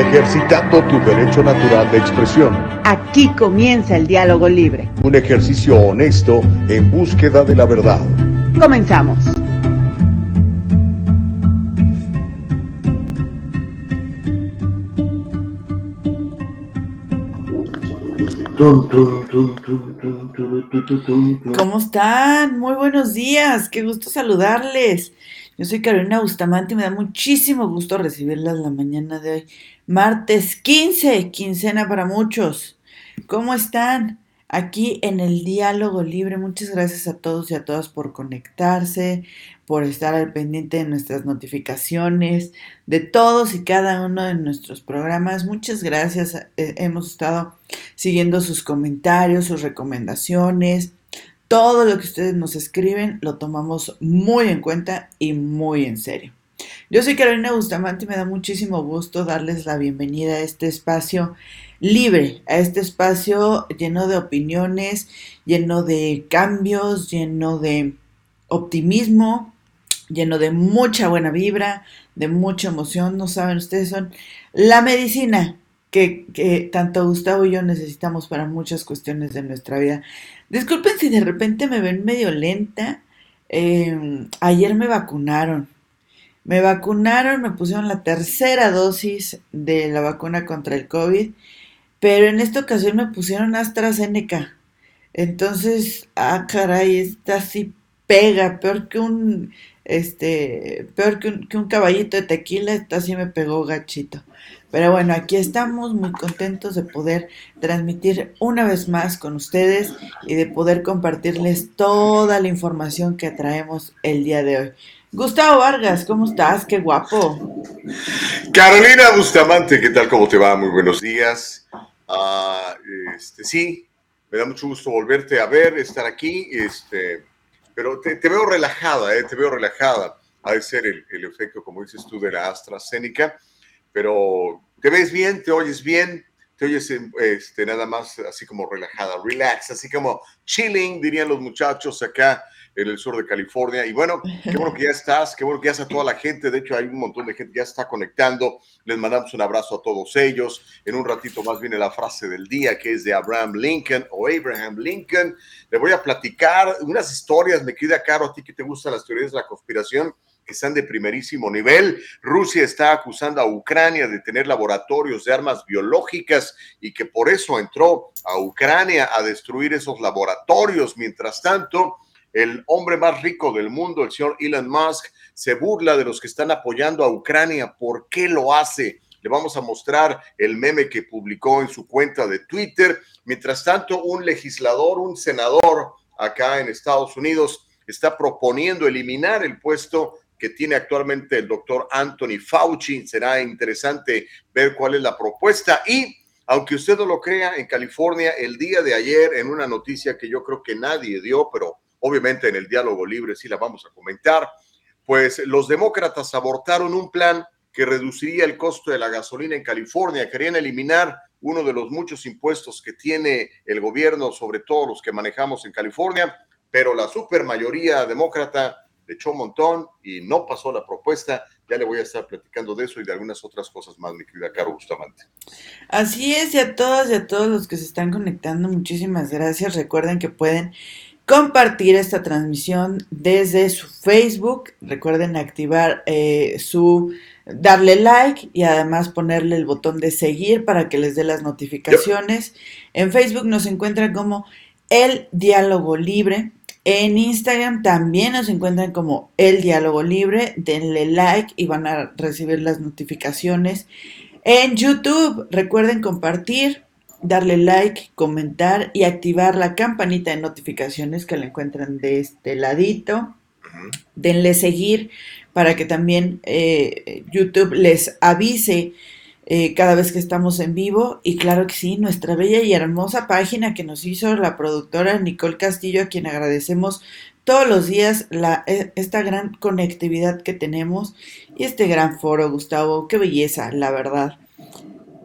ejercitando tu derecho natural de expresión. Aquí comienza el diálogo libre. Un ejercicio honesto en búsqueda de la verdad. Comenzamos. ¿Cómo están? Muy buenos días, qué gusto saludarles. Yo soy Carolina Bustamante y me da muchísimo gusto recibirlas la mañana de hoy. Martes 15, quincena para muchos. ¿Cómo están? Aquí en el diálogo libre, muchas gracias a todos y a todas por conectarse, por estar al pendiente de nuestras notificaciones, de todos y cada uno de nuestros programas. Muchas gracias. Eh, hemos estado siguiendo sus comentarios, sus recomendaciones. Todo lo que ustedes nos escriben lo tomamos muy en cuenta y muy en serio. Yo soy Carolina Bustamante y me da muchísimo gusto darles la bienvenida a este espacio libre, a este espacio lleno de opiniones, lleno de cambios, lleno de optimismo, lleno de mucha buena vibra, de mucha emoción. No saben, ustedes son la medicina que, tanto Gustavo y yo necesitamos para muchas cuestiones de nuestra vida. Disculpen si de repente me ven medio lenta. Em, ayer me vacunaron. Me vacunaron, me pusieron la tercera dosis de la vacuna contra el COVID, pero en esta ocasión me pusieron AstraZeneca. Entonces, ah, caray, esta sí pega, peor que un, este, peor que un, que un caballito de tequila, esta sí me pegó gachito. Pero bueno, aquí estamos muy contentos de poder transmitir una vez más con ustedes y de poder compartirles toda la información que traemos el día de hoy. Gustavo Vargas, ¿cómo estás? Qué guapo. Carolina Bustamante, ¿qué tal? ¿Cómo te va? Muy buenos días. Ah, este, sí, me da mucho gusto volverte a ver, estar aquí, este, pero te, veo relajada, ¿eh? te veo relajada. Ha de ser el, el efecto, como dices tú, de la AstraZeneca pero te ves bien, te oyes bien, te oyes este, nada más así como relajada, relax, así como chilling, dirían los muchachos acá en el sur de California. Y bueno, qué bueno que ya estás, qué bueno que ya está toda la gente. De hecho, hay un montón de gente que ya está conectando. Les mandamos un abrazo a todos ellos. En un ratito más viene la frase del día, que es de Abraham Lincoln o Abraham Lincoln. Le voy a platicar unas historias, me queda caro a ti que te gustan las teorías de la conspiración que están de primerísimo nivel. Rusia está acusando a Ucrania de tener laboratorios de armas biológicas y que por eso entró a Ucrania a destruir esos laboratorios. Mientras tanto, el hombre más rico del mundo, el señor Elon Musk, se burla de los que están apoyando a Ucrania. ¿Por qué lo hace? Le vamos a mostrar el meme que publicó en su cuenta de Twitter. Mientras tanto, un legislador, un senador acá en Estados Unidos está proponiendo eliminar el puesto que tiene actualmente el doctor Anthony Fauci. Será interesante ver cuál es la propuesta. Y aunque usted no lo crea, en California, el día de ayer, en una noticia que yo creo que nadie dio, pero obviamente en el diálogo libre sí la vamos a comentar, pues los demócratas abortaron un plan que reduciría el costo de la gasolina en California. Querían eliminar uno de los muchos impuestos que tiene el gobierno sobre todos los que manejamos en California, pero la supermayoría demócrata echó un montón y no pasó la propuesta. Ya le voy a estar platicando de eso y de algunas otras cosas más, mi querida Caro Bustamante. Así es, y a todas y a todos los que se están conectando, muchísimas gracias. Recuerden que pueden compartir esta transmisión desde su Facebook. Recuerden activar eh, su darle like y además ponerle el botón de seguir para que les dé las notificaciones. En Facebook nos encuentran como El Diálogo Libre. En Instagram también nos encuentran como El Diálogo Libre. Denle like y van a recibir las notificaciones. En YouTube, recuerden compartir, darle like, comentar y activar la campanita de notificaciones que la encuentran de este ladito. Denle seguir para que también eh, YouTube les avise eh, cada vez que estamos en vivo. Y claro que sí, nuestra bella y hermosa página que nos hizo la productora Nicole Castillo, a quien agradecemos todos los días la, e, esta gran conectividad que tenemos y este gran foro, Gustavo. Qué belleza, la verdad.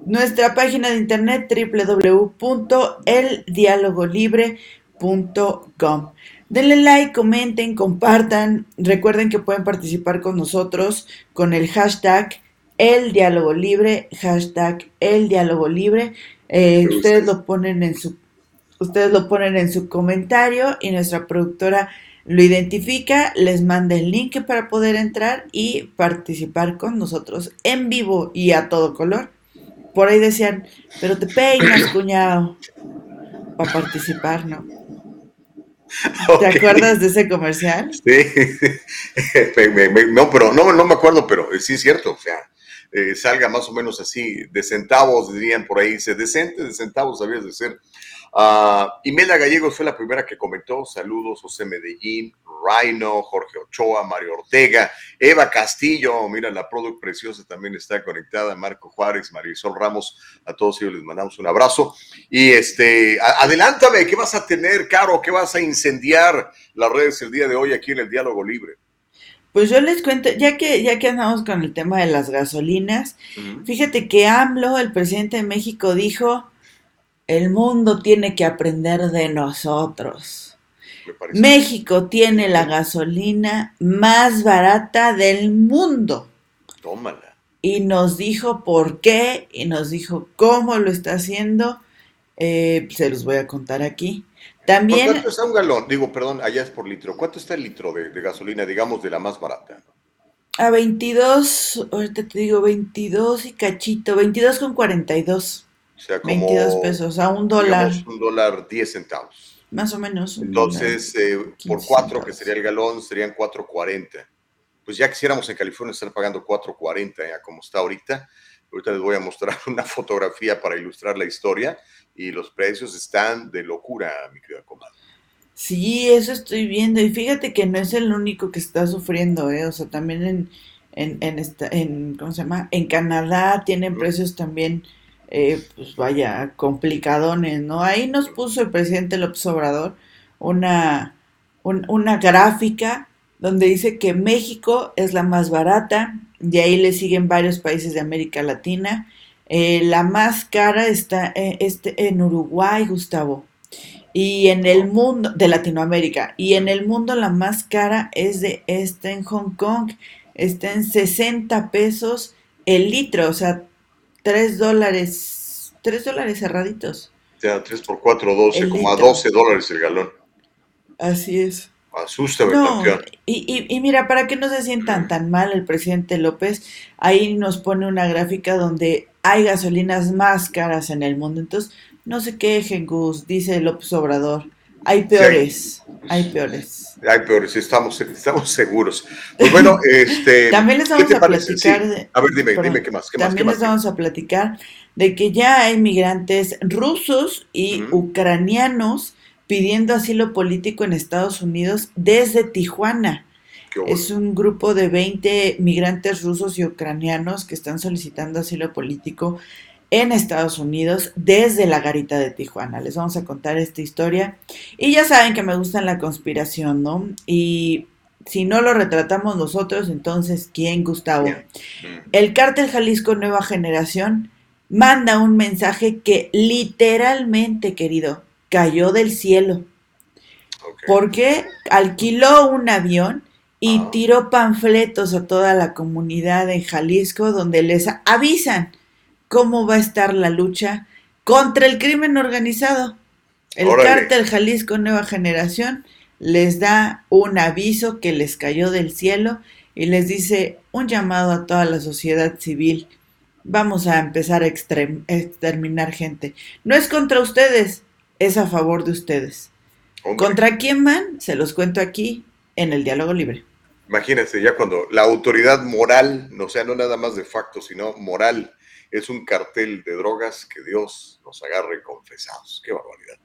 Nuestra página de internet www.eldialogolibre.com. Denle like, comenten, compartan. Recuerden que pueden participar con nosotros con el hashtag el diálogo libre, hashtag el diálogo libre. Eh, ustedes lo ponen en su ustedes lo ponen en su comentario y nuestra productora lo identifica, les manda el link para poder entrar y participar con nosotros en vivo y a todo color. Por ahí decían, pero te peinas, cuñado, para participar, ¿no? ¿Te acuerdas de ese comercial? Sí, no, pero no, no me acuerdo, pero sí es cierto, o sea, eh, salga más o menos así, de centavos, dirían por ahí, se decente, de centavos sabías de ser. Uh, Imelda Gallegos fue la primera que comentó. Saludos, José Medellín, Rhino, Jorge Ochoa, Mario Ortega, Eva Castillo, mira, la product preciosa también está conectada, Marco Juárez, Marisol Ramos, a todos ellos les mandamos un abrazo. Y este, adelántame, ¿qué vas a tener, Caro? ¿Qué vas a incendiar las redes el día de hoy aquí en el Diálogo Libre? Pues yo les cuento, ya que, ya que andamos con el tema de las gasolinas, fíjate que AMLO, el presidente de México, dijo el mundo tiene que aprender de nosotros. México tiene la gasolina más barata del mundo. Tómala. Y nos dijo por qué y nos dijo cómo lo está haciendo. Eh, se los voy a contar aquí. También. ¿Cuánto está un galón? Digo, perdón, allá es por litro. ¿Cuánto está el litro de, de gasolina, digamos, de la más barata? A 22, ahorita te digo 22 y cachito, 22 con 42. O sea, como, 22 pesos, a un dólar. un dólar 10 centavos. Más o menos. Entonces, eh, por 4, que sería el galón, serían 4.40. Pues ya quisiéramos en California estar pagando 4.40, ya como está ahorita. Ahorita les voy a mostrar una fotografía para ilustrar la historia y los precios están de locura, mi querida comadre. Sí, eso estoy viendo. Y fíjate que no es el único que está sufriendo, ¿eh? O sea, también en, en, en, esta, en ¿cómo se llama? En Canadá tienen precios también eh, pues vaya, complicadones, ¿no? Ahí nos puso el presidente López Obrador una, una gráfica donde dice que México es la más barata, y ahí le siguen varios países de América Latina. Eh, la más cara está eh, este, en Uruguay, Gustavo. Y en el mundo, de Latinoamérica, y en el mundo la más cara es de este en Hong Kong, está en 60 pesos el litro, o sea, 3 dólares, 3 dólares cerraditos. O sea, 3 por 4, 12, como a 12 dólares el galón. Así es. Asústame, no, y, y, y, mira, para que no se sientan tan mal el presidente López, ahí nos pone una gráfica donde hay gasolinas más caras en el mundo. Entonces, no se quejen, Gus, dice López Obrador. Hay peores, hay peores. Hay peores, estamos, estamos seguros. Pues bueno, este. También les vamos a platicar. De, a ver, dime, dime qué más. Qué también más, les vamos a platicar de que ya hay migrantes rusos y ucranianos pidiendo asilo político en Estados Unidos desde Tijuana. Es un grupo de 20 migrantes rusos y ucranianos que están solicitando asilo político en Estados Unidos desde la garita de Tijuana. Les vamos a contar esta historia. Y ya saben que me gusta la conspiración, ¿no? Y si no lo retratamos nosotros, entonces, ¿quién, Gustavo? El cártel Jalisco Nueva Generación manda un mensaje que literalmente, querido, cayó del cielo. Porque alquiló un avión y tiró panfletos a toda la comunidad en Jalisco donde les avisan cómo va a estar la lucha contra el crimen organizado. El cártel Jalisco Nueva Generación les da un aviso que les cayó del cielo y les dice un llamado a toda la sociedad civil. Vamos a empezar a exterminar gente. No es contra ustedes, es a favor de ustedes. ¿Contra quién van? Se los cuento aquí en el diálogo libre. Imagínense, ya cuando la autoridad moral, no sea, no nada más de facto, sino moral, es un cartel de drogas que Dios nos agarre confesados. Qué barbaridad.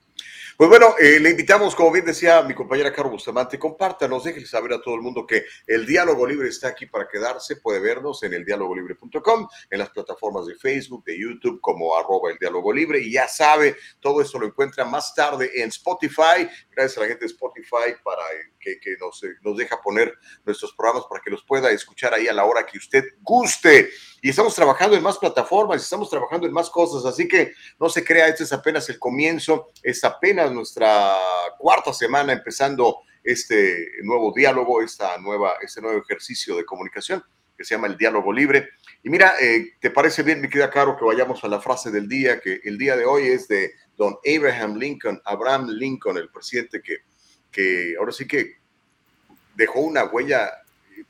Pues bueno, eh, le invitamos, como bien decía mi compañera Carlos Bustamante, compártanos, déjenle saber a todo el mundo que el diálogo libre está aquí para quedarse. Puede vernos en el dialogolibre.com, en las plataformas de Facebook, de YouTube, como arroba el diálogo libre. Y ya sabe, todo esto lo encuentra más tarde en Spotify. Gracias a la gente de Spotify para que, nos, nos deja poner nuestros programas para que los pueda escuchar ahí a la hora que usted guste y estamos trabajando en más plataformas, estamos trabajando en más cosas, así que no se crea, este es apenas el comienzo, es apenas nuestra cuarta semana empezando este nuevo diálogo, esta nueva, este nuevo ejercicio de comunicación. que se llama El Diálogo Libre. Y mira, eh, ¿te parece bien, mi querida Caro, que vayamos a la frase del día, que el día de hoy es de don Abraham Lincoln, Abraham Lincoln, el presidente que, que ahora sí que dejó una huella,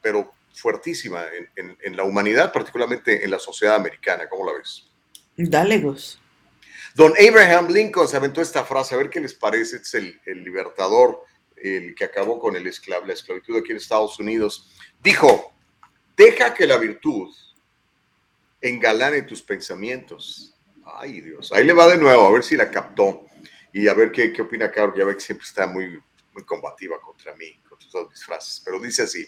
pero fuertísima en, en, la humanidad, particularmente en la sociedad americana. ¿Cómo la ves? Dale, Gus. Don Abraham Lincoln se aventó esta frase, a ver qué les parece, es el, el libertador, el que acabó con el esclav, la esclavitud aquí en Estados Unidos. Dijo, deja que la virtud engalane tus pensamientos. Ay, Dios, ahí le va de nuevo, a ver si la captó y a ver qué, qué opina Carlos, ya ve que siempre está muy, muy combativa contra mí, contra todas mis frases, pero dice así,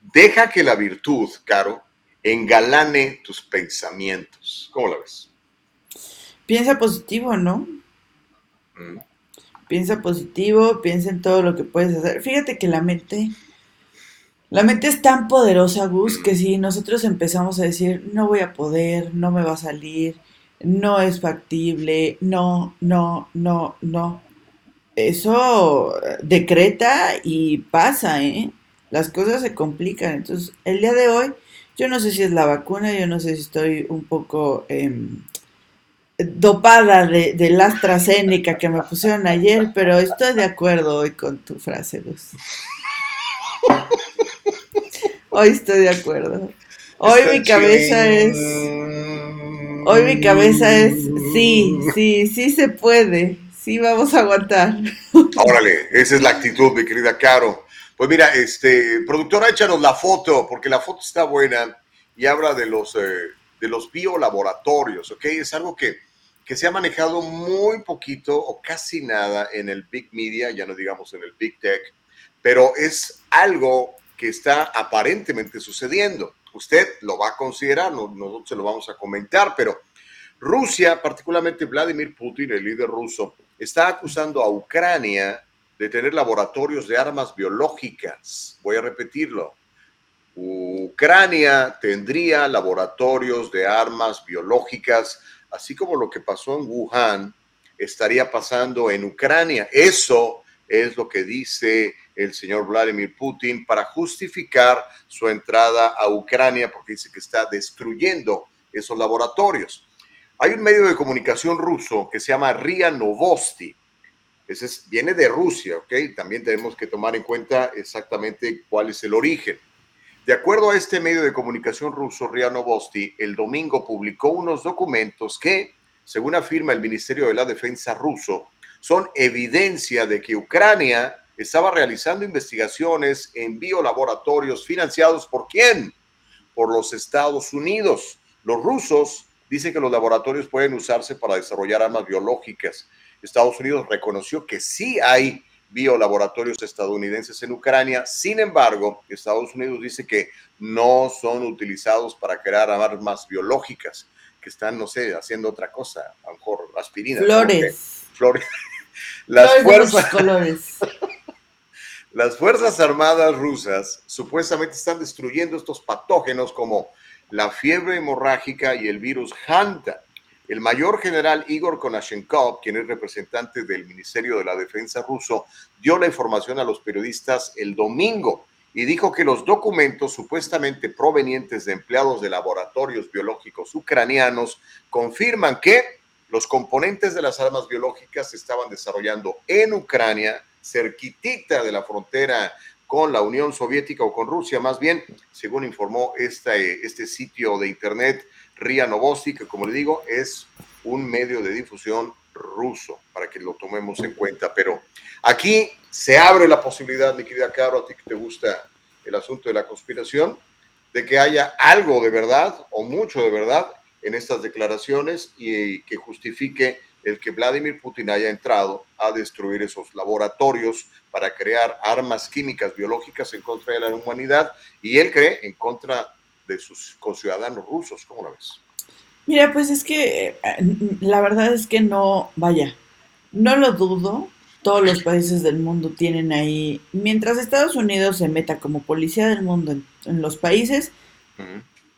deja que la virtud, Caro, engalane tus pensamientos. ¿Cómo la ves? Piensa positivo, ¿no? Mm. Piensa positivo, piensa en todo lo que puedes hacer. Fíjate que la mente, la mente es tan poderosa, Gus, que si nosotros empezamos a decir, no voy a poder, no me va a salir, no es factible, no, no, no, no, eso decreta y pasa, ¿eh? Las cosas se complican. Entonces, el día de hoy, yo no sé si es la vacuna, yo no sé si estoy un poco em, dopada de, de la AstraZeneca que me pusieron ayer, pero estoy de acuerdo hoy con tu frase, Luz. Hoy estoy de acuerdo. Hoy mi cabeza es... Hoy mi cabeza es... Sí, sí, sí se puede. Sí, vamos a aguantar. Órale, esa es la actitud, mi querida Caro. Pues mira, este, productora, échanos la foto, porque la foto está buena y habla de los, eh, de los biolaboratorios, ¿ok? Es algo que que se ha manejado muy poquito o casi nada en el big media, ya no digamos en el big tech, pero es algo que está aparentemente sucediendo. Usted lo va a considerar, nosotros se lo vamos a comentar, pero Rusia, particularmente Vladimir Putin, el líder ruso, está acusando a Ucrania de tener laboratorios de armas biológicas. Voy a repetirlo. Ucrania tendría laboratorios de armas biológicas así como lo que pasó en Wuhan, estaría pasando en Ucrania. Eso es lo que dice el señor Vladimir Putin para justificar su entrada a Ucrania, porque dice que está destruyendo esos laboratorios. Hay un medio de comunicación ruso que se llama RIA Novosti. Ese viene de Rusia, ¿ok? También tenemos que tomar en cuenta exactamente cuál es el origen. De acuerdo a este medio de comunicación ruso, RIA Novosti, el domingo publicó unos documentos que, según afirma el Ministerio de la Defensa ruso, son evidencia de que Ucrania estaba realizando investigaciones en biolaboratorios financiados por quién? Por los Estados Unidos. Los rusos dicen que los laboratorios pueden usarse para desarrollar armas biológicas. Estados Unidos reconoció que sí hay biolaboratorios estadounidenses en Ucrania. Sin embargo, Estados Unidos dice que no son utilizados para crear armas biológicas, que están, no sé, haciendo otra cosa, a lo mejor aspirina. Flores. Flores. Las fuerzas. colores. Las Fuerzas Armadas rusas supuestamente están destruyendo estos patógenos como la fiebre hemorrágica y el virus Hanta. El mayor general Igor Konashenkov, quien es representante del Ministerio de la Defensa ruso, dio la información a los periodistas el domingo y dijo que los documentos supuestamente provenientes de empleados de laboratorios biológicos ucranianos confirman que los componentes de las armas biológicas se estaban desarrollando en Ucrania, cerquitita de la frontera con la Unión Soviética o con Rusia, más bien, según informó este, este sitio de internet RIA Novosti, que como le digo es un medio de difusión ruso, para que lo tomemos en cuenta. Pero aquí se abre la posibilidad, mi querida Caro, a ti que te gusta el asunto de la conspiración, de que haya algo de verdad o mucho de verdad en estas declaraciones y que justifique el que Vladimir Putin haya entrado a destruir esos laboratorios para crear armas químicas biológicas en contra de la humanidad y él cree en contra de sus conciudadanos rusos. ¿Cómo la ves? Mira, pues es que eh, la verdad es que no, vaya, no lo dudo. Todos los países del mundo tienen ahí, mientras Estados Unidos se meta como policía del mundo en, los países,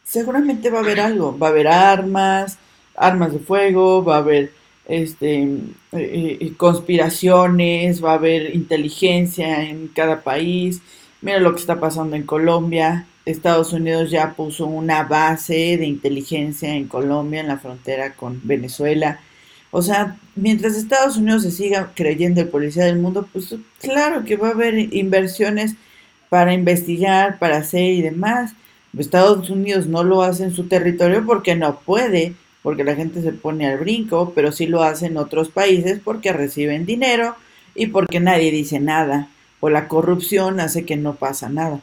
seguramente va a haber algo, va a haber armas, armas de fuego, va a haber este eh, eh, conspiraciones, va a haber inteligencia en cada país. Mira lo que está pasando en Colombia Estados Unidos ya puso una base de inteligencia en Colombia, en la frontera con Venezuela. O sea, mientras Estados Unidos se siga creyendo el policía del mundo, pues claro que va a haber inversiones para investigar, para hacer y demás. Estados Unidos no lo hace en su territorio porque no puede, porque la gente se pone al brinco, pero sí lo hace en otros países porque reciben dinero y porque nadie dice nada, o la corrupción hace que no pasa nada.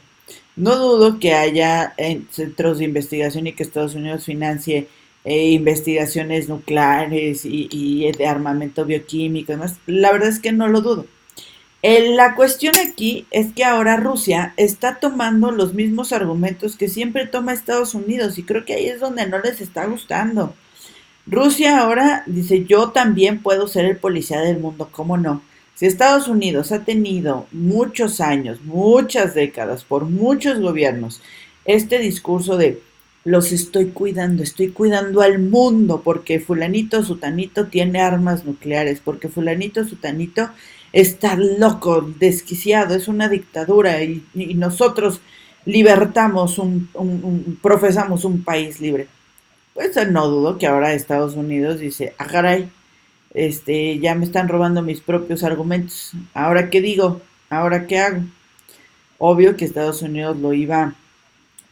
No dudo que haya centros de investigación y que Estados Unidos financie eh, investigaciones nucleares y, de armamento bioquímico y. La verdad es que no lo dudo. la cuestión aquí es que ahora Rusia está tomando los mismos argumentos que siempre toma Estados Unidos y creo que ahí es donde no les está gustando. Rusia ahora dice yo también puedo ser el policía del mundo, ¿cómo no? Si Estados Unidos ha tenido muchos años, muchas décadas, por muchos gobiernos, este discurso de los estoy cuidando, estoy cuidando al mundo porque fulanito sutanito tiene armas nucleares, porque fulanito sutanito está loco, desquiciado, es una dictadura y, nosotros libertamos un, profesamos un país libre. Pues no dudo que ahora Estados Unidos dice, ah, caray, este, ya me están robando mis propios argumentos. ¿Ahora qué digo? ¿Ahora qué hago? Obvio que Estados Unidos lo iba,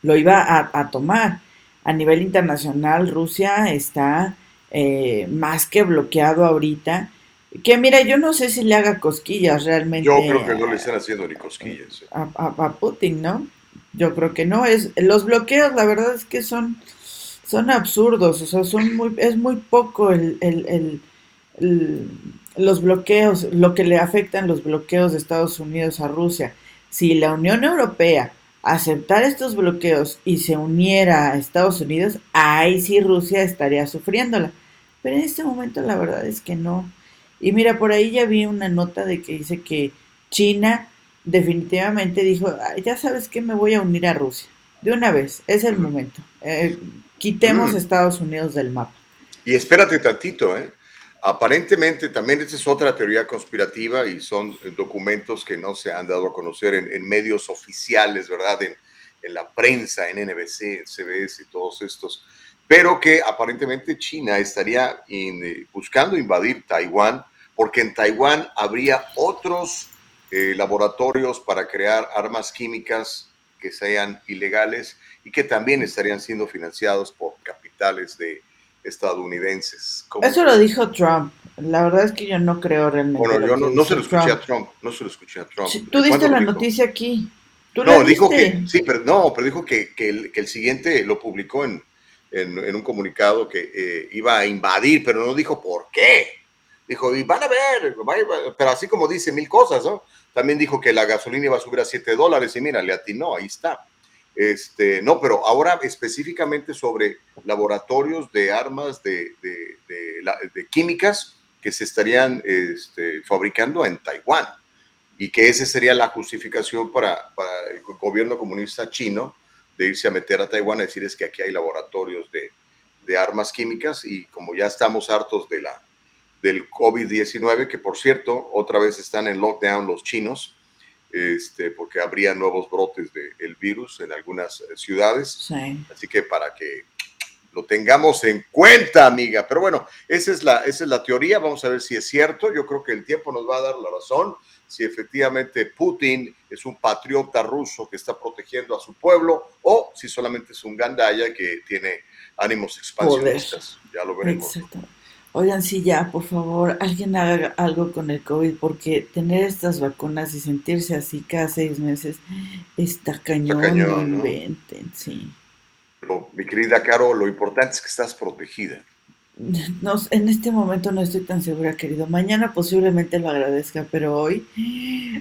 lo iba a, tomar. A nivel internacional, Rusia está eh, más que bloqueado ahorita. Que mira, yo no sé si le haga cosquillas realmente. Yo creo que no le están haciendo ni cosquillas. Eh. A, Putin, ¿no? Yo creo que no. Es, los bloqueos, la verdad es que son, son absurdos. O sea, son muy, es muy poco el, el los bloqueos, lo que le afectan los bloqueos de Estados Unidos a Rusia. Si la Unión Europea aceptara estos bloqueos y se uniera a Estados Unidos, ahí sí Rusia estaría sufriéndola. Pero en este momento la verdad es que no. Y mira, por ahí ya vi una nota de que dice que China definitivamente dijo, ya sabes que me voy a unir a Rusia. De una vez, es el momento. Eh, quitemos Estados Unidos del mapa. Y espérate tantito, ¿eh? Aparentemente, también esta es otra teoría conspirativa y son documentos que no se han dado a conocer en, medios oficiales, ¿verdad? En, la prensa, en NBC, en CBS y todos estos, pero que aparentemente China estaría eh, buscando invadir Taiwán porque en Taiwán habría otros eh, laboratorios para crear armas químicas que sean ilegales y que también estarían siendo financiados por capitales de, estadounidenses. Eso lo dijo Trump. La verdad es que yo no creo realmente. Bueno, yo no, se lo escuché a Trump. No se lo escuché a Trump. tú diste la noticia aquí. no, dijo que, sí, pero no, pero dijo que, que, el, que el, siguiente lo publicó en, en, un comunicado que eh, iba a invadir, pero no dijo por qué. Dijo, y van a ver, pero así como dice mil cosas, ¿no? También dijo que la gasolina iba a subir a 7 dólares y mira, le atinó, ahí está. Este, no, pero ahora específicamente sobre laboratorios de armas de, químicas que se estarían este, fabricando en Taiwán y que esa sería la justificación para, el gobierno comunista chino de irse a meter a Taiwán a decir es que aquí hay laboratorios de, armas químicas y como ya estamos hartos de la, del COVID-19, que por cierto, otra vez están en lockdown los chinos, este, porque habría nuevos brotes del virus en algunas eh, ciudades. Así que para que lo tengamos en cuenta, amiga. Pero bueno, esa es, la, esa es la teoría. Vamos a ver si es cierto. Yo creo que el tiempo nos va a dar la razón. Si efectivamente Putin es un patriota ruso que está protegiendo a su pueblo o si solamente es un gandaya que tiene ánimos expansionistas. Ya lo veremos. Oigan, sí, ya, por favor, alguien haga algo con el COVID, porque tener estas vacunas y sentirse así cada seis meses está cañón, no inventen, sí. Pero, mi querida Caro, lo importante es que estás protegida. No, en este momento no estoy tan segura, querido. Mañana posiblemente lo agradezca, pero hoy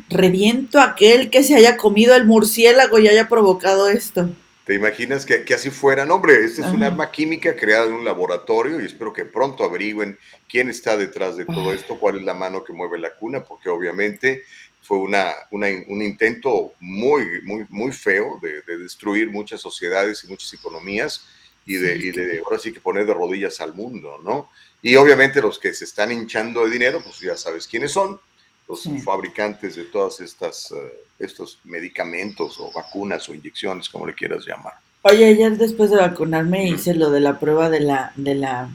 reviento a aquel que se haya comido el murciélago y haya provocado esto. ¿Te imaginas que, así fuera? No, hombre, esta es un arma química creada en un laboratorio y espero que pronto averigüen quién está detrás de todo esto, cuál es la mano que mueve la cuna, porque obviamente fue una, un intento muy, muy, muy feo de, destruir muchas sociedades y muchas economías y de, y de ahora sí que poner de rodillas al mundo, ¿no? Y obviamente los que se están hinchando de dinero, pues ya sabes quiénes son, los Sí. fabricantes de todas estas eh, estos medicamentos o vacunas o inyecciones, como le quieras llamar. Oye, ayer después de vacunarme hice lo de la prueba de la, de la,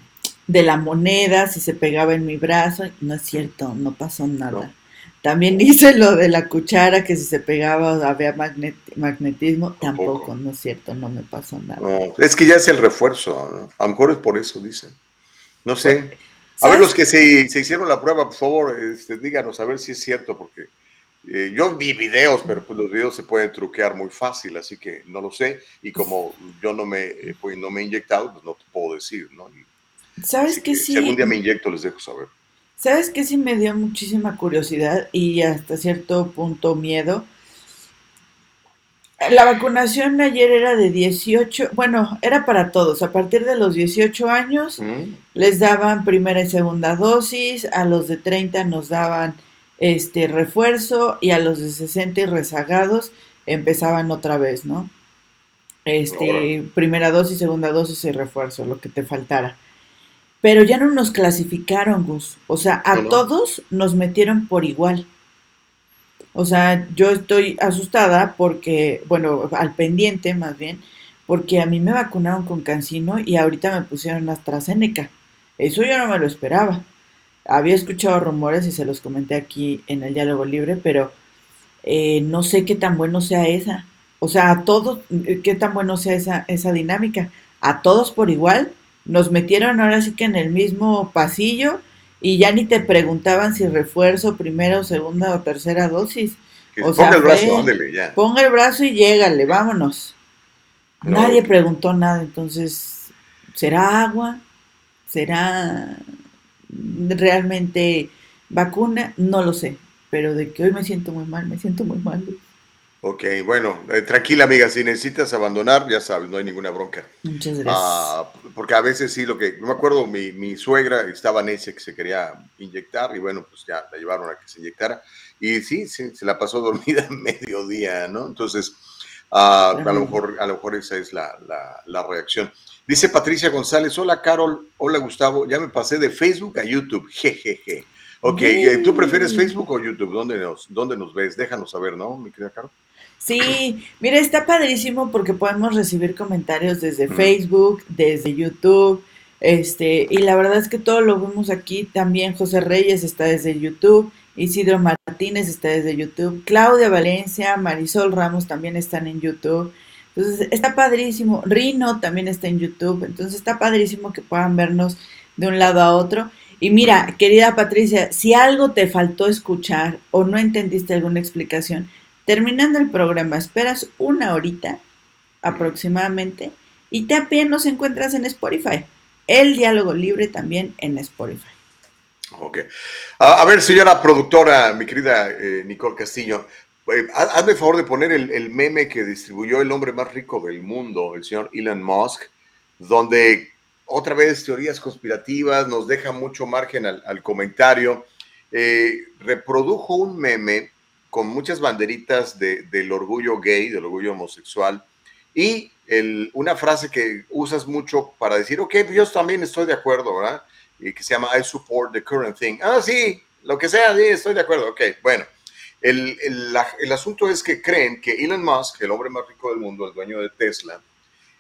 de la moneda, si se pegaba en mi brazo. No es cierto, no pasó nada. No. También hice lo de la cuchara, que si se pegaba había magnet- magnetismo. Tampoco. Tampoco, no es cierto, no me pasó nada. No, es que ya es el refuerzo, ¿no? A lo mejor es por eso, dicen. No sé. A ver, los que se, se hicieron la prueba, por favor, este, díganos a ver si es cierto, porque eh, yo vi videos, pero pues los videos se pueden truquear muy fácil, así que no lo sé. Y como yo no me, pues, no me he inyectado, pues no te puedo decir, ¿no? Y- ¿Sabes que sí? Si algún día me inyecto, les dejo saber. ¿Sabes qué sí me dio muchísima curiosidad y hasta cierto punto miedo? La vacunación ayer era de 18, bueno, era para todos. A partir de los 18 años ¿Mm? les daban primera y segunda dosis, a los de 30 nos daban este refuerzo y a los de 60 y rezagados empezaban otra vez, ¿no? Este, primera dosis, segunda dosis y refuerzo, lo que te faltara. Pero ya no nos clasificaron, Gus. O sea, a No, no. todos nos metieron por igual. O sea, yo estoy asustada porque, bueno, al pendiente más bien, porque a mí me vacunaron con Cancino y ahorita me pusieron AstraZeneca. Eso yo no me lo esperaba. Había escuchado rumores y se los comenté aquí en el diálogo libre, pero eh, no sé qué tan bueno sea esa. O sea, a todos, qué tan bueno sea esa, esa dinámica. A todos por igual. Nos metieron ahora sí que en el mismo pasillo y ya ni te preguntaban si refuerzo, primera o segunda o tercera dosis. Que O ponga sea, el brazo, ya. Ponga el brazo y llégale, vámonos. No. Nadie preguntó nada, entonces, ¿será agua? ¿Será realmente vacuna? No lo sé, pero de que hoy me siento muy mal, me siento muy mal. Ok, bueno, eh, tranquila amiga, si necesitas abandonar, ya sabes, no hay ninguna bronca. Muchas gracias. Ah, porque a veces sí, lo que, no me acuerdo, mi, mi suegra estaba necia que se quería inyectar y bueno, pues ya la llevaron a que se inyectara y sí, sí se la pasó dormida en mediodía, ¿no? Entonces, ah, a, lo mejor, a lo mejor esa es la, la- la reacción. Dice Patricia González, hola Carol, hola Gustavo, ya me pasé de Facebook a YouTube, jejeje. Ok, ¿tú prefieres. Facebook o YouTube? ¿Dónde nos, dónde nos ves? Déjanos saber, ¿no, mi querida Carol? Sí, mira, está padrísimo porque podemos recibir comentarios desde. Facebook, desde YouTube, este, y la verdad es que todo lo vemos aquí. También José Reyes está desde YouTube, Isidro Martínez está desde YouTube, Claudia Valencia, Marisol Ramos también están en YouTube. Entonces, está padrísimo. Rino también está en YouTube. Entonces, está padrísimo que puedan vernos de un lado a otro. Y mira, querida Patricia, si algo te faltó escuchar o no entendiste alguna explicación, terminando el programa, esperas una horita aproximadamente y también nos encuentras en Spotify. El diálogo libre también en Spotify. Ok. A, a ver, señora productora, mi querida eh, Nicole Castillo, eh, ha- hazme el favor de poner el, meme que distribuyó el hombre más rico del mundo, el señor Elon Musk, donde otra vez teorías conspirativas nos deja mucho margen al, al comentario. Eh, reprodujo un meme con muchas banderitas de- del orgullo gay, del orgullo homosexual, y una frase que usas mucho para decir, ok, yo también estoy de acuerdo, ¿verdad? y que se llama I support the current thing. Ah, sí, lo que sea, sí, estoy de acuerdo. Ok, bueno. El, el, el asunto es que creen que Elon Musk, el hombre más rico del mundo, el dueño de Tesla,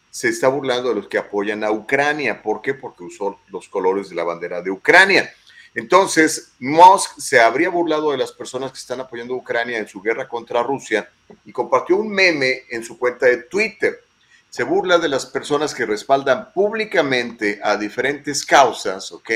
se está burlando de los que apoyan a Ucrania. ¿Por qué? Porque usó los colores de la bandera de Ucrania. Entonces, Musk se habría burlado de las personas que están apoyando a Ucrania en su guerra contra Rusia y compartió un meme en su cuenta de Twitter se burla de las personas que respaldan públicamente a diferentes causas, ¿ok?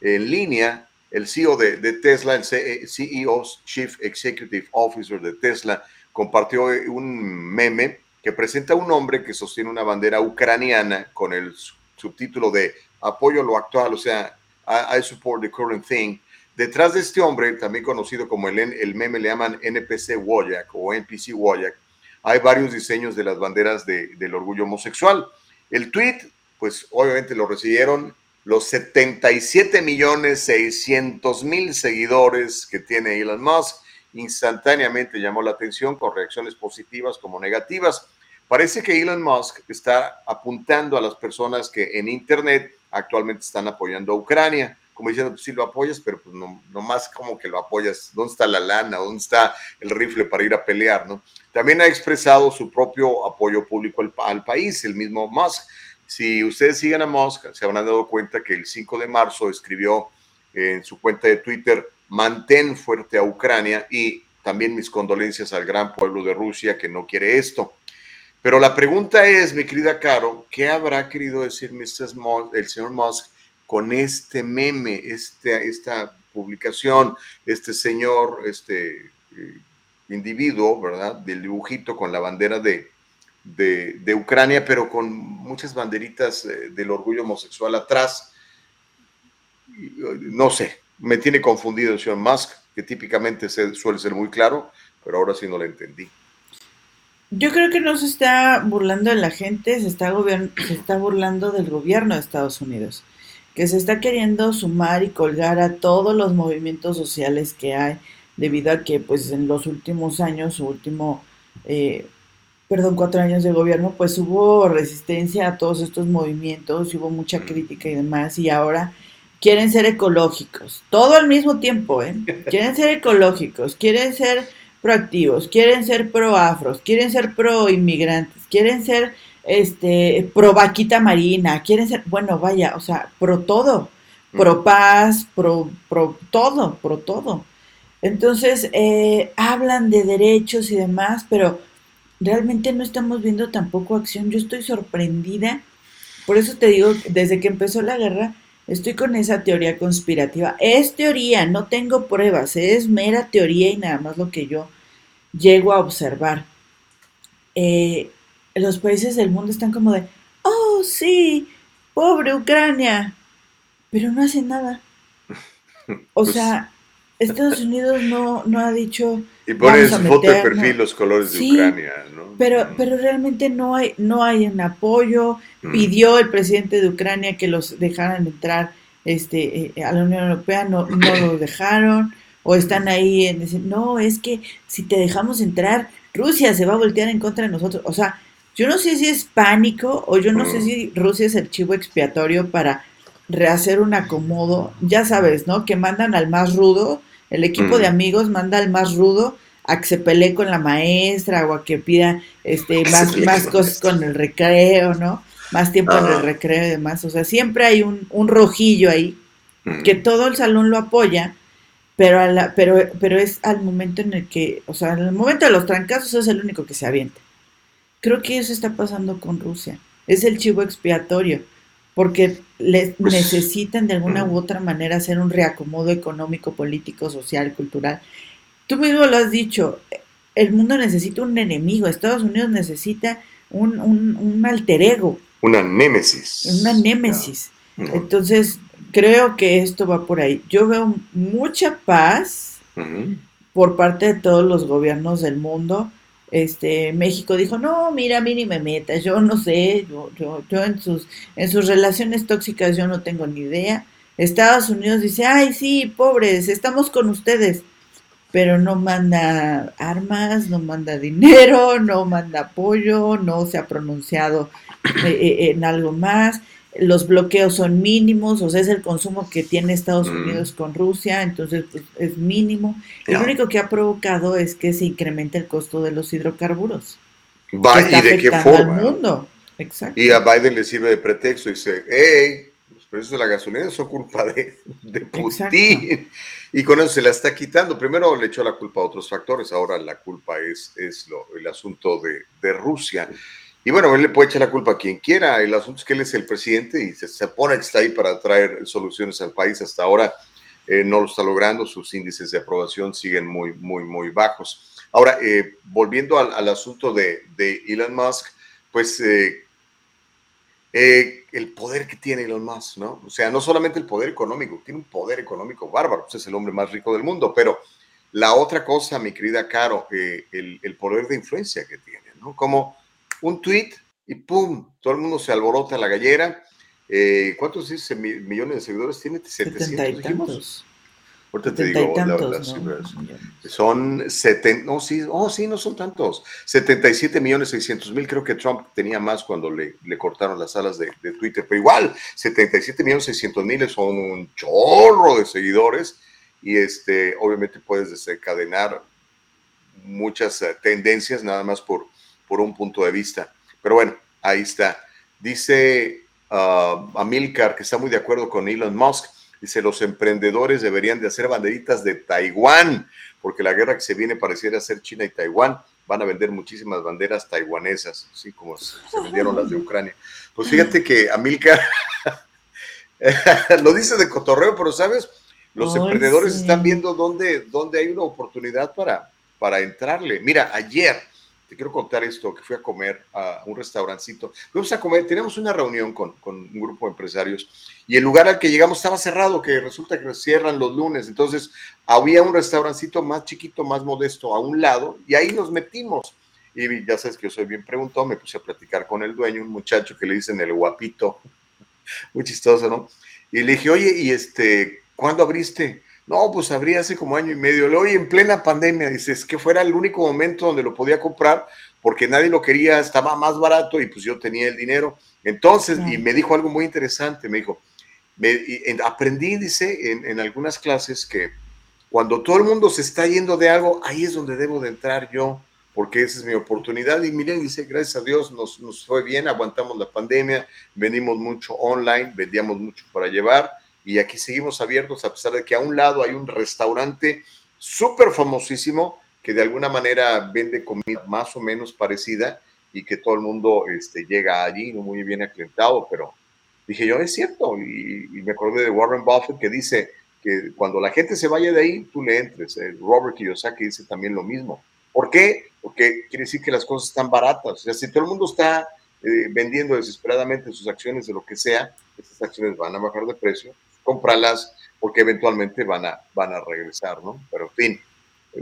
En línea, el CEO de, Tesla, el CEO, Chief Executive Officer de Tesla, compartió un meme que presenta a un hombre que sostiene una bandera ucraniana con el su- subtítulo de apoyo a lo actual, o sea, I, I support the current thing. Detrás de este hombre, también conocido como el, el meme le llaman NPC Wojak o NPC Wojak, hay varios diseños de las banderas de- del orgullo homosexual. El tweet, pues obviamente lo recibieron los 77 millones 600 mil seguidores que tiene Elon Musk. Instantáneamente llamó la atención con reacciones positivas como negativas. Parece que Elon Musk está apuntando a las personas que en Internet actualmente están apoyando a Ucrania. como diciendo, pues sí lo apoyas, pero pues no, más como que lo apoyas, ¿dónde está la lana? ¿Dónde está el rifle para ir a pelear? ¿no? También ha expresado su propio apoyo público al, al país, el mismo Musk. Si ustedes siguen a Musk, se habrán dado cuenta que el 5 de marzo escribió en su cuenta de Twitter, mantén fuerte a Ucrania y también mis condolencias al gran pueblo de Rusia que no quiere esto. Pero la pregunta es, mi querida Caro, ¿qué habrá querido decir Mr. el señor Musk con este meme, este, esta publicación, este señor, este eh, individuo, ¿verdad? Del dibujito con la bandera de, de, Ucrania, pero con muchas banderitas eh, del orgullo homosexual atrás. No sé, me tiene confundido el señor Musk, que típicamente suele ser muy claro, pero ahora sí no lo entendí. Yo creo que no se está burlando de la gente, se está, se está burlando del gobierno de Estados Unidos, que se está queriendo sumar y colgar a todos los movimientos sociales que hay, debido a que pues en los últimos años, su último, eh, perdón, cuatro años de gobierno, pues hubo resistencia a todos estos movimientos, hubo mucha crítica y demás, y ahora quieren ser ecológicos, todo al mismo tiempo, ¿eh? Quieren ser ecológicos, quieren ser proactivos, quieren ser pro afros, quieren ser pro inmigrantes, quieren ser este pro vaquita marina, quieren ser, bueno, vaya, o sea, pro todo, pro paz, pro, pro todo, pro todo. Entonces, eh, hablan de derechos y demás, pero realmente no estamos viendo tampoco acción. Yo estoy sorprendida, por eso te digo, desde que empezó la guerra, estoy con esa teoría conspirativa. Es teoría, no tengo pruebas, es mera teoría y nada más lo que yo llego a observar. Eh, los países del mundo están como de, oh sí, pobre Ucrania, pero no hacen nada. O pues sea, Estados Unidos no, no ha dicho... Y pone su foto de perfil los colores de Ucrania, ¿no? Pero, pero realmente no hay, no hay un apoyo. Pidió el presidente de Ucrania que los dejaran entrar este, eh, a la Unión Europea, no, no los dejaron o están ahí en decir, no, es que si te dejamos entrar, Rusia se va a voltear en contra de nosotros. O sea, yo no sé si es pánico o yo no sé si Rusia es el chivo expiatorio para rehacer un acomodo. Ya sabes, ¿no? Que mandan al más rudo, el equipo de amigos manda al más rudo a que se pelee con la maestra o a que pida este más, más cosas con el recreo, ¿no? Más tiempo en el recreo y demás. O sea, siempre hay un, un rojillo ahí que todo el salón lo apoya pero, a la, pero, pero es al momento en el que, o sea, el momento de los trancazos es el único que se avienta. Creo que eso está pasando con Rusia. Es el chivo expiatorio, porque les pues, necesitan de alguna u otra manera hacer un reacomodo económico, político, social, cultural. Tú mismo lo has dicho, el mundo necesita un enemigo, Estados Unidos necesita un, un, un alter ego. Una némesis. Una némesis. Entonces, creo que esto va por ahí. Yo veo mucha paz por parte de todos los gobiernos del mundo. Este, México dijo, no, mira, a mí ni me metas, yo no sé, yo, yo, yo en, sus, en sus relaciones tóxicas yo no tengo ni idea. Estados Unidos dice, ay, sí, pobres, estamos con ustedes, pero no manda armas, no manda dinero, no manda apoyo, no se ha pronunciado eh, eh, en algo más los bloqueos son mínimos, o sea, es el consumo que tiene Estados mm. Unidos con Rusia, entonces pues, es mínimo. Lo único que ha provocado es que se incremente el costo de los hidrocarburos. Va, ¿Y de qué forma? Al mundo. Exacto. Y a Biden le sirve de pretexto y dice, hey, los precios de la gasolina son culpa de, de Putin. Y con eso se la está quitando. Primero le echó la culpa a otros factores, ahora la culpa es, es lo, el asunto de, de Rusia. Y bueno, él le puede echar la culpa a quien quiera. El asunto es que él es el presidente y se, se pone que está ahí para traer soluciones al país. Hasta ahora eh, no lo está logrando. Sus índices de aprobación siguen muy, muy, muy bajos. Ahora, eh, volviendo al, asunto de, Elon Musk, pues eh, el poder que tiene Elon Musk, ¿no? O sea, no solamente el poder económico, tiene un poder económico bárbaro, pues es el hombre más rico del mundo, pero la otra cosa, mi querida Caro, el, el poder de influencia que tiene, ¿no? Como un tweet y ¡pum! Todo el mundo se alborota la gallera. Eh, ¿Cuántos millones de seguidores tiene? 700, Ahorita te digo la- las ¿no? Son 70, no, sí, oh, sí, no son tantos. 77 millones 600 mil. Creo que Trump tenía más cuando le, le cortaron las alas de, de Twitter. Pero igual, 77 millones 600 mil son un chorro de seguidores. Y este, obviamente puedes desencadenar muchas eh, tendencias nada más por, por un punto de vista. Pero bueno, ahí está. Dice ah, Amilcar que está muy de acuerdo con Elon Musk. Dice, los emprendedores deberían de hacer banderitas de Taiwán, porque la guerra que se viene pareciera ser China y Taiwán. Van a vender muchísimas banderas taiwanesas, así como se, se vendieron las de Ucrania. Pues fíjate que Amilcar lo dice de cotorreo, pero sabes, los Ay, emprendedores sí. están viendo dónde, dónde hay una oportunidad para, para entrarle. Mira, ayer te quiero contar esto, que fui a comer a un restaurancito. Fuimos a comer, teníamos una reunión con, con un grupo de empresarios y el lugar al que llegamos estaba cerrado, que resulta que cierran los lunes. Entonces, había un restaurancito más chiquito, más modesto a un lado y ahí nos metimos. Y ya sabes que yo soy bien preguntado, me puse a platicar con el dueño, un muchacho que le dicen el guapito, muy chistoso, ¿no? Y le dije, oye, ¿y este, cuándo abriste? No, pues abrí hace como año y medio. Oye, en plena pandemia, dices que fuera el único momento donde lo podía comprar porque nadie lo quería, estaba más barato y pues yo tenía el dinero. Entonces, y me dijo algo muy interesante, me dijo, me- y en- aprendí, dice, en, en algunas clases que cuando todo el mundo se está yendo de algo, ahí es donde debo de entrar yo, porque esa es mi oportunidad. Y miren, dice, gracias a Dios nos, nos fue bien, aguantamos la pandemia, vendimos mucho online, vendíamos mucho para llevar y aquí seguimos abiertos a pesar de que a un lado hay un restaurante súper famosísimo que de alguna manera vende comida más o menos parecida y que todo el mundo este, llega allí, muy bien aclientado, pero dije yo, es cierto, y, y me acordé de Warren Buffett que dice que cuando la gente se vaya de ahí, tú le entres. Robert Kiyosaki dice también lo mismo. ¿Por qué? Porque quiere decir que las cosas están baratas. O sea, si todo el mundo está eh, vendiendo desesperadamente sus acciones de lo que sea, esas acciones van a bajar de precio, cómpralas porque eventualmente van a, van a regresar, ¿no? Pero en fin,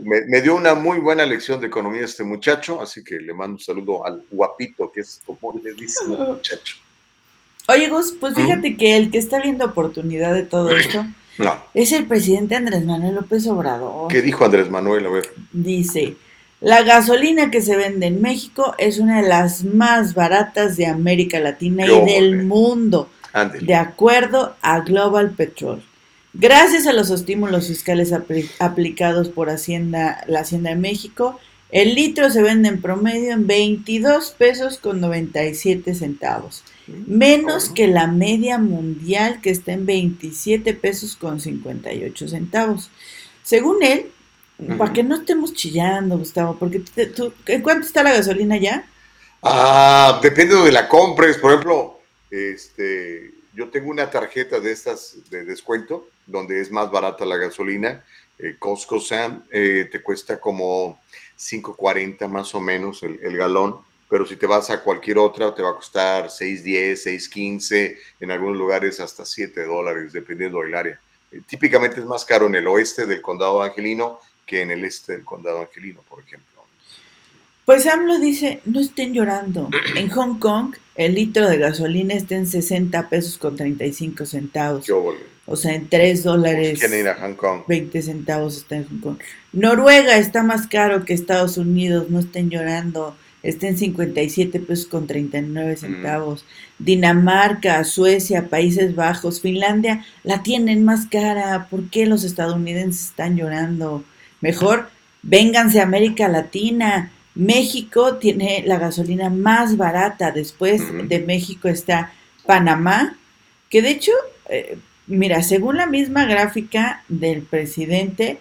me, me dio una muy buena lección de economía este muchacho, así que le mando un saludo al guapito, que es como le dicen al muchacho. Oye, Gus, pues fíjate que el que está viendo oportunidad de todo esto No, es el presidente Andrés Manuel López Obrador. ¿qué dijo Andrés Manuel? A ver. Dice, la gasolina que se vende en México es una de las más baratas de América Latina y del mundo, De acuerdo a Global Petrol. Gracias a los estímulos fiscales apli- aplicados por Hacienda, la Hacienda de México, el litro se vende en promedio en 22 pesos con 97 centavos, menos que la media mundial que está en 27 pesos con 58 centavos. Según él, para que no estemos chillando, Gustavo, porque te- tú- ¿en cuánto está la gasolina ya? Ah, depende de donde la compres. Por ejemplo, este, yo tengo una tarjeta de estas de descuento donde es más barata la gasolina. Eh, Costco Sam eh, te cuesta como 5.40 más o menos el, galón. Pero si te vas a cualquier otra, te va a costar 6.10, 6.15, en algunos lugares hasta 7 dólares, dependiendo del área. Eh, típicamente es más caro en el oeste del condado angelino que en el este del condado angelino, por ejemplo. Pues AMLO dice, no estén llorando. En Hong Kong, el litro de gasolina está en 60 pesos con 35 centavos. O sea, en 3 dólares. ¿Quieren ir a Hong Kong? 20 centavos está en Hong Kong. Noruega está más caro que Estados Unidos, no estén llorando. Está en 57 pesos con 39 centavos. Dinamarca, Suecia, Países Bajos, Finlandia la tienen más cara. ¿Por qué los estadounidenses están llorando? Mejor, vénganse a América Latina. México tiene la gasolina más barata. Después de México está Panamá, que de hecho, eh, mira, según la misma gráfica del presidente,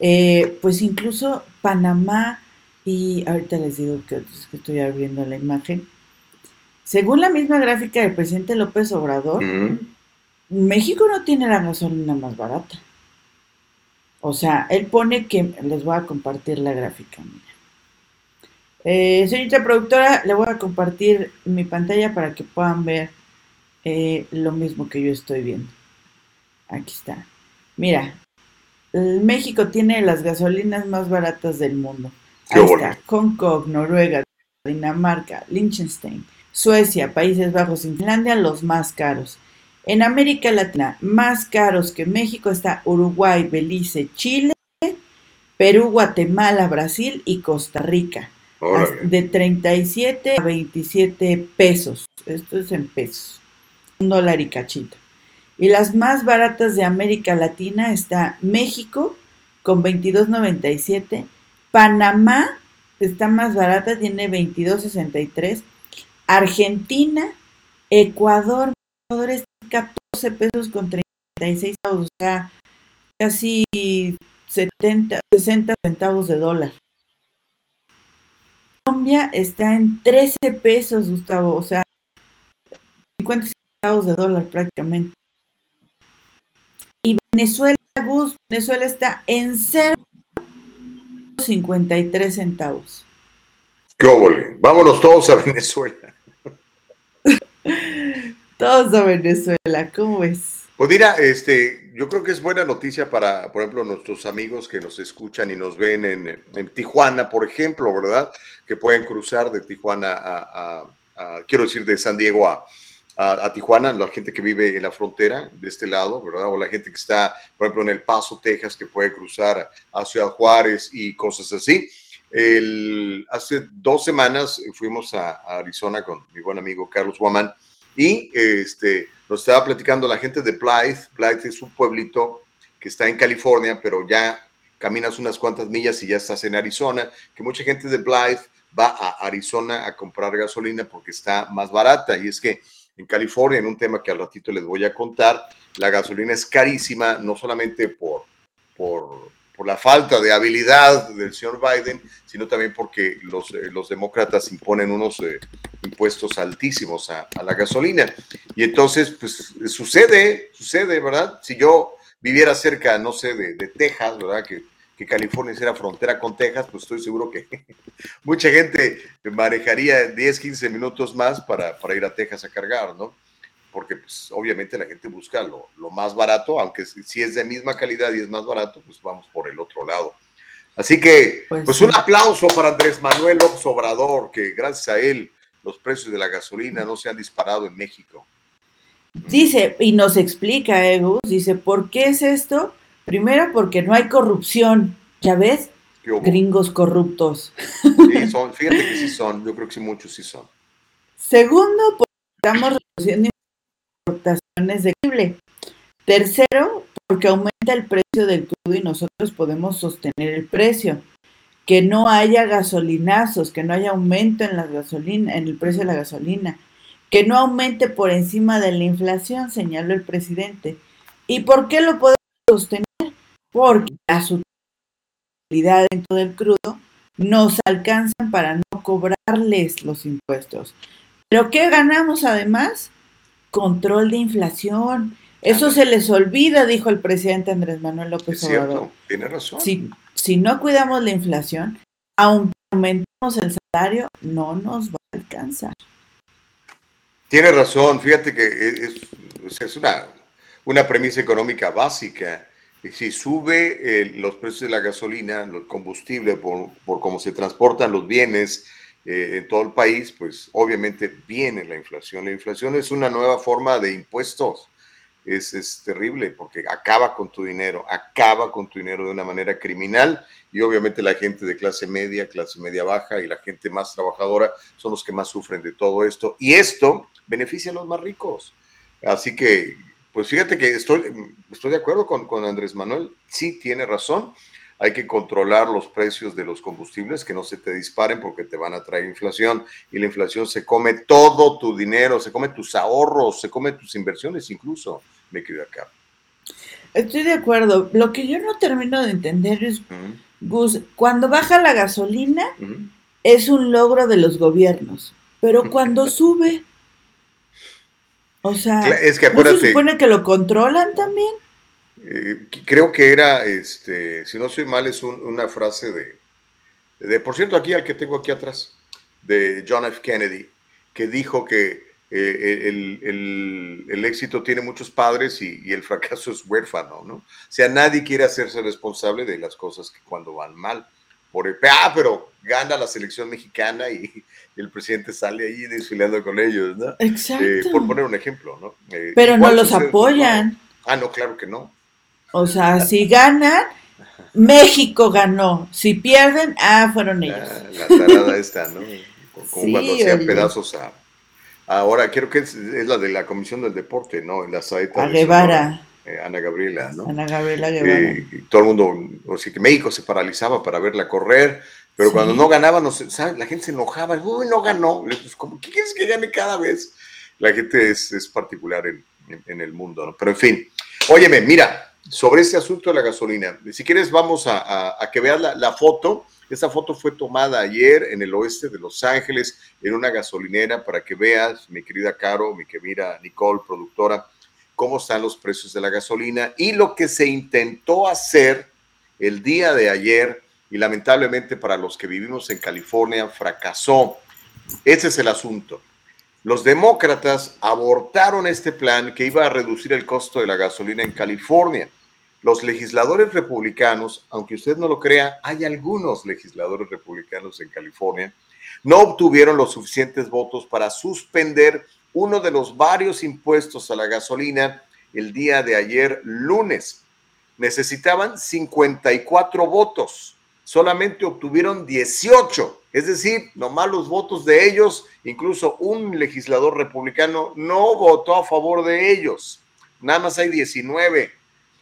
eh, pues incluso Panamá y ahorita les digo que, es que estoy abriendo la imagen. Según la misma gráfica del presidente López Obrador. México no tiene la gasolina más barata. O sea, él pone que les voy a compartir la gráfica. Mira. Eh, señorita productora, le voy a compartir mi pantalla para que puedan ver eh, lo mismo que yo estoy viendo. Aquí está. Mira, México tiene las gasolinas más baratas del mundo. Ahí está. Hong Kong, Noruega, Dinamarca, Liechtenstein, Suecia, Países Bajos y Finlandia los más caros. En América Latina, más caros que México está Uruguay, Belice, Chile, Perú, Guatemala, Brasil y Costa Rica. De 37 a 27 pesos. Esto es en pesos. Un dólar y cachito. Y las más baratas de América Latina está México con 22.97, Panamá está más barata, tiene 22.63, Argentina, Ecuador, Ecuador es 14 pesos con 36 centavos, o sea, casi 70, 60 centavos de dólar. Colombia está en 13 pesos, Gustavo, o sea, 50 centavos de dólar prácticamente. Y Venezuela, Gus, Venezuela está en 0.53 centavos. ¡Qué óvole! Vámonos todos a Venezuela. todos a Venezuela, ¿cómo es? Pues mira, este, yo creo que es buena noticia para, por ejemplo, nuestros amigos que nos escuchan y nos ven en, Tijuana, por ejemplo, ¿verdad? Que pueden cruzar de Tijuana a quiero decir, de San Diego a, a, Tijuana, la gente que vive en la frontera de este lado, ¿verdad? O la gente que está, por ejemplo, en El Paso, Texas, que puede cruzar a Ciudad Juárez y cosas así. El, hace dos semanas fuimos a, Arizona con mi buen amigo Carlos Guamán y este, nos estaba platicando la gente de Blythe. Blythe es un pueblito que está en California, pero ya caminas unas cuantas millas y ya estás en Arizona, que mucha gente de Blythe va a Arizona a comprar gasolina porque está más barata. Y es que en California, en un tema que al ratito les voy a contar, la gasolina es carísima, no solamente por, por, por la falta de habilidad del señor Biden, sino también porque los, eh, los demócratas imponen unos eh, impuestos altísimos a, la gasolina. Y entonces, pues sucede, sucede, ¿verdad? Si yo viviera cerca, no sé, de, de Texas, ¿verdad? Que que California será frontera con Texas, pues estoy seguro que mucha gente manejaría 10, 15 minutos más para, para, ir a Texas a cargar, ¿no? Porque pues obviamente la gente busca lo, lo, más barato, aunque si es de misma calidad y es más barato, pues vamos por el otro lado. Así que, pues, pues un aplauso para Andrés Manuel López Obrador, que gracias a él los precios de la gasolina no se han disparado en México. Dice, y nos explica, Egus, dice, ¿por qué es esto? Primero porque no hay corrupción, ¿ya ves? Gringos corruptos. Sí, son, fíjate que sí son, yo creo que sí muchos sí son. Segundo, porque estamos reduciendo importaciones de. Tercero, porque aumenta el precio del crudo y nosotros podemos sostener el precio. Que no haya gasolinazos, que no haya aumento en la gasolina, en el precio de la gasolina, que no aumente por encima de la inflación, señaló el presidente. ¿Y por qué lo podemos sostener? porque las utilidades dentro del crudo nos alcanzan para no cobrarles los impuestos. Pero ¿qué ganamos además? Control de inflación. Eso se les olvida, dijo el presidente Andrés Manuel López es Obrador. tiene razón. Si, si no cuidamos la inflación, aunque aumentemos el salario, no nos va a alcanzar. Tiene razón, fíjate que es, es una, una premisa económica básica si sube eh, los precios de la gasolina, el combustible, por, por cómo se transportan los bienes eh, en todo el país, pues obviamente viene la inflación. La inflación es una nueva forma de impuestos. Es, es, terrible porque acaba con tu dinero, acaba con tu dinero de una manera criminal y obviamente la gente de clase media, clase media baja y la gente más trabajadora son los que más sufren de todo esto y esto beneficia a los más ricos. Así que pues fíjate que estoy, estoy de acuerdo con, con Andrés Manuel, sí tiene razón, hay que controlar los precios de los combustibles, que no se te disparen porque te van a traer inflación y la inflación se come todo tu dinero, se come tus ahorros, se come tus inversiones incluso, me quedo acá. Estoy de acuerdo. Lo que yo no termino de entender es, Gus, cuando baja la gasolina es un logro de los gobiernos, pero cuando sube o sea, es que ¿no se supone que lo controlan también? Eh, creo que era, este, si no soy mal, es una frase de, de, por cierto, aquí al que tengo aquí atrás, de John F. Kennedy, que dijo que eh, el, el, el, éxito tiene muchos padres y, y, el fracaso es huérfano, ¿no? O sea, nadie quiere hacerse responsable de las cosas que cuando van mal, por el, ah, pero gana la selección mexicana y, el presidente sale ahí desfilando con ellos, ¿no? Exacto. Eh, por poner un ejemplo, ¿no? Eh, pero no los apoyan. Ah, no, claro que no. O sea, si ganan, México ganó. Si pierden, ah, fueron ellos. Ah, la tarada esta, ¿no? Como Sí, cuando hacían oye. pedazos a... Ahora, creo que es, es la de la Comisión del Deporte, ¿no? En la saeta A Guevara, eh, Ana Gabriela, ¿no? Ana Gabriela Guevara. Eh, y todo el mundo, o sea, que México se paralizaba para verla correr, pero Sí. cuando no ganaba, no la gente se enojaba, uy, no ganó. Pues, ¿cómo, ¿Qué quieres que gane cada vez? La gente es, es particular en, en- en el mundo, ¿no? Pero en fin, óyeme, mira, sobre este asunto de la gasolina, si quieres vamos a, que veas la, la foto. Esta foto fue tomada ayer en el oeste de Los Ángeles, en una gasolinera, para que veas, mi querida Caro, mi querida Nicole, productora, cómo están los precios de la gasolina y lo que se intentó hacer el día de ayer y lamentablemente para los que vivimos en California fracasó. Ese es el asunto. Los demócratas abortaron este plan que iba a reducir el costo de la gasolina en California. Los legisladores republicanos, aunque usted no lo crea, hay algunos legisladores republicanos en California, no obtuvieron los suficientes votos para suspender uno de los varios impuestos a la gasolina el día de ayer lunes. Necesitaban 54 votos, solamente obtuvieron 18, es decir, nomás los votos de ellos, incluso un legislador republicano no votó a favor de ellos, nada más hay 19.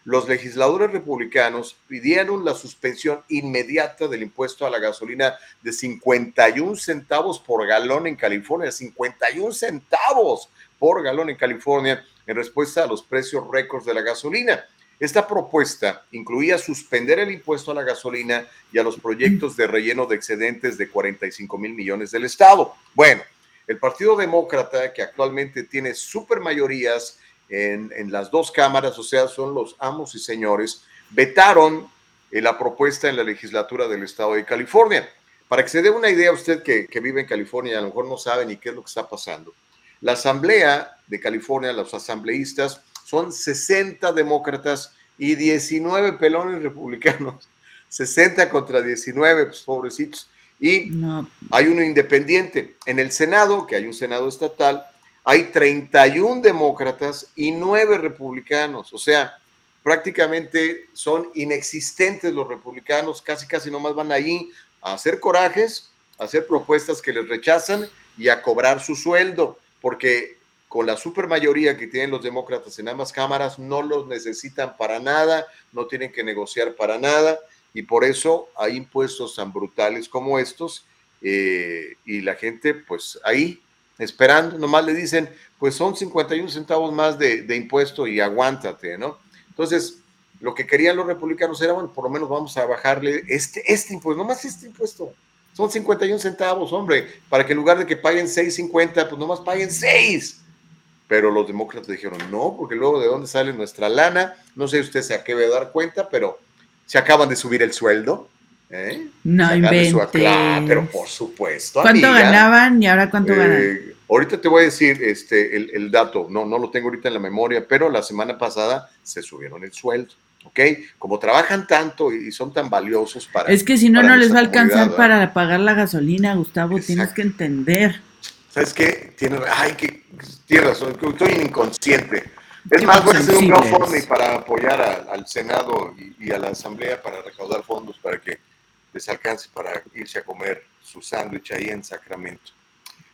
Los legisladores republicanos pidieron la suspensión inmediata del impuesto a la gasolina de 51 centavos por galón en California, 51 centavos por galón en California en respuesta a los precios récords de la gasolina. Esta propuesta incluía suspender el impuesto a la gasolina y a los proyectos de relleno de excedentes de 45 mil millones del Estado. Bueno, el Partido Demócrata, que actualmente tiene supermayorías en, las dos cámaras, o sea, son los amos y señores, vetaron eh, la propuesta en la legislatura del Estado de California. Para que se dé una idea, usted que, que vive en California, a lo mejor no sabe ni qué es lo que está pasando. La Asamblea de California, los asambleístas, son 60 demócratas y 19 pelones republicanos. 60 contra 19, pues pobrecitos. Y No, hay uno independiente. En el Senado, que hay un Senado estatal, hay 31 demócratas y 9 republicanos. O sea, prácticamente son inexistentes los republicanos, casi casi nomás van ahí a hacer corajes, a hacer propuestas que les rechazan y a cobrar su sueldo, porque con la supermayoría que tienen los demócratas en ambas cámaras no los necesitan para nada, no tienen que negociar para nada y por eso hay impuestos tan brutales como estos eh, y la gente pues ahí esperando, nomás le dicen pues son 51 centavos más de, impuesto y aguántate, ¿no? Entonces, lo que querían los republicanos era, bueno, por lo menos vamos a bajarle este, este impuesto, nomás este impuesto. Son 51 centavos, hombre, para que en lugar de que paguen 6.50, pues nomás paguen 6. Pero los demócratas dijeron, no, porque luego de dónde sale nuestra lana, no sé si usted se acaba de dar cuenta, pero se acaban de subir el sueldo. ¿eh? no su- inventes. Claro, pero por supuesto. ¿Cuánto amiga. ganaban y ahora cuánto ganan? Eh, ahorita te voy a decir este, el, el dato, no, no lo tengo ahorita en la memoria, pero la semana pasada se subieron el sueldo, ¿ok? Como trabajan tanto y son tan valiosos para... Es que si no, no les va a alcanzar para pagar la gasolina, Gustavo, tienes que entender. ¿Sabes qué? Tiene, ay, que tienes razón, estoy inconsciente. Es más, voy a hacer un crowdfunding para apoyar a- al Senado y, y a la Asamblea para recaudar fondos para que les alcance para irse a comer su sándwich ahí en Sacramento.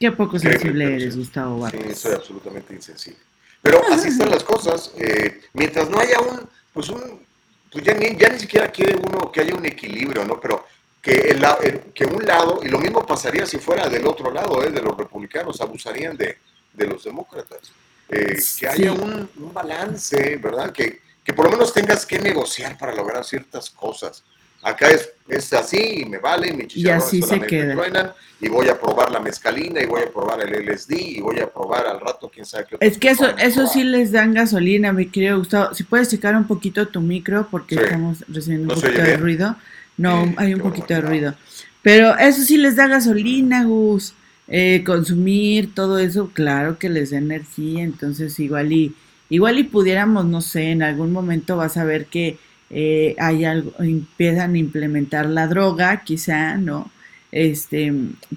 Qué poco sensible eres, sí. Gustavo Sí, Vargas. soy absolutamente insensible. Pero así están las cosas. eh, mientras no haya un, pues un, pues ya ni, ya ni siquiera quiere uno que haya un equilibrio, ¿no? Pero que, el, el- que un lado, y lo mismo pasaría si fuera del otro lado, ¿eh? de los republicanos, abusarían de, de los demócratas. Eh, que Sí. haya un, un balance, ¿verdad? Que, que por lo menos tengas que negociar para lograr ciertas cosas. Acá es, es así y me vale, mi chicharrones así se queda. truenan, y voy a probar la mezcalina y voy a probar el LSD y voy a probar al rato quién sabe qué Es que eso, eso sí les dan gasolina, mi querido Gustavo. Si puedes checar un poquito tu micro, porque Sí. estamos recibiendo un ¿No se poquito de ruido. No, Sí, hay un poquito de ruido. Pero eso sí les da gasolina, Gus. Eh, consumir todo eso, claro que les da energía. Entonces, igual y, igual y pudiéramos, no sé, en algún momento vas a ver que eh, hay algo, empiezan a implementar la droga, quizá, ¿no? Este,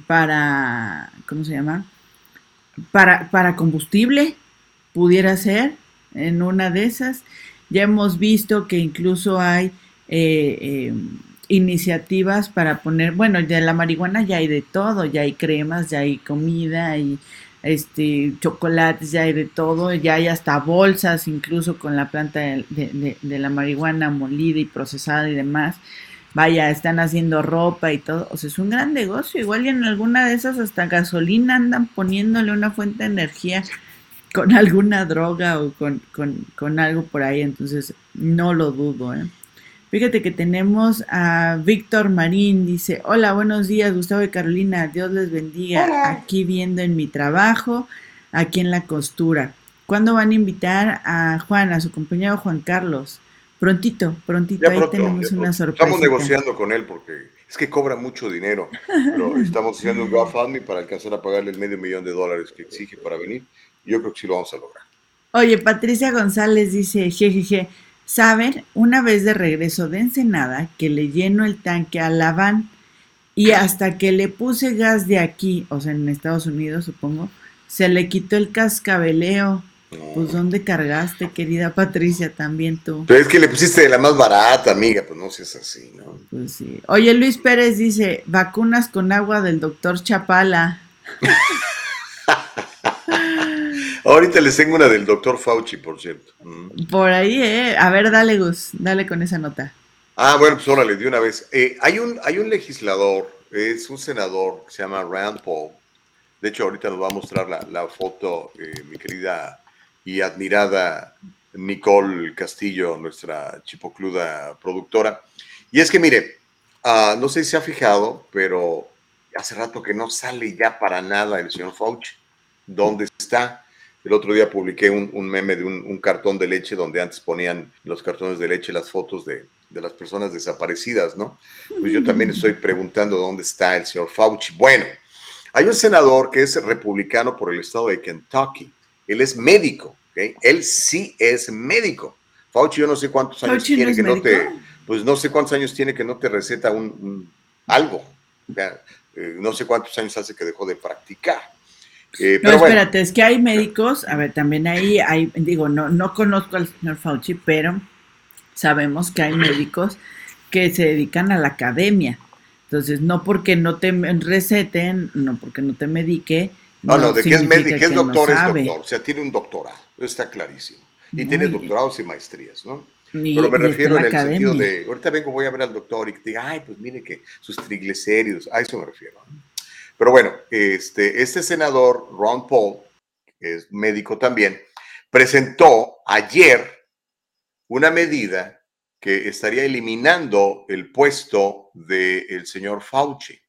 para, ¿cómo se llama? Para, para combustible, pudiera ser, en una de esas. Ya hemos visto que incluso hay eh, em, iniciativas para poner, bueno, de la marihuana ya hay de todo, ya hay cremas, ya hay comida, y este, chocolates, ya hay de todo, ya hay hasta bolsas, incluso con la planta de, la marihuana molida y procesada y demás. Vaya, están haciendo ropa y todo, o sea, es un gran negocio. Igual y en alguna de esas hasta gasolina andan poniéndole una fuente de energía con alguna droga o con, con, con algo por ahí, entonces no lo dudo, ¿eh? Fíjate que tenemos a Víctor Marín, dice, hola, buenos días, Gustavo y Carolina, Dios les bendiga, aquí viendo en mi trabajo, aquí en la costura. ¿Cuándo van a invitar a Juan, a su compañero Juan Carlos? Prontito, prontito, ahí tenemos una sorpresa. Estamos negociando con él porque es que cobra mucho dinero, pero estamos haciendo un GoFundMe para alcanzar a pagarle el medio millón de dólares que exige para venir. Yo creo que sí lo vamos a lograr. Oye, Patricia González dice, jejeje, Saben, una vez de regreso de Ensenada, que le lleno el tanque a la van y hasta que le puse gas de aquí, o sea, en Estados Unidos supongo, se le quitó el cascabeleo. Pues ¿dónde cargaste, querida Patricia? También tú. Pero es que le pusiste de la más barata, amiga, pues no seas así, ¿no? Pues sí. Oye, Luis Pérez dice, vacunas con agua del doctor Chapala. Ahorita les tengo una del doctor Fauci, por cierto. Mm. Por ahí, ¿eh? A ver, dale, Gus, dale con esa nota. Ah, bueno, pues órale, de una vez. Eh, hay, un, hay un legislador, es un senador que se llama Rand Paul. De hecho, ahorita nos va a mostrar la, foto, eh, mi querida y admirada Nicole Castillo, nuestra chipocluda productora. Y es que, mire, ah, no sé si se ha fijado, pero hace rato que no sale ya para nada el señor Fauci. ¿Dónde está? El otro día publiqué un, meme de un, cartón de leche donde antes ponían los cartones de leche las fotos de, las personas desaparecidas, ¿no? Pues yo también estoy preguntando dónde está el señor Fauci. Bueno, hay un senador que es republicano por el estado de Kentucky. Él es médico, ¿ok? Él sí es médico. Fauci, yo no sé cuántos años tiene que no te, pues no sé cuántos años tiene que no te receta un, algo. Eh, no sé cuántos años hace que dejó de practicar. Eh, no, espérate, es que hay médicos, a ver, también ahí hay, digo, no, no conozco al señor Fauci, pero sabemos que hay médicos que se dedican a la academia. Entonces, no porque no te receten, no porque no te medique. No, no, de que es médico, que es doctor, es doctor. O sea, tiene un doctorado, está clarísimo. Y tiene doctorados y maestrías, ¿no? Pero me refiero en el sentido de, ahorita vengo, voy a ver al doctor y que diga, ay, pues mire que sus triglicéridos, a eso me refiero. ¿no? Pero bueno, este, este senador, Ron Paul, que es médico también, presentó ayer una medida que estaría eliminando el puesto del señor Fauci.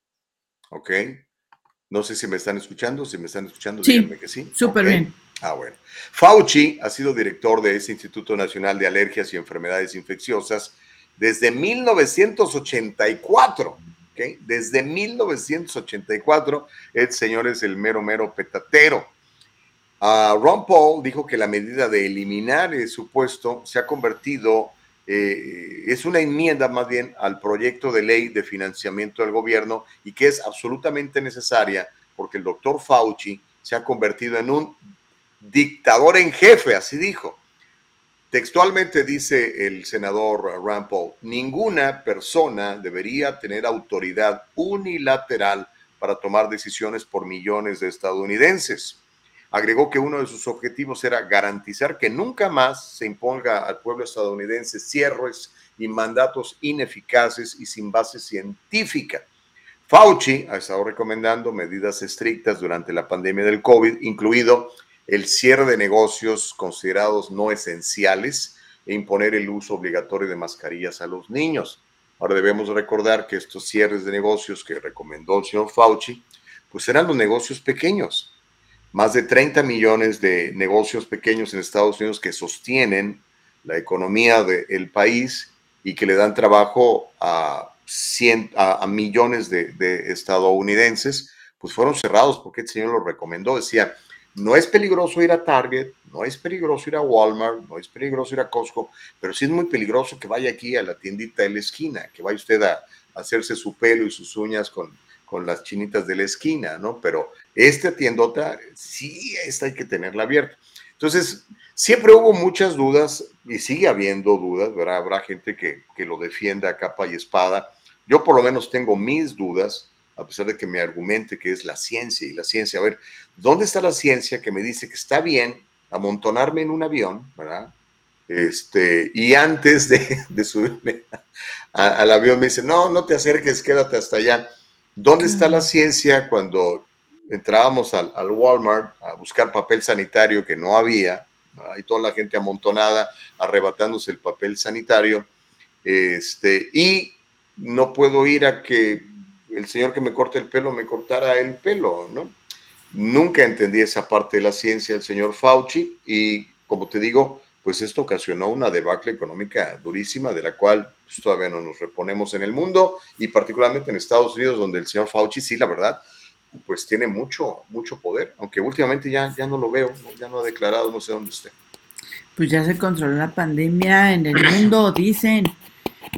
¿Ok? No sé si me están escuchando. Si me están escuchando, sí, díganme que sí. Súper bien. Ah, bueno. Fauci ha sido director de ese Instituto Nacional de Alergias y Enfermedades Infecciosas desde 1984. Desde 1984, el señor es el mero, mero petatero. Uh, Ron Paul dijo que la medida de eliminar su puesto se ha convertido, eh, es una enmienda más bien al proyecto de ley de financiamiento del gobierno y que es absolutamente necesaria porque el doctor Fauci se ha convertido en un dictador en jefe, así dijo. Textualmente dice el senador Rand ninguna persona debería tener autoridad unilateral para tomar decisiones por millones de estadounidenses. Agregó que uno de sus objetivos era garantizar que nunca más se imponga al pueblo estadounidense cierres y mandatos ineficaces y sin base científica. Fauci ha estado recomendando medidas estrictas durante la pandemia del COVID, incluido el cierre de negocios considerados no esenciales e imponer el uso obligatorio de mascarillas a los niños. Ahora debemos recordar que estos cierres de negocios que recomendó el señor Fauci, pues eran los negocios pequeños. Más de 30 millones de negocios pequeños en Estados Unidos que sostienen la economía del país y que le dan trabajo a, millones de, de estadounidenses, pues fueron cerrados porque el señor lo recomendó. Decía, no es peligroso ir a Target, No es peligroso ir a Walmart, no es peligroso ir a Costco, pero sí es muy peligroso que vaya aquí a la tiendita de la esquina, que vaya usted a, hacerse su pelo y sus uñas con, con las chinitas de la esquina, ¿no? Pero esta tiendota, sí, esta hay que tenerla abierta. Entonces, siempre hubo muchas dudas y sigue habiendo dudas, ¿verdad? Habrá gente que, que lo defienda a capa y espada. Yo por lo menos tengo mis dudas, a pesar de que me argumente que es la ciencia y la ciencia. A ver, ¿dónde está la ciencia que me dice que está bien amontonarme en un avión, ¿verdad? Este, y antes de, subirme al avión me dice, no, no te acerques, quédate hasta allá. ¿Dónde está la ciencia cuando entrábamos al, Walmart a buscar papel sanitario que no había, y toda la gente amontonada arrebatándose el papel sanitario, este, y no puedo ir a que el señor que me corte el pelo me cortara el pelo, ¿no? Nunca entendí esa parte de la ciencia del señor Fauci y, como te digo, pues esto ocasionó una debacle económica durísima de la cual pues, todavía no nos reponemos en el mundo y particularmente en Estados Unidos, donde el señor Fauci, sí, la verdad, pues tiene mucho, mucho poder, aunque últimamente ya, ya no lo veo, ya no ha declarado, no sé dónde esté. Pues ya se controló la pandemia en el mundo, dicen.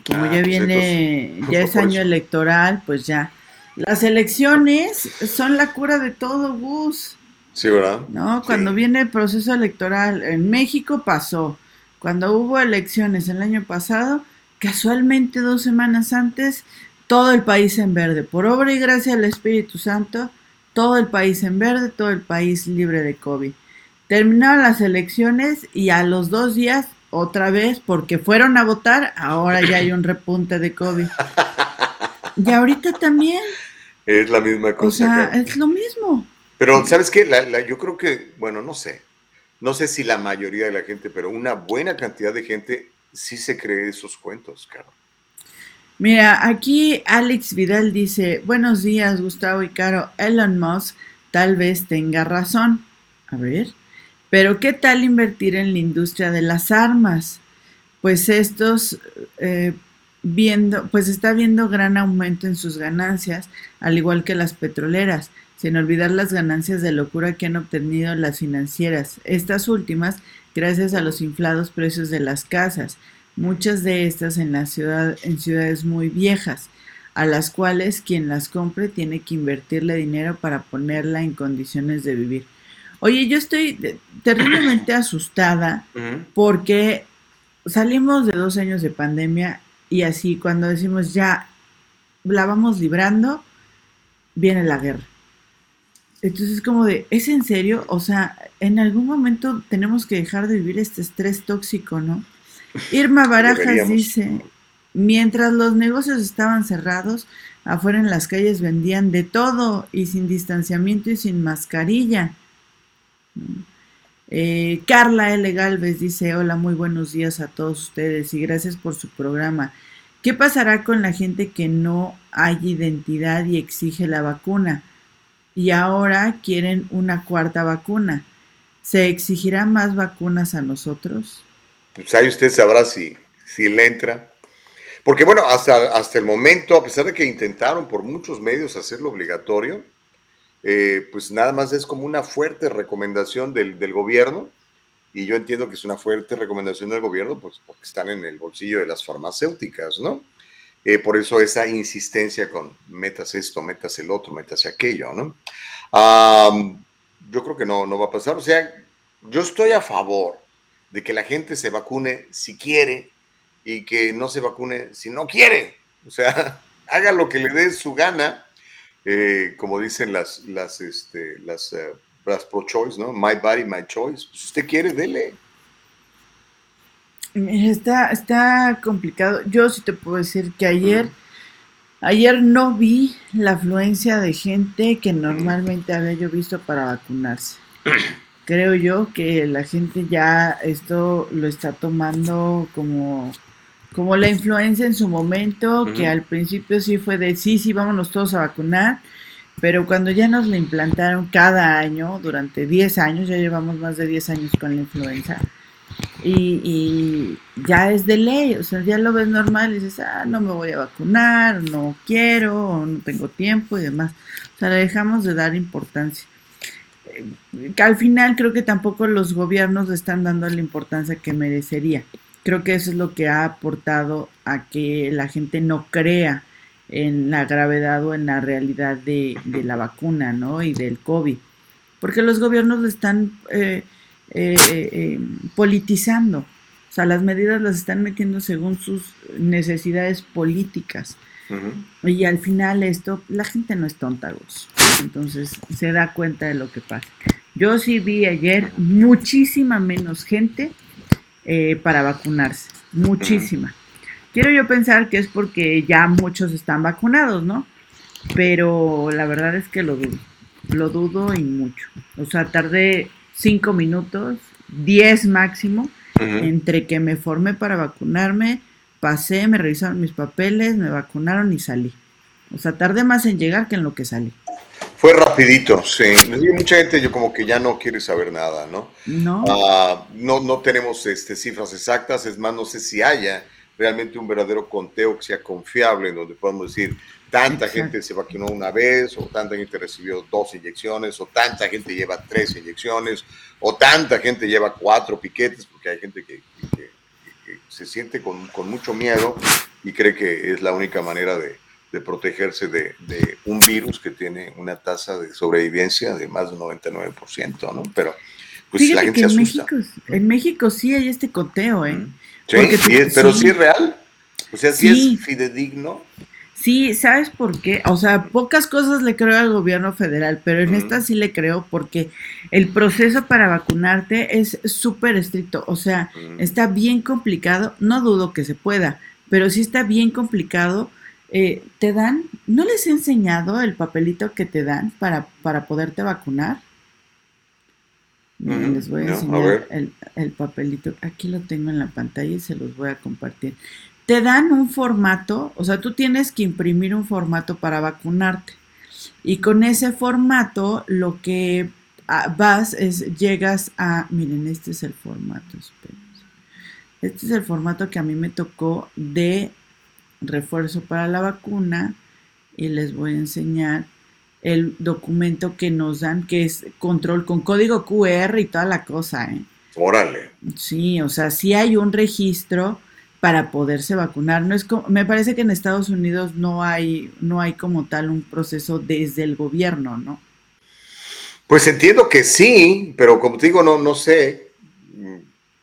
Como ya ah, pues viene, ya es año electoral, pues ya. Las elecciones son la cura de todo, Gus. Sí, ¿verdad? No, cuando viene el proceso electoral, en México pasó. Cuando hubo elecciones el año pasado, casualmente dos semanas antes, todo el país en verde. Por obra y gracia del Espíritu Santo, todo el país en verde, todo el país libre de COVID. Terminaron las elecciones y a los dos días, otra vez, porque fueron a votar, ahora ya hay un repunte de COVID. Y ahorita también. Es la misma cosa. O sea, es lo mismo. Pero, ¿sabes qué? yo creo que, bueno, no sé. No sé si la mayoría de la gente, pero una buena cantidad de gente sí se cree esos cuentos, Caro. Mira, aquí Alex Vidal dice, buenos días Gustavo y Caro, Elon Musk tal vez tenga razón. A ver, pero ¿qué tal invertir en la industria de las armas? Pues estos, eh, viendo, pues está viendo gran aumento en sus ganancias, al igual que las petroleras, sin olvidar las ganancias de locura que han obtenido las financieras, estas últimas gracias a los inflados precios de las casas muchas de estas en la ciudad, en ciudades muy viejas, a las cuales quien las compre tiene que invertirle dinero para ponerla en condiciones de vivir. Oye, yo estoy terriblemente asustada porque salimos de dos años de pandemia y así cuando decimos ya la vamos librando, viene la guerra. Entonces es como de, ¿es en serio? O sea, en algún momento tenemos que dejar de vivir este estrés tóxico, ¿no? Irma Barajas dice, mientras los negocios estaban cerrados, afuera en las calles vendían de todo y sin distanciamiento y sin mascarilla. Eh, Carla L. Galvez dice, hola, muy buenos días a todos ustedes y gracias por su programa. ¿Qué pasará con la gente que no hay identidad y exige la vacuna? Y ahora quieren una cuarta vacuna. ¿Se exigirá más vacunas a nosotros? pues ahí usted sabrá si, si le entra. Porque bueno, hasta, hasta el momento, a pesar de que intentaron por muchos medios hacerlo obligatorio, eh, pues nada más es como una fuerte recomendación del, del, gobierno, y yo entiendo que es una fuerte recomendación del gobierno, pues porque están en el bolsillo de las farmacéuticas, ¿no? Eh, por eso esa insistencia con metas esto, metas el otro, metas aquello, ¿no? yo creo que no, no va a pasar. O sea, yo estoy a favor de que la gente se vacune si quiere y que no se vacune si no quiere. O sea, haga lo que le dé su gana, eh, como dicen las, las, este, las, eh, las pro-choice, ¿no? My body, my choice. Si usted quiere, dele. Está, está complicado. Yo sí te puedo decir que ayer, ayer no vi la afluencia de gente que normalmente había yo visto para vacunarse. creo yo que la gente ya esto lo está tomando como, como la influencia en su momento, que al principio sí fue de sí, sí, vámonos todos a vacunar, pero cuando ya nos la implantaron cada año, durante 10 años, ya llevamos más de 10 años con la influenza, y, y, ya es de ley, o sea, ya lo ves normal y dices, ah, no me voy a vacunar, no quiero, no tengo tiempo y demás. O sea, le dejamos de dar importancia que al final creo que tampoco los gobiernos le están dando la importancia que merecería. Creo que eso es lo que ha aportado a que la gente no crea en la gravedad o en la realidad de, de la vacuna, ¿no? Y del COVID. Porque los gobiernos lo están eh, eh, eh, politizando. O sea, las medidas las están metiendo según sus necesidades políticas. Y al final esto, la gente no es tonta, Gus. Entonces se da cuenta de lo que pasa. Yo sí vi ayer muchísima menos gente eh, para vacunarse. Muchísima. Quiero yo pensar que es porque ya muchos están vacunados, ¿no? Pero la verdad es que lo dudo. Lo dudo y mucho. O sea, tardé cinco minutos, diez máximo, entre que me formé para vacunarme, pasé, me revisaron mis papeles, me vacunaron y salí. O sea, tardé más en llegar que en lo que salí. Fue rapidito, sí. Mucha gente yo como que ya no quiere saber nada, ¿no? No. Ah, no, no tenemos este, cifras exactas, es más, no sé si haya realmente un verdadero conteo que sea confiable, en donde podamos decir, tanta gente se vacunó una vez, o tanta gente recibió dos inyecciones, o tanta gente lleva tres inyecciones, o tanta gente lleva cuatro piquetes, porque hay gente que, se siente con, con, mucho miedo y cree que es la única manera de, de protegerse de, de, un virus que tiene una tasa de sobrevivencia de más del 99%, ¿no? Pero pues la gente se asusta. En México, en México sí hay este conteo, ¿eh? Sí, sí pero sí. es real. O sea, sí, es fidedigno. Sí, ¿sabes por qué? O sea, pocas cosas le creo al gobierno federal, pero en esta sí le creo porque el proceso para vacunarte es súper estricto. O sea, está bien complicado. No dudo que se pueda, pero sí está bien complicado. Eh, te dan, ¿no les he enseñado el papelito que te dan para, para poderte vacunar? les voy a enseñar el, el, papelito. Aquí lo tengo en la pantalla y se los voy a compartir te dan un formato, o sea, tú tienes que imprimir un formato para vacunarte. Y con ese formato lo que ah, vas es, llegas a, miren, este es el formato, este es el formato que a mí me tocó de refuerzo para la vacuna y les voy a enseñar el documento que nos dan, que es control con código QR y toda la cosa, ¿eh? Órale. Sí, o sea, sí hay un registro para poderse vacunar. No es como, me parece que en Estados Unidos no hay, no hay como tal un proceso desde el gobierno, ¿no? Pues entiendo que sí, pero como te digo, no, no sé.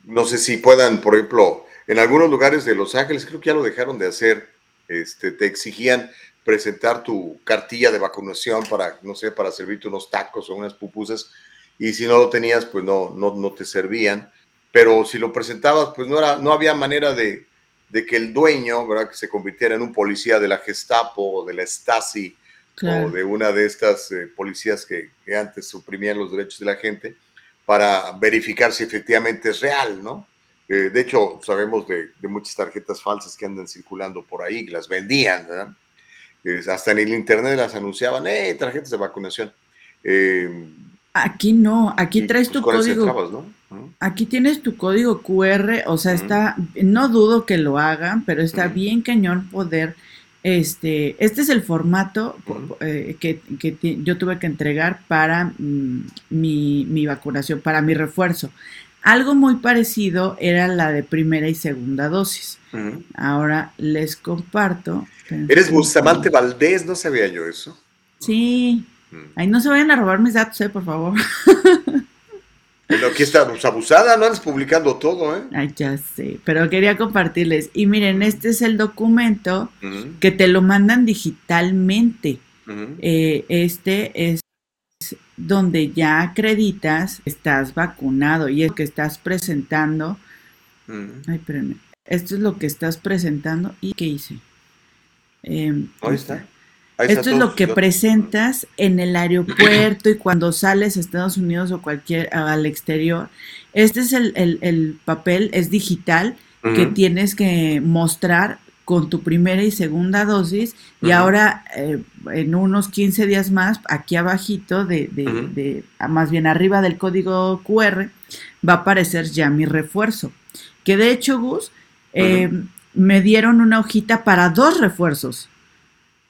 No sé si puedan, por ejemplo, en algunos lugares de Los Ángeles, creo que ya lo dejaron de hacer. Este, te exigían presentar tu cartilla de vacunación para, no sé, para servirte unos tacos o unas pupusas. Y si no lo tenías, pues no, no, no te servían. Pero si lo presentabas, pues no, era, no había manera de, de que el dueño, ¿verdad? Que se convirtiera en un policía de la Gestapo o de la Stasi o de una de estas eh, policías que, antes suprimían los derechos de la gente para verificar si efectivamente es real, ¿no? Eh, de hecho, sabemos de, muchas tarjetas falsas que andan circulando por ahí, que las vendían, ¿verdad? hasta en el internet las anunciaban, ¡eh! Tarjetas de vacunación. Eh, aquí no, aquí traes pues tu código. ¿no? Aquí tienes tu código QR, o sea, está, no dudo que lo hagan, pero está bien cañón poder, este, este es el formato eh, que, yo tuve que entregar para mm, mi, vacunación, para mi refuerzo. Algo muy parecido era la de primera y segunda dosis. Ahora les comparto. ¿Eres Bustamante Valdés? No sabía yo eso. Sí. Ahí no se vayan a robar mis datos, eh, por favor. Pero aquí está pues, abusada, no andas publicando todo, ¿eh? Ay, ya sé, pero quería compartirles. Y miren, este es el documento que te lo mandan digitalmente. Eh, este es donde ya acreditas, estás vacunado y es que estás presentando. Ay, espérenme. Esto es lo que estás presentando y ¿qué hice? Em, Ahí está. Esto es lo que presentas en el aeropuerto y cuando sales a Estados Unidos o cualquier al exterior. Este es el, papel, es digital, que tienes que mostrar con tu primera y segunda dosis y ahora eh, en unos 15 días más, aquí abajito, de, de, más bien arriba del código QR, va a aparecer ya mi refuerzo. Que de hecho, Gus, eh, me dieron una hojita para dos refuerzos.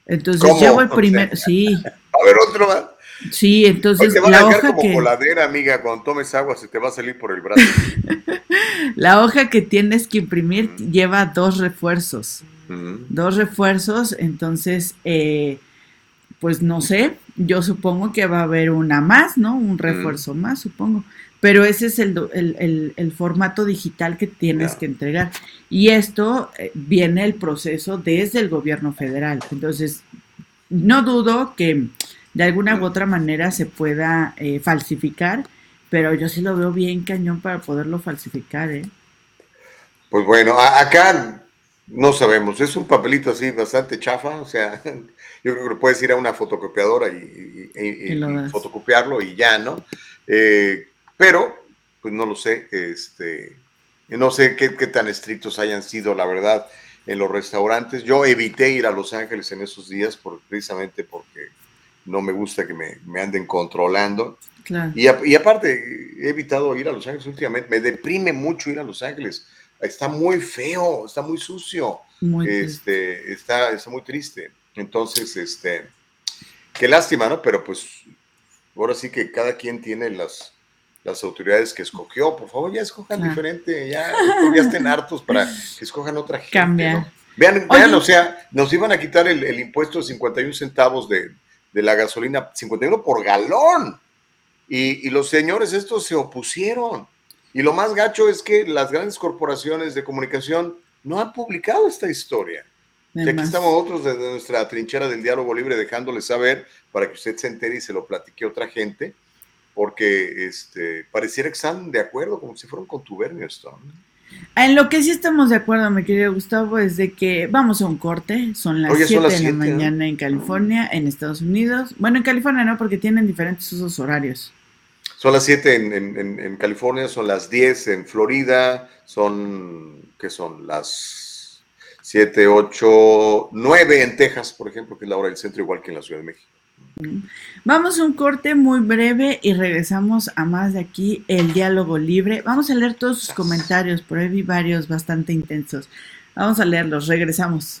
Entonces llevo el primer, sí. A ver, otro más. Sí, entonces te va la a hoja como que coladera, amiga. Cuando tomes agua se te va a salir por el brazo. la hoja que tienes que imprimir lleva dos refuerzos, Dos refuerzos, entonces eh, pues no sé, yo supongo que va a haber una más, ¿no? Un refuerzo más, supongo. Pero ese es el, el- el- el formato digital que tienes que entregar. Y esto eh, viene el proceso desde el gobierno federal. Entonces, no dudo que de alguna u otra manera se pueda eh, falsificar, pero yo sí lo veo bien cañón para poderlo falsificar, ¿eh? Pues bueno, acá no sabemos. Es un papelito así bastante chafa. O sea, yo creo que puedes ir a una fotocopiadora y, y- fotocopiarlo y ya, ¿no? Eh, pero, pues no lo sé. Este, no sé qué, qué tan estrictos hayan sido, la verdad, en los restaurantes. Yo evité ir a Los Ángeles en esos días por, precisamente porque no me gusta que me, me anden controlando. Claro. Y, a- y aparte, he evitado ir a Los Ángeles últimamente. Me deprime mucho ir a Los Ángeles. Está muy feo, está muy sucio, Muy este, está, está muy triste. Entonces, este, qué lástima, ¿no? Pero pues ahora sí que cada quien tiene las, las autoridades que escogió. Por favor, ya escojan Claro. diferente, ya, ya estén hartos para que escojan otra gente. Cambiar. ¿no? Vean, Oye. vean, o sea, nos iban a quitar el, el impuesto de 51 centavos de, de la gasolina, 51 por galón. Y, y los señores estos se opusieron. Y lo más gacho es que las grandes corporaciones de comunicación no han publicado esta historia. Y aquí estamos nosotros desde nuestra trinchera del diálogo libre dejándoles saber para que usted se entere y se lo platique a otra gente, porque este, pareciera que están de acuerdo, como si fuera un contubernio esto. En lo que sí estamos de acuerdo, mi querido Gustavo, es de que vamos a un corte. Son las Oye, 7 son las de la mañana en California, en Estados Unidos. Bueno, en California no, porque tienen diferentes usos horarios. Son las 7 en, en- en- en California, son las 10 en Florida, son, ¿qué son? Las 7, 8, 9 en Texas, por ejemplo, que es la hora del centro, igual que en la Ciudad de México. Vamos a un corte muy breve y regresamos a más de aquí, el diálogo libre. Vamos a leer todos sus comentarios, por ahí vi varios bastante intensos. Vamos a leerlos, regresamos.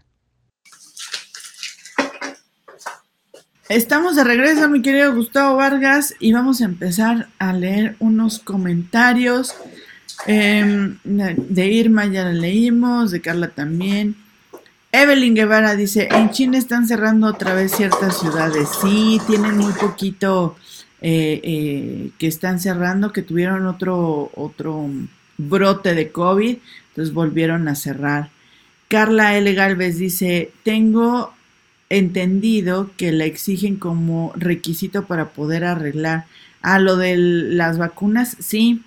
Estamos de regreso, mi querido Gustavo Vargas, y vamos a empezar a leer unos comentarios. Em, de Irma ya la leímos, de Carla también. Evelyn Guevara dice, en China están cerrando otra vez ciertas ciudades. Sí, tienen muy poquito eh, eh, que están cerrando, que tuvieron otro, otro brote de COVID, entonces volvieron a cerrar. Carla L. Galvez dice, tengo entendido que la exigen como requisito para poder arreglar. A lo de las vacunas, sí.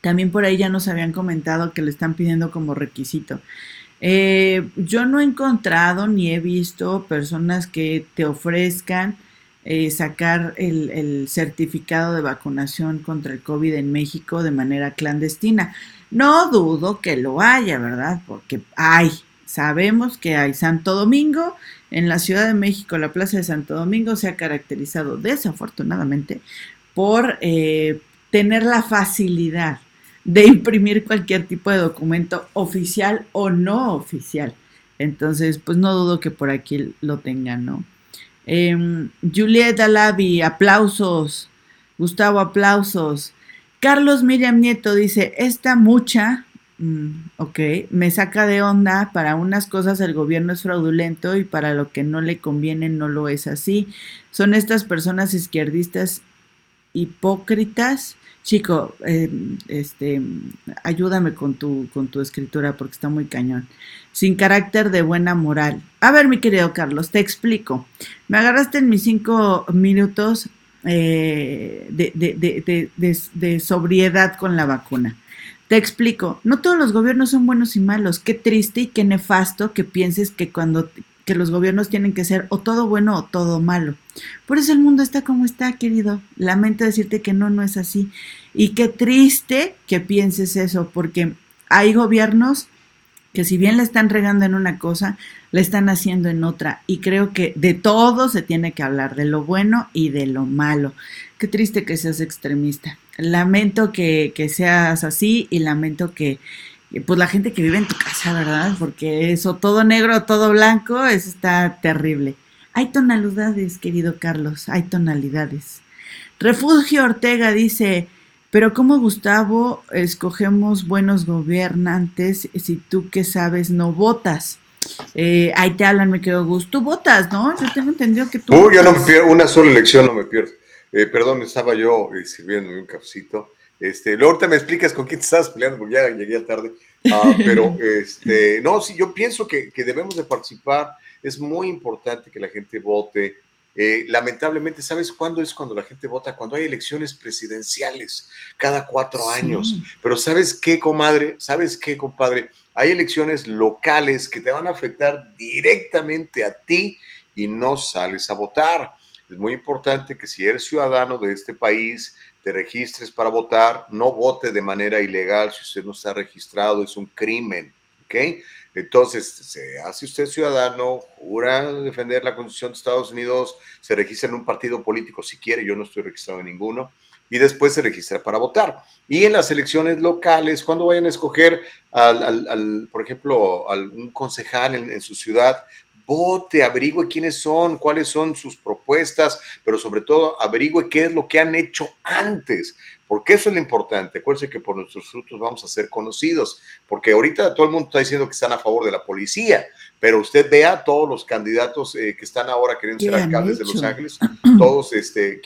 También por ahí ya nos habían comentado que le están pidiendo como requisito. Eh, yo no he encontrado ni he visto personas que te ofrezcan eh, sacar el, el certificado de vacunación contra el COVID en México de manera clandestina. No dudo que lo haya, ¿verdad? Porque hay, sabemos que hay Santo Domingo, en la Ciudad de México, la Plaza de Santo Domingo se ha caracterizado desafortunadamente por eh, tener la facilidad de imprimir cualquier tipo de documento oficial o no oficial. Entonces, pues no dudo que por aquí lo tengan, ¿no? Eh, Juliet Alavi, aplausos. Gustavo, aplausos. Carlos Miriam Nieto dice, esta mucha, mm, ok, me saca de onda, para unas cosas el gobierno es fraudulento y para lo que no le conviene no lo es así. Son estas personas izquierdistas hipócritas. Chico, eh, este, ayúdame con tu, con tu escritura porque está muy cañón. Sin carácter de buena moral. A ver, mi querido Carlos, te explico. Me agarraste en mis cinco minutos eh, de, sobriedad con la vacuna. Te explico, no todos los gobiernos son buenos y malos. Qué triste y qué nefasto que pienses que cuando que los gobiernos tienen que ser o todo bueno o todo malo. Por eso el mundo está como está, querido. Lamento decirte que no, no es así. Y qué triste que pienses eso, porque hay gobiernos que si bien le están regando en una cosa, le están haciendo en otra. Y creo que de todo se tiene que hablar, de lo bueno y de lo malo. Qué triste que seas extremista. Lamento que, que seas así y lamento que, pues la gente que vive en tu casa, ¿verdad? Porque eso, todo negro, todo blanco, eso está terrible. Hay tonalidades, querido Carlos, hay tonalidades. Refugio Ortega dice, pero ¿cómo Gustavo escogemos buenos gobernantes si tú que sabes no votas? Eh, ahí te hablan, me quedo gusto. Tú votas, ¿no? Yo tengo entendido que tú. Uy, yo no me pierdo, una sola elección no me pierdo. Eh, perdón, estaba yo eh, sirviéndome un cafecito. Este, luego ahorita me explicas con quién te estás peleando, porque ya llegué tarde. Ah, pero, este, no, sí, yo pienso que, que, debemos de participar. Es muy importante que la gente vote. Eh, lamentablemente, ¿sabes cuándo es cuando la gente vota? Cuando hay elecciones presidenciales, cada cuatro años. Pero ¿sabes qué, comadre? ¿Sabes qué, compadre? Hay elecciones locales que te van a afectar directamente a ti y no sales a votar. Es muy importante que si eres ciudadano de este país, te registres para votar, no vote de manera ilegal si usted no está registrado, es un crimen, ¿ok? Entonces, se hace usted ciudadano, jura defender la Constitución de Estados Unidos, se registra en un partido político si quiere, yo no estoy registrado en ninguno, y después se registra para votar. Y en las elecciones locales, cuando vayan a escoger, al, por ejemplo, algún concejal en, en su ciudad, vote, averigüe quiénes son, cuáles son sus propuestas, pero sobre todo averigüe qué es lo que han hecho antes, porque eso es lo importante. Acuérdense que por nuestros frutos vamos a ser conocidos, porque ahorita todo el mundo está diciendo que están a favor de la policía, pero usted vea todos los candidatos eh, que están ahora queriendo ser alcaldes de Los Ángeles, todos este,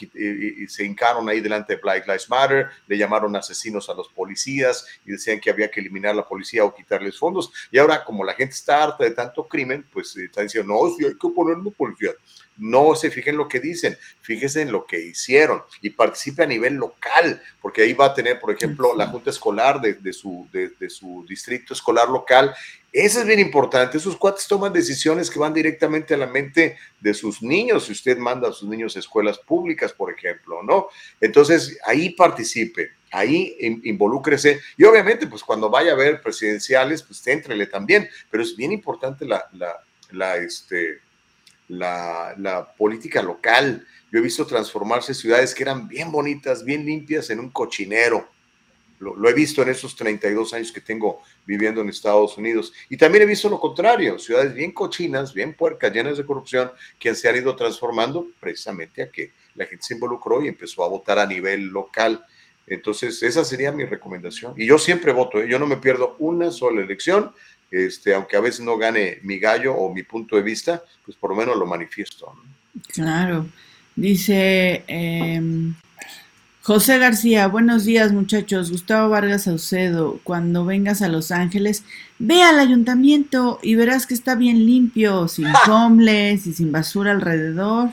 se hincaron ahí delante de Black Lives Matter, le llamaron asesinos a los policías y decían que había que eliminar la policía o quitarles fondos. Y ahora, como la gente está harta de tanto crimen, pues eh, están diciendo, no, sí hay que ponerle policía. No se fijen en lo que dicen, fíjense en lo que hicieron y participe a nivel local, porque ahí va a tener, por ejemplo, la junta escolar de, su, de, su distrito escolar local. Eso es bien importante. Esos cuates toman decisiones que van directamente a la mente de sus niños. Si usted manda a sus niños a escuelas públicas, por ejemplo, ¿no? Entonces, ahí participe ahí involúcrese y obviamente pues cuando vaya a ver presidenciales pues éntrele también, pero es bien importante la, la, la, este, la, política local. Yo he visto transformarse ciudades que eran bien bonitas, bien limpias, en un cochinero. Lo, he visto en esos 32 años que tengo viviendo en Estados Unidos. Y también he visto lo contrario, ciudades bien cochinas, bien puercas, llenas de corrupción, que se han ido transformando precisamente a que la gente se involucró y empezó a votar a nivel local. Entonces, esa sería mi recomendación. Y yo siempre voto, ¿eh? yo no me pierdo una sola elección este, aunque a veces no gane mi gallo o mi punto de vista, pues por lo menos lo manifiesto. Claro. Dice em, José García, buenos días muchachos. Gustavo Vargas Saucedo, cuando vengas a Los Ángeles, ve al ayuntamiento y verás que está bien limpio, sin homeless y sin basura alrededor.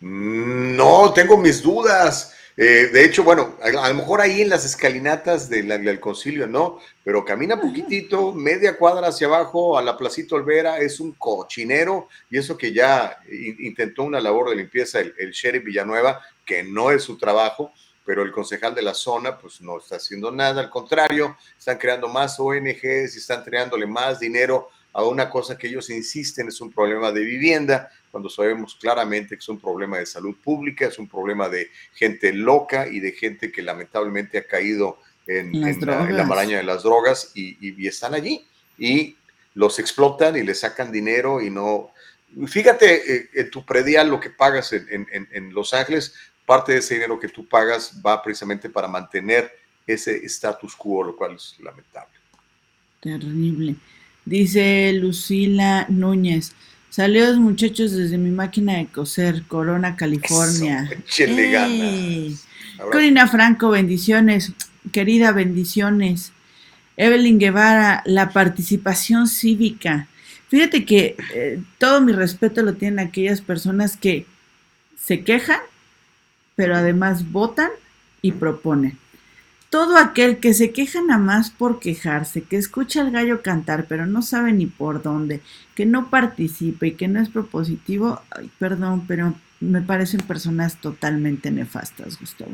No, tengo mis dudas. Eh, de hecho, bueno, a, lo mejor ahí en las escalinatas del concilio, ¿no? Pero camina poquitito, media cuadra hacia abajo a la Placita Olvera, es un cochinero, y eso que ya intentó una labor de limpieza el, el sheriff Villanueva, que no es su trabajo, pero el concejal de la zona pues no está haciendo nada, al contrario, están creando más ONGs y están creándole más dinero a una cosa que ellos insisten es un problema de vivienda, cuando sabemos claramente que es un problema de salud pública, es un problema de gente loca y de gente que lamentablemente ha caído en, la, maraña de las drogas y, están allí y los explotan y les sacan dinero y no... Fíjate eh, en tu predial lo que pagas en, en Los Ángeles, parte de ese dinero que tú pagas va precisamente para mantener ese status quo, lo cual es lamentable. Terrible. Dice Lucila Núñez. Saludos muchachos desde mi máquina de coser, Corona, California. Corina Franco, bendiciones. Querida, bendiciones. Evelyn Guevara, la participación cívica. Fíjate que eh, todo mi respeto lo tienen aquellas personas que se quejan, pero además votan y proponen. todo aquel que se queja nada más por quejarse, que escucha al gallo cantar pero no sabe ni por dónde, que no participa y que no es propositivo, ay, perdón, pero me parecen personas totalmente nefastas, Gustavo.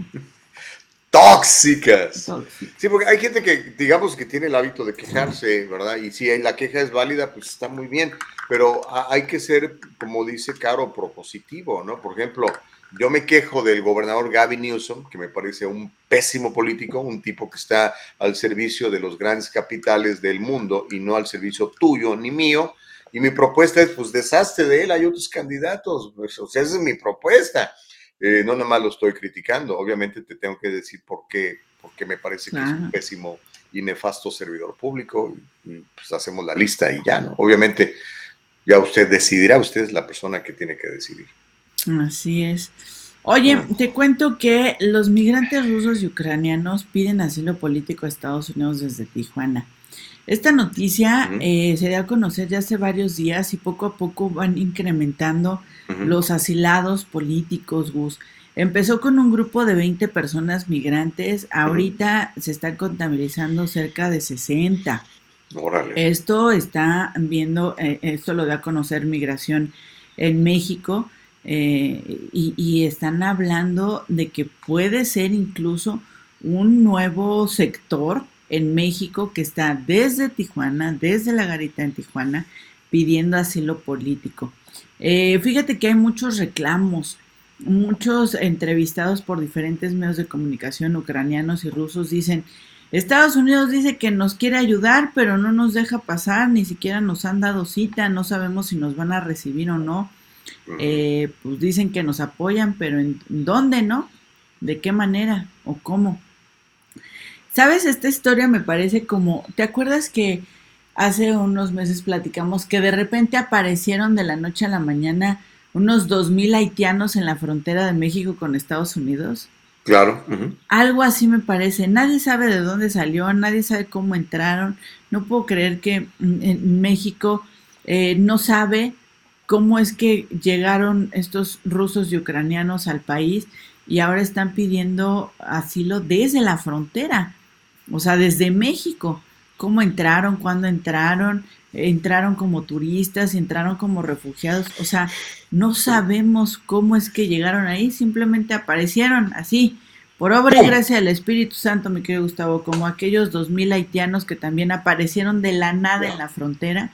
Tóxicas. Sí, porque hay gente que, digamos, que tiene el hábito de quejarse, ¿verdad? Y si la queja es válida, pues está muy bien, pero hay que ser, como dice Caro, propositivo, ¿no? Por ejemplo, yo me quejo del gobernador Gavin Newsom, que me parece un pésimo político, un tipo que está al servicio de los grandes capitales del mundo y no al servicio tuyo ni mío. Y mi propuesta es, pues, deshazte de él, hay otros candidatos. Pues, o sea, esa es mi propuesta. Eh, no nomás lo estoy criticando, obviamente te tengo que decir por qué, porque me parece que es un pésimo y nefasto servidor público. Y, pues hacemos la lista y ya, ¿no? Obviamente, ya usted decidirá, usted es la persona que tiene que decidir. Así es. Oye, te cuento que los migrantes rusos y ucranianos piden asilo político a Estados Unidos desde Tijuana. Esta noticia eh, se dio a conocer ya hace varios días y poco a poco van incrementando los asilados políticos, Gus. Empezó con un grupo de 20 personas migrantes, ahorita se están contabilizando cerca de 60. Esto está viendo, eh, esto lo da a conocer Migración en México eh, y, están hablando de que puede ser incluso un nuevo sector en México que está desde Tijuana, desde la garita en Tijuana, pidiendo asilo político. Eh, fíjate que hay muchos reclamos, muchos entrevistados por diferentes medios de comunicación ucranianos y rusos dicen, Estados Unidos dice que nos quiere ayudar, pero no nos deja pasar, ni siquiera nos han dado cita, no sabemos si nos van a recibir o no. Eh, pues dicen que nos apoyan, pero ¿en dónde, no? ¿De qué manera o cómo? ¿Sabes? Esta historia me parece como, ¿te acuerdas que hace unos meses platicamos que de repente aparecieron de la noche a la mañana unos 2.000 haitianos en la frontera de México con Estados Unidos? Claro. Algo así me parece. Nadie sabe de dónde salió, nadie sabe cómo entraron. No puedo creer que en México eh, no sabe cómo es que llegaron estos rusos y ucranianos al país y ahora están pidiendo asilo desde la frontera, o sea, desde México. ¿Cómo entraron? ¿Cuándo entraron? ¿Entraron como turistas? ¿Entraron como refugiados? O sea, no sabemos cómo es que llegaron ahí, simplemente aparecieron así, por obra y gracia del Espíritu Santo, mi querido Gustavo, como aquellos dos mil haitianos que también aparecieron de la nada en la frontera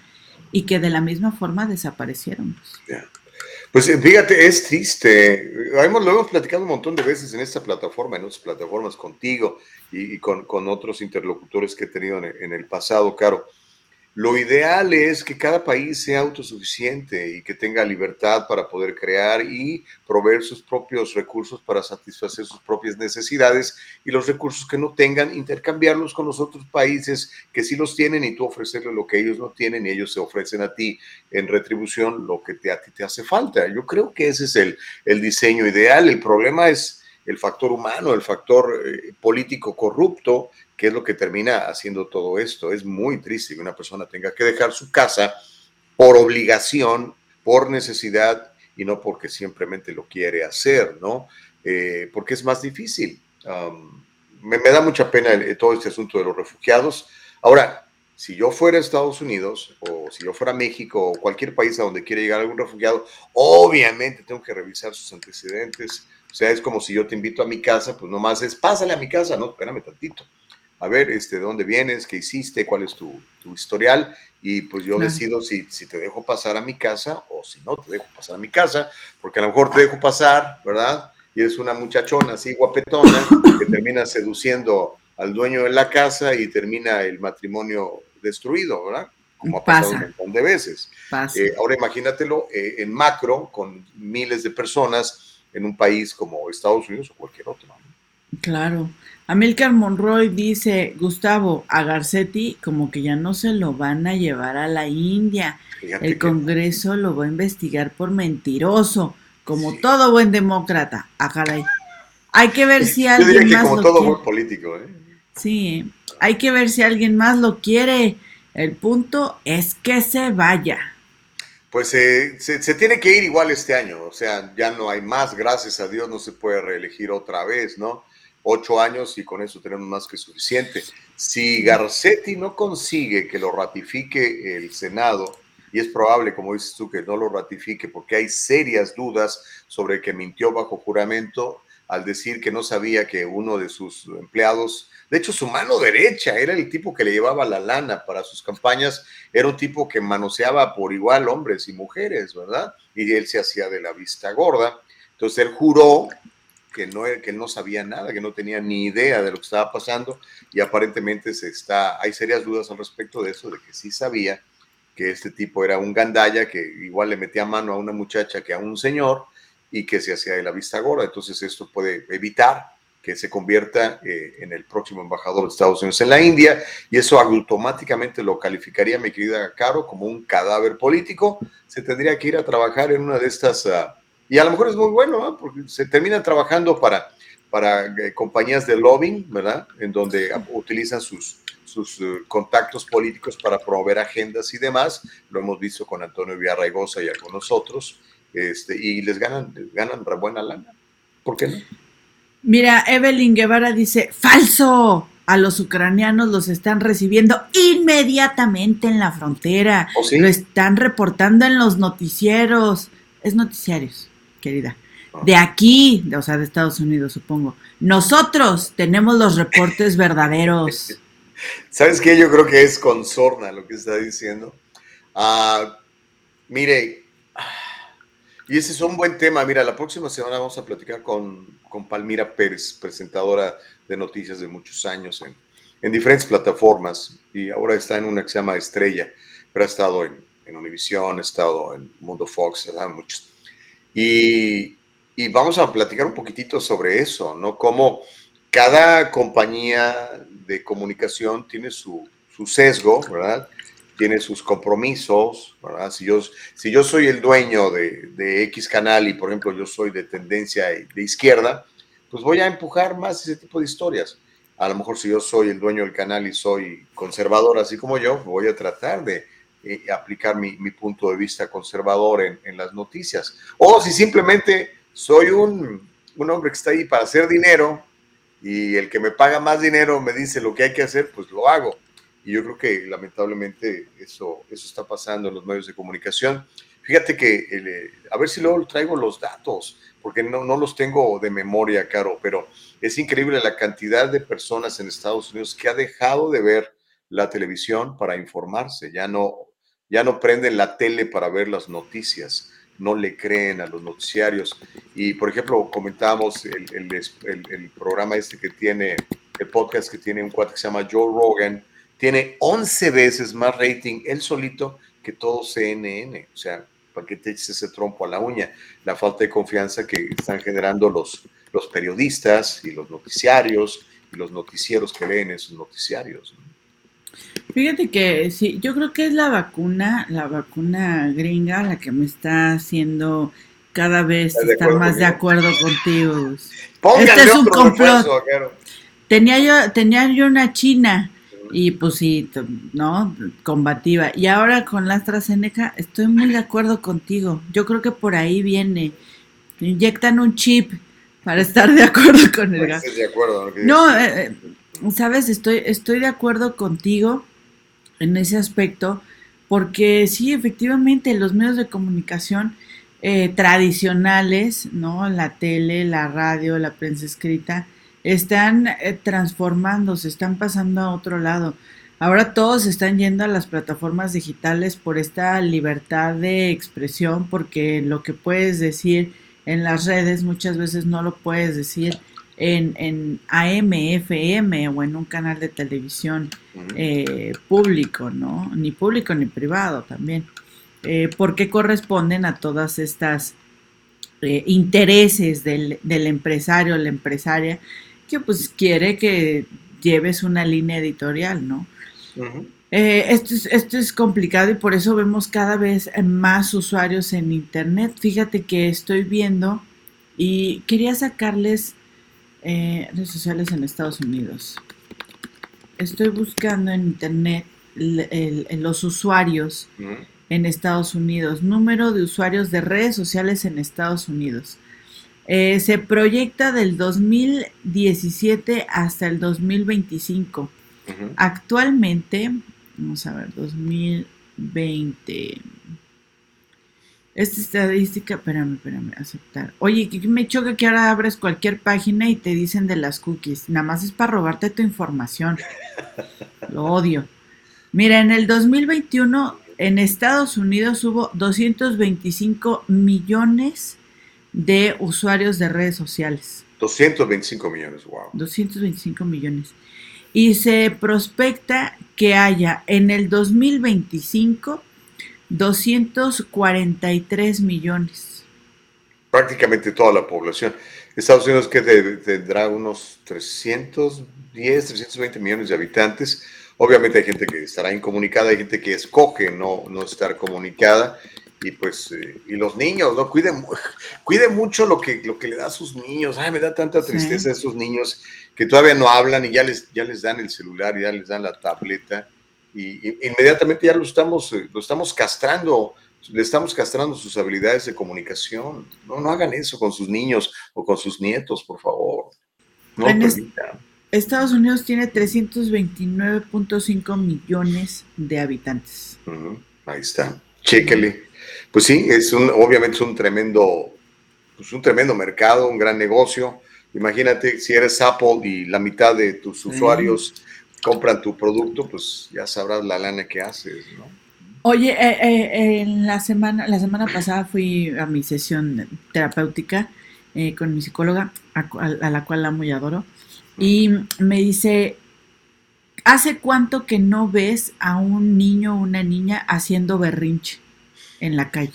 y que de la misma forma desaparecieron. Pues eh, fíjate, es triste. Lo hemos platicado un montón de veces en esta plataforma, en otras plataformas contigo y, con, con, otros interlocutores que he tenido en, en el pasado, Caro. Lo ideal es que cada país sea autosuficiente y que tenga libertad para poder crear y proveer sus propios recursos para satisfacer sus propias necesidades y los recursos que no tengan, intercambiarlos con los otros países que sí los tienen y tú ofrecerles lo que ellos no tienen y ellos se ofrecen a ti en retribución lo que te, a ti te hace falta. Yo creo que ese es el, el diseño ideal. El problema es el factor humano, el factor eh, político corrupto ¿Qué es lo que termina haciendo todo esto? Es muy triste que una persona tenga que dejar su casa por obligación, por necesidad y no porque simplemente lo quiere hacer, ¿no? Eh, porque es más difícil. me, da mucha pena todo este asunto de los refugiados. Ahora, si yo fuera a Estados Unidos o si yo fuera a México o cualquier país a donde quiera llegar algún refugiado, obviamente tengo que revisar sus antecedentes. O sea, es como si yo te invito a mi casa, pues nomás es, pásale a mi casa, no, espérame tantito a ver, este, ¿de dónde vienes? ¿Qué hiciste? ¿Cuál es tu, historial? Y pues yo decido si, si, te dejo pasar a mi casa o si no te dejo pasar a mi casa, porque a lo mejor te dejo pasar, ¿verdad? Y eres una muchachona así guapetona que termina seduciendo al dueño de la casa y termina el matrimonio destruido, ¿verdad? Como ha pasado un montón de veces. Eh, ahora imagínatelo eh, en macro, con miles de personas en un país como Estados Unidos o cualquier otro. Claro. Amilcar Monroy dice, Gustavo, a Garcetti como que ya no se lo van a llevar a la India. el Congreso lo va a investigar por mentiroso, como todo buen demócrata. Ah, Hay que ver si alguien más como todo buen político, ¿eh? Sí, hay que ver si alguien más lo quiere. El punto es que se vaya. Pues eh, se, se, tiene que ir igual este año, o sea, ya no hay más, gracias a Dios no se puede reelegir otra vez, ¿no? Ocho años y con eso tenemos más que suficiente. Si Garcetti no consigue que lo ratifique el Senado, y es probable, como dices tú, que no lo ratifique porque hay serias dudas sobre que mintió bajo juramento al decir que no sabía que uno de sus empleados, de hecho su mano derecha era el tipo que le llevaba la lana para sus campañas, era un tipo que manoseaba por igual hombres y mujeres, ¿verdad? Y él se hacía de la vista gorda. Entonces él juró que no, que no sabía nada, que no tenía ni idea de lo que estaba pasando y aparentemente se está, hay serias dudas al respecto de eso, de que sí sabía que este tipo era un gandaya que igual le metía mano a una muchacha que a un señor y que se hacía de la vista gorda. Entonces esto puede evitar que se convierta eh, en el próximo embajador de Estados Unidos en la India y eso automáticamente lo calificaría, mi querida Caro, como un cadáver político. Se tendría que ir a trabajar en una de estas, ah, y a lo mejor es muy bueno, porque se termina trabajando para, para eh, compañías de lobbying, ¿verdad? En donde utilizan sus, sus eh, contactos políticos para promover agendas y demás. Lo hemos visto con Antonio Villarraigosa y algunos otros este, y les ganan, ganan buena lana. ¿Por qué no? Mira, Evelyn Guevara dice, falso, a los ucranianos los están recibiendo inmediatamente en la frontera. ¿Oh, Lo están reportando en los noticieros. Es noticiarios, querida. De aquí, o sea, de Estados Unidos, supongo. Nosotros tenemos los reportes verdaderos. ¿Sabes qué? Yo creo que es con sorna lo que está diciendo. Ah, mire, y ese es un buen tema. Mira, la próxima semana vamos a platicar con, con Palmira Pérez, presentadora de noticias de muchos años en, en, diferentes plataformas. Y ahora está en una que se llama Estrella, pero ha estado en, en Univision, ha estado en Mundo Fox, muchos. Y, y vamos a platicar un poquitito sobre eso, ¿no? Cómo cada compañía de comunicación tiene su, su sesgo, ¿verdad? tiene sus compromisos, ¿verdad? Si yo, si yo soy el dueño de, de, X canal y, por ejemplo, yo soy de tendencia de izquierda, pues voy a empujar más ese tipo de historias. A lo mejor si yo soy el dueño del canal y soy conservador, así como yo, voy a tratar de eh, aplicar mi, punto de vista conservador en, en, las noticias. O si simplemente soy un, un hombre que está ahí para hacer dinero y el que me paga más dinero me dice lo que hay que hacer, pues lo hago y yo creo que lamentablemente eso, eso está pasando en los medios de comunicación. Fíjate que, eh, a ver si luego traigo los datos, porque no, no los tengo de memoria, Caro, pero es increíble la cantidad de personas en Estados Unidos que ha dejado de ver la televisión para informarse, ya no, ya no prenden la tele para ver las noticias, no le creen a los noticiarios. Y, por ejemplo, comentábamos el, el, programa este que tiene, el podcast que tiene un cuate que se llama Joe Rogan, tiene 11 veces más rating él solito que todo CNN. O sea, ¿para qué te eches ese trompo a la uña? La falta de confianza que están generando los, los periodistas y los noticiarios y los noticieros que leen esos noticiarios. Fíjate que sí, yo creo que es la vacuna, la vacuna gringa la que me está haciendo cada vez estar más de acuerdo contigo. este es un complot. Tenía yo, tenía yo una china y pues sí, ¿no? Combativa. Y ahora con la AstraZeneca estoy muy de acuerdo contigo. Yo creo que por ahí viene. Inyectan un chip para estar de acuerdo con el gas. De acuerdo, no, eh, eh, sabes, estoy, estoy de acuerdo contigo en ese aspecto, porque sí, efectivamente, los medios de comunicación eh, tradicionales, ¿no? La tele, la radio, la prensa escrita, están eh, transformándose, están pasando a otro lado. Ahora todos están yendo a las plataformas digitales por esta libertad de expresión, porque lo que puedes decir en las redes muchas veces no lo puedes decir en, en AM, FM o en un canal de televisión eh, público, ¿no? Ni público ni privado también, eh, porque corresponden a todas estas intereses del, del empresario o la empresaria que pues quiere que lleves una línea editorial, ¿no? eh, esto, es, esto es complicado y por eso vemos cada vez más usuarios en Internet. Fíjate que estoy viendo y quería sacarles eh, redes sociales en Estados Unidos. Estoy buscando en Internet el, el, los usuarios en Estados Unidos, número de usuarios de redes sociales en Estados Unidos. Eh, se proyecta del 2017 hasta el 2025. Ujú. Actualmente, vamos a ver, 2020. Esta estadística, espérame, espérame, aceptar. Oye, que me choca que ahora abres cualquier página y te dicen de las cookies. Nada más es para robarte tu información. Lo odio. Mira, en el 2021 en Estados Unidos hubo 225 millones de usuarios de redes sociales. 225 millones, wow. 225 millones. Y se prospecta que haya en el 2025 243 millones. Prácticamente toda la población. Estados Unidos que te- tendrá unos 310, 320 millones de habitantes. Obviamente hay gente que estará incomunicada, hay gente que escoge no, no estar comunicada. Y pues, eh, y los niños, ¿no? Cuiden, mu- cuiden mucho lo que, lo que le da a sus niños. Ay, me da tanta Sí. tristeza a esos niños que todavía no hablan y ya les, ya les dan el celular, ya les dan la tableta. Y, inmediatamente ya lo estamos, eh, lo estamos castrando, le estamos castrando sus habilidades de comunicación. No, no hagan eso con sus niños o con sus nietos, por favor. No permitan. Estados Unidos tiene 329.5 millones de habitantes. Ahí está. Chéquele. Pues sí, es un, obviamente es un tremendo, pues un tremendo mercado, un gran negocio. Imagínate si eres Apple y la mitad de tus usuarios compran tu producto, pues ya sabrás la lana que haces, ¿no? Oye, eh, eh, en la semana, la semana pasada fui a mi sesión terapéutica eh, con mi psicóloga, a, a- la cual amo y adoro, y me dice, ¿hace cuánto que no ves a un niño o una niña haciendo berrinche en la calle?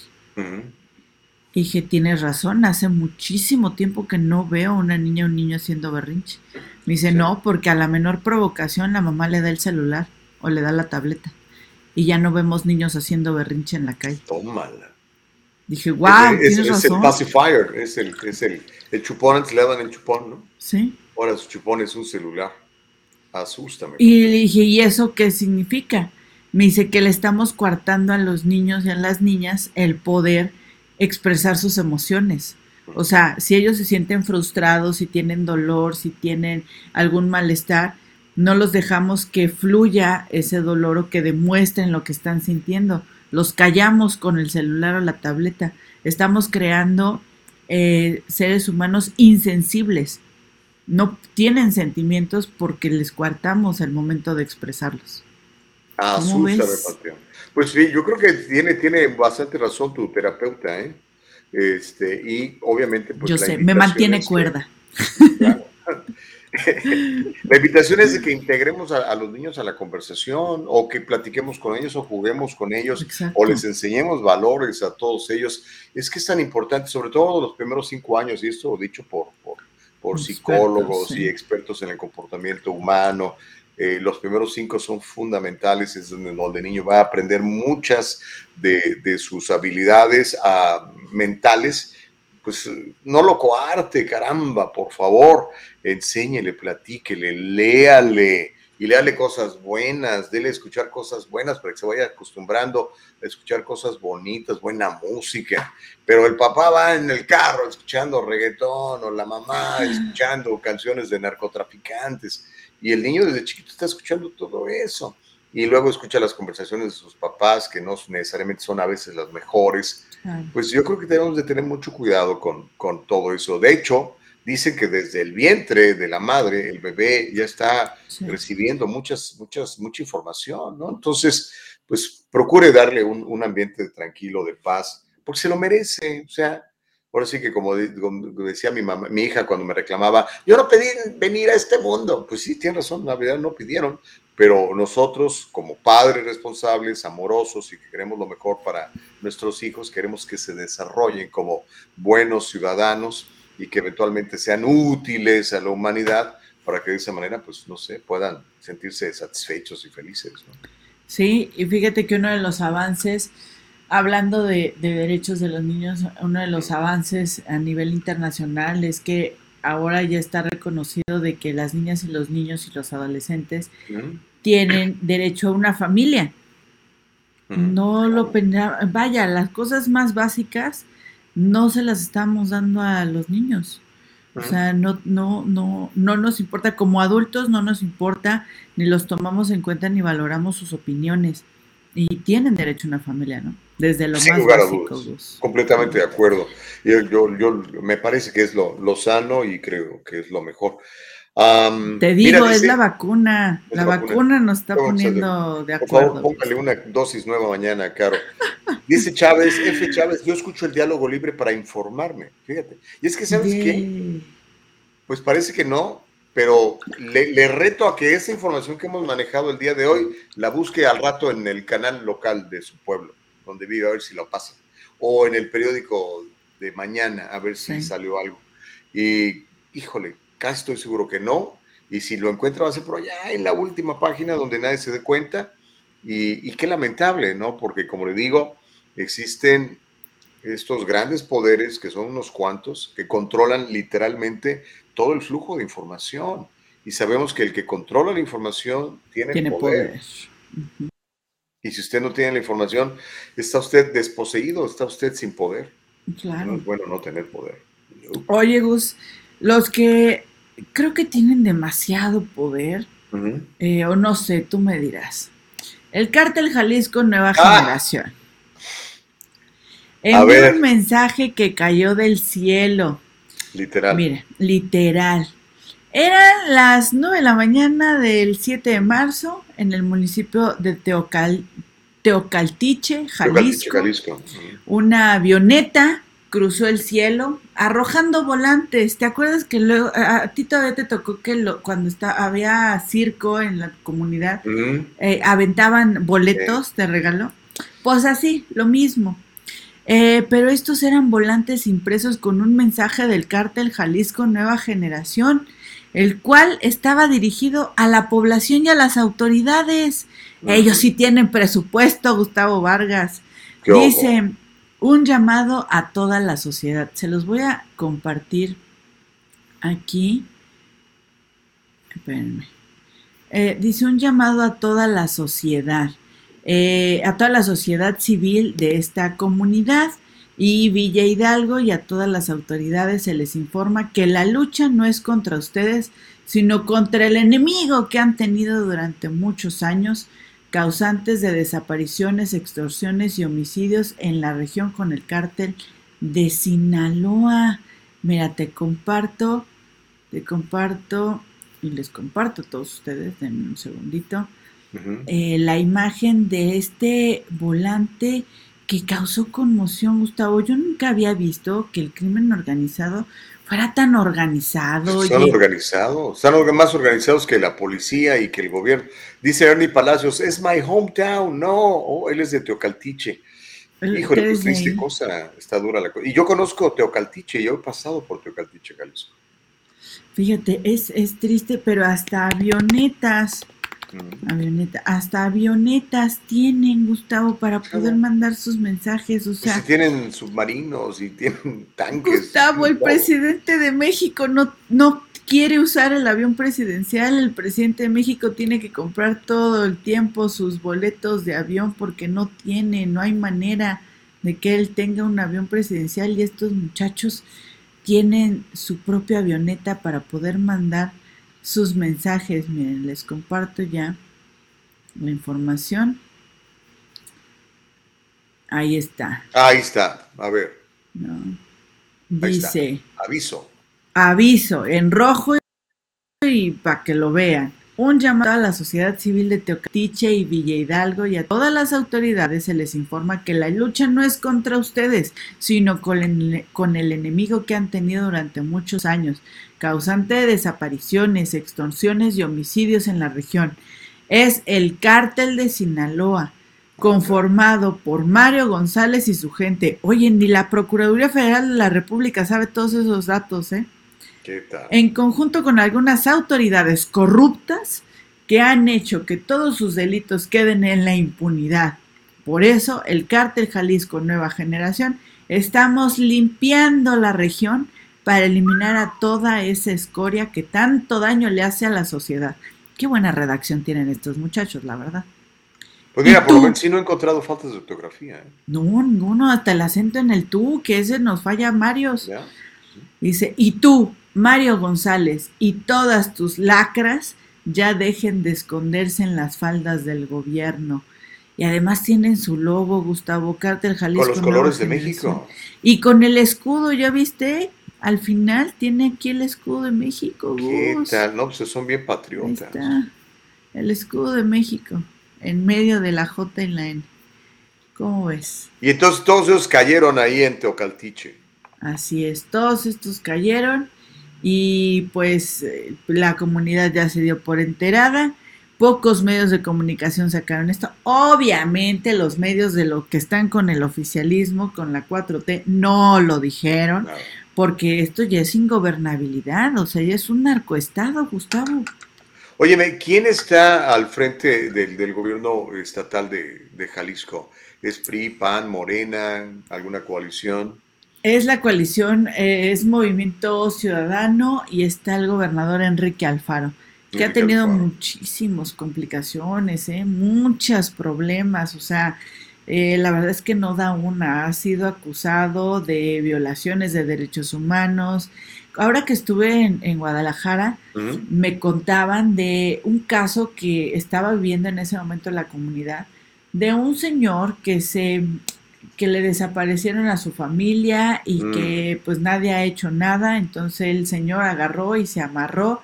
Y dije, tienes razón, hace muchísimo tiempo que no veo a una niña o un niño haciendo berrinche. Me dice, Sí. no, porque a la menor provocación la mamá le da el celular o le da la tableta. Y ya no vemos niños haciendo berrinche en la calle. Tómala. Dije, wow, es, es- tienes es el razón. pacifier, es el, es el, el chupón, antes le daban el chupón, ¿no? Sí. Ahora su chupón es un celular. Asústame. Y le dije, ¿y eso qué significa? Me dice que le estamos coartando a los niños y a las niñas el poder expresar sus emociones. O sea, si ellos se sienten frustrados, si tienen dolor, si tienen algún malestar, no los dejamos que fluya ese dolor o que demuestren lo que están sintiendo. Los callamos con el celular o la tableta. Estamos creando eh, seres humanos insensibles. No tienen sentimientos porque les coartamos el momento de expresarlos. ¿Cómo Asústame, ves? Pues sí, yo creo que tiene, tiene bastante razón tu terapeuta, ¿eh? Este, y obviamente, pues Yo sé, me mantiene es cuerda. Claro. La invitación es de que integremos a, a los niños a la conversación o que platiquemos con ellos o juguemos con ellos Exacto. o les enseñemos valores a todos ellos. Es que es tan importante, sobre todo los primeros cinco años, y esto dicho por, por, por Expertos, psicólogos sí. y expertos en el comportamiento humano. Eh, los primeros cinco son fundamentales, es donde, el niño va a aprender muchas de, de sus habilidades ah, mentales. Pues no lo coarte, caramba, por favor, enséñele, platíquele, léale y léale cosas buenas, dele a escuchar cosas buenas para que se vaya acostumbrando a escuchar cosas bonitas, buena música. Pero el papá va en el carro escuchando reggaetón o la mamá escuchando canciones de narcotraficantes y el niño desde chiquito está escuchando todo eso. Y luego escucha las conversaciones de sus papás, que no necesariamente son a veces las mejores. Pues yo creo que tenemos de tener mucho cuidado con, con todo eso. De hecho, dicen que desde el vientre de la madre, el bebé ya está Sí. recibiendo muchas, muchas, mucha información, ¿no? Entonces, pues procure darle un, un ambiente tranquilo, de paz, porque se lo merece. O sea, ahora sí que como, de- como decía mi hija cuando me reclamaba, yo no pedí venir a este mundo. Pues sí, tiene razón, la verdad no pidieron, pero nosotros como padres responsables, amorosos y que queremos lo mejor para nuestros hijos, queremos que se desarrollen como buenos ciudadanos y que eventualmente sean útiles a la humanidad para que de esa manera, pues, no sé, puedan sentirse satisfechos y felices. Sí, y fíjate que uno de los avances, hablando de, de derechos de los niños, uno de los avances a nivel internacional es que ahora ya está reconocido de que las niñas y los niños y los adolescentes tienen derecho a una familia. No lo vaya, las cosas más básicas no se las estamos dando a los niños. O sea, no, no, no, no nos importa, como adultos no nos importa, ni los tomamos en cuenta ni valoramos sus opiniones. Y tienen derecho a una familia, ¿no? Desde lo Sin más lugar a básico. dudas. Gus. Completamente de acuerdo. Yo, yo, yo- me parece que es lo, lo sano y creo que es lo mejor. Te mira, digo, es dice- la vacuna. Es La vacuna. vacuna nos está Vamos poniendo de Por favor, acuerdo. póngale una dosis nueva mañana, Caro. Dice Chávez, F. Chávez, yo escucho el diálogo libre para informarme. Fíjate. Y es que, ¿sabes qué? Pues parece que no, pero le, le reto a que esa información que hemos manejado el día de hoy la busque al rato en el canal local de su pueblo, donde vive, a ver si lo pasa. O en el periódico de mañana, a ver si Sí. salió algo. Y, híjole, casi estoy seguro que no. Y si lo encuentra, va a ser por allá en la última página donde nadie se dé cuenta. Y, y qué lamentable, ¿no? Porque, como le digo, existen estos grandes poderes, que son unos cuantos, que controlan literalmente todo el flujo de información. Y sabemos que el que controla la información tiene, Tiene poder. Y si usted no tiene la información, está usted desposeído, está usted sin poder. No Claro. es bueno no tener poder. Oye, Gus, los que creo que tienen demasiado poder, eh, o no sé, tú me dirás. El cártel Jalisco Nueva Ah. Generación. Envió un mensaje que cayó del cielo. Literal. Mira, literal. Eran las 9 de la mañana del 7 de marzo en el municipio de Teocal, Teocaltiche, Teocaltiche, Jalisco. Jalisco. Una avioneta cruzó el cielo arrojando volantes. ¿Te acuerdas que luego a, ti todavía te tocó que lo- cuando está, había circo en la comunidad eh, aventaban boletos de regalo? Pues así, lo mismo. Eh, pero estos eran volantes impresos con un mensaje del cártel Jalisco Nueva Generación, el cual estaba dirigido a la población y a las autoridades. Ellos sí tienen presupuesto, Gustavo Vargas. Qué ojo. Dice un llamado a toda la sociedad. Se los voy a compartir aquí. Espérenme. Eh, dice un llamado a toda la sociedad, eh, a toda la sociedad civil de esta comunidad y Villa Hidalgo y a todas las autoridades se les informa que la lucha no es contra ustedes, sino contra el enemigo que han tenido durante muchos años, causantes de desapariciones, extorsiones y homicidios en la región con el cártel de Sinaloa. Mira, te comparto, te comparto y les comparto a todos ustedes, denme un segundito, eh, la imagen de este volante que causó conmoción, Gustavo. Yo nunca había visto que el crimen organizado fuera tan organizado. Están oye. organizados, están más organizados que la policía y que el gobierno. Dice Ernie Palacios, es my hometown. No, oh, él es de Teocaltiche. Híjole, pues ustedes de triste ahí. cosa, está dura la cosa. Y yo conozco Teocaltiche, yo he pasado por Teocaltiche, Jalisco. Fíjate, es, es triste, pero hasta avionetas. Avioneta, hasta avionetas tienen, Gustavo, para poder Claro. mandar sus mensajes. O Pues sea, si tienen submarinos y tienen tanques. Gustavo, el presidente de México no, no quiere usar el avión presidencial. El presidente de México tiene que comprar todo el tiempo sus boletos de avión porque no tiene, no hay manera de que él tenga un avión presidencial y estos muchachos tienen su propia avioneta para poder mandar sus mensajes. Miren, les comparto ya la información. Ahí está. Ahí está, a ver, ¿no? Dice, aviso. aviso en rojo y para que lo vean. Un llamado a la sociedad civil de Teocatiche y Villa Hidalgo y a todas las autoridades se les informa que la lucha no es contra ustedes, sino con el, con el enemigo que han tenido durante muchos años, causante de desapariciones, extorsiones y homicidios en la región. Es el cártel de Sinaloa, conformado por Mario González y su gente. Oye, ni la Procuraduría Federal de la República sabe todos esos datos, ¿eh? ¿Qué tal? en conjunto con algunas autoridades corruptas que han hecho que todos sus delitos queden en la impunidad. Por eso, el cártel Jalisco Nueva Generación estamos limpiando la región para eliminar a toda esa escoria que tanto daño le hace a la sociedad. Qué buena redacción tienen estos muchachos, la verdad. Pues mira, por lo menos sí no he encontrado faltas de ortografía. ¿eh? No, ninguno, hasta el acento en el tú, que ese nos falla Marios. Dice, y tú, Mario González, y todas tus lacras ya dejen de esconderse en las faldas del gobierno. Y además tienen su logo, Gustavo Cártel Jalisco. Con los colores de México. Y con el escudo, ¿ya viste? Al final tiene aquí el escudo de México. ¿Qué tal? No, pues son bien patriotas. El escudo de México, en medio de la J y la N. ¿Cómo ves? Y entonces todos ellos cayeron ahí en Teocaltiche. Así es, todos estos cayeron y pues eh, la comunidad ya se dio por enterada. Pocos medios de comunicación sacaron esto. Obviamente los medios de lo que están con el oficialismo, con la 4T, no lo dijeron, porque esto ya es ingobernabilidad, o sea, ya es un narcoestado, Gustavo. Óyeme, ¿quién está al frente del, gobierno estatal de, de Jalisco? ¿Es PRI, PAN, Morena, alguna coalición? Es la coalición, eh, es Movimiento Ciudadano y está el gobernador Enrique Alfaro, que ha tenido muchísimas complicaciones, eh, muchos problemas, o sea, eh, la verdad es que no da una, ha sido acusado de violaciones de derechos humanos. Ahora que estuve en, Guadalajara, me contaban de un caso que estaba viviendo en ese momento la comunidad, de un señor que se que le desaparecieron a su familia y mm. que pues nadie ha hecho nada, entonces el señor agarró y se amarró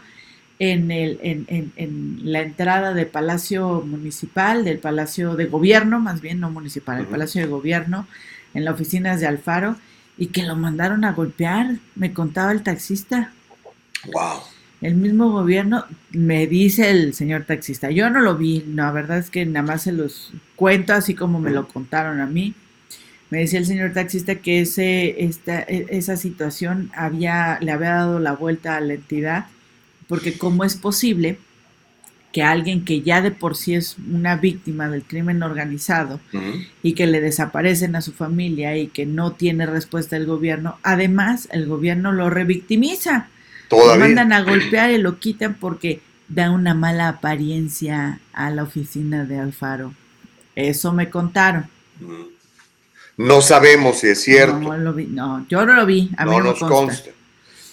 en, el, en, en, la entrada del Palacio Municipal, del Palacio de Gobierno, más bien no municipal, el Palacio de Gobierno, en las oficinas de Alfaro, y que lo mandaron a golpear, me contaba el taxista. Wow. El mismo gobierno, me dice el señor taxista, yo no lo vi, no, la verdad es que nada más se los cuento así como me lo contaron a mí me decía el señor taxista que ese, esta, e, esa situación había, le había dado la vuelta a la entidad, porque cómo es posible que alguien que ya de por sí es una víctima del crimen organizado y que le desaparecen a su familia y que no tiene respuesta del gobierno, además el gobierno lo revictimiza. Lo mandan a golpear y lo quitan porque da una mala apariencia a la oficina de Alfaro. Eso me contaron. No sabemos si es cierto. No, lo vi. no yo no lo vi. A mí no, nos consta.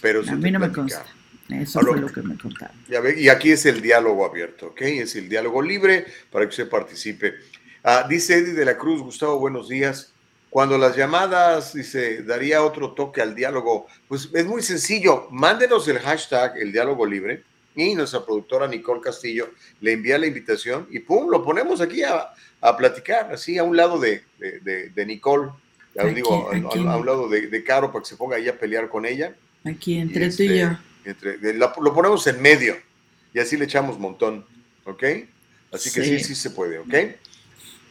pero a mí no me consta. Eso fue lo que me contaron. y aquí es el diálogo abierto, ¿ok? Es el diálogo libre para que usted participe. Ah, dice Eddie de la Cruz, Gustavo, buenos días. Cuando las llamadas, dice, daría otro toque al diálogo, pues es muy sencillo. Mándenos el hashtag, el diálogo libre, y nuestra productora Nicole Castillo le envía la invitación y pum, lo ponemos aquí a, a platicar, así a un lado de, de, Nicole, ya digo, a, un lado de, Caro para que se ponga ahí a pelear con ella. Aquí, entre tú y yo. lo, ponemos en medio y así le echamos montón, ¿ok? Así que sí, sí, se puede, ¿ok?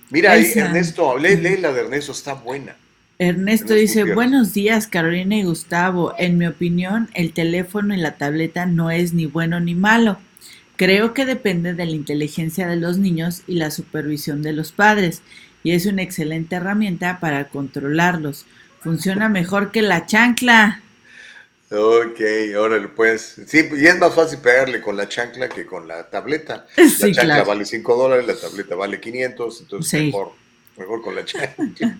Mira, ahí, Ernesto, lee, lee la de Ernesto, está buena. Ernesto dice, buenos días Carolina y Gustavo. En mi opinión, el teléfono y la tableta no es ni bueno ni malo. Creo que depende de la inteligencia de los niños y la supervisión de los padres, y es una excelente herramienta para controlarlos. Funciona mejor que la chancla. Ok, órale, pues. Sí, y es más fácil pegarle con la chancla que con la tableta. La chancla vale 5 dólares, la tableta vale 500, entonces mejor mejor con la chancla.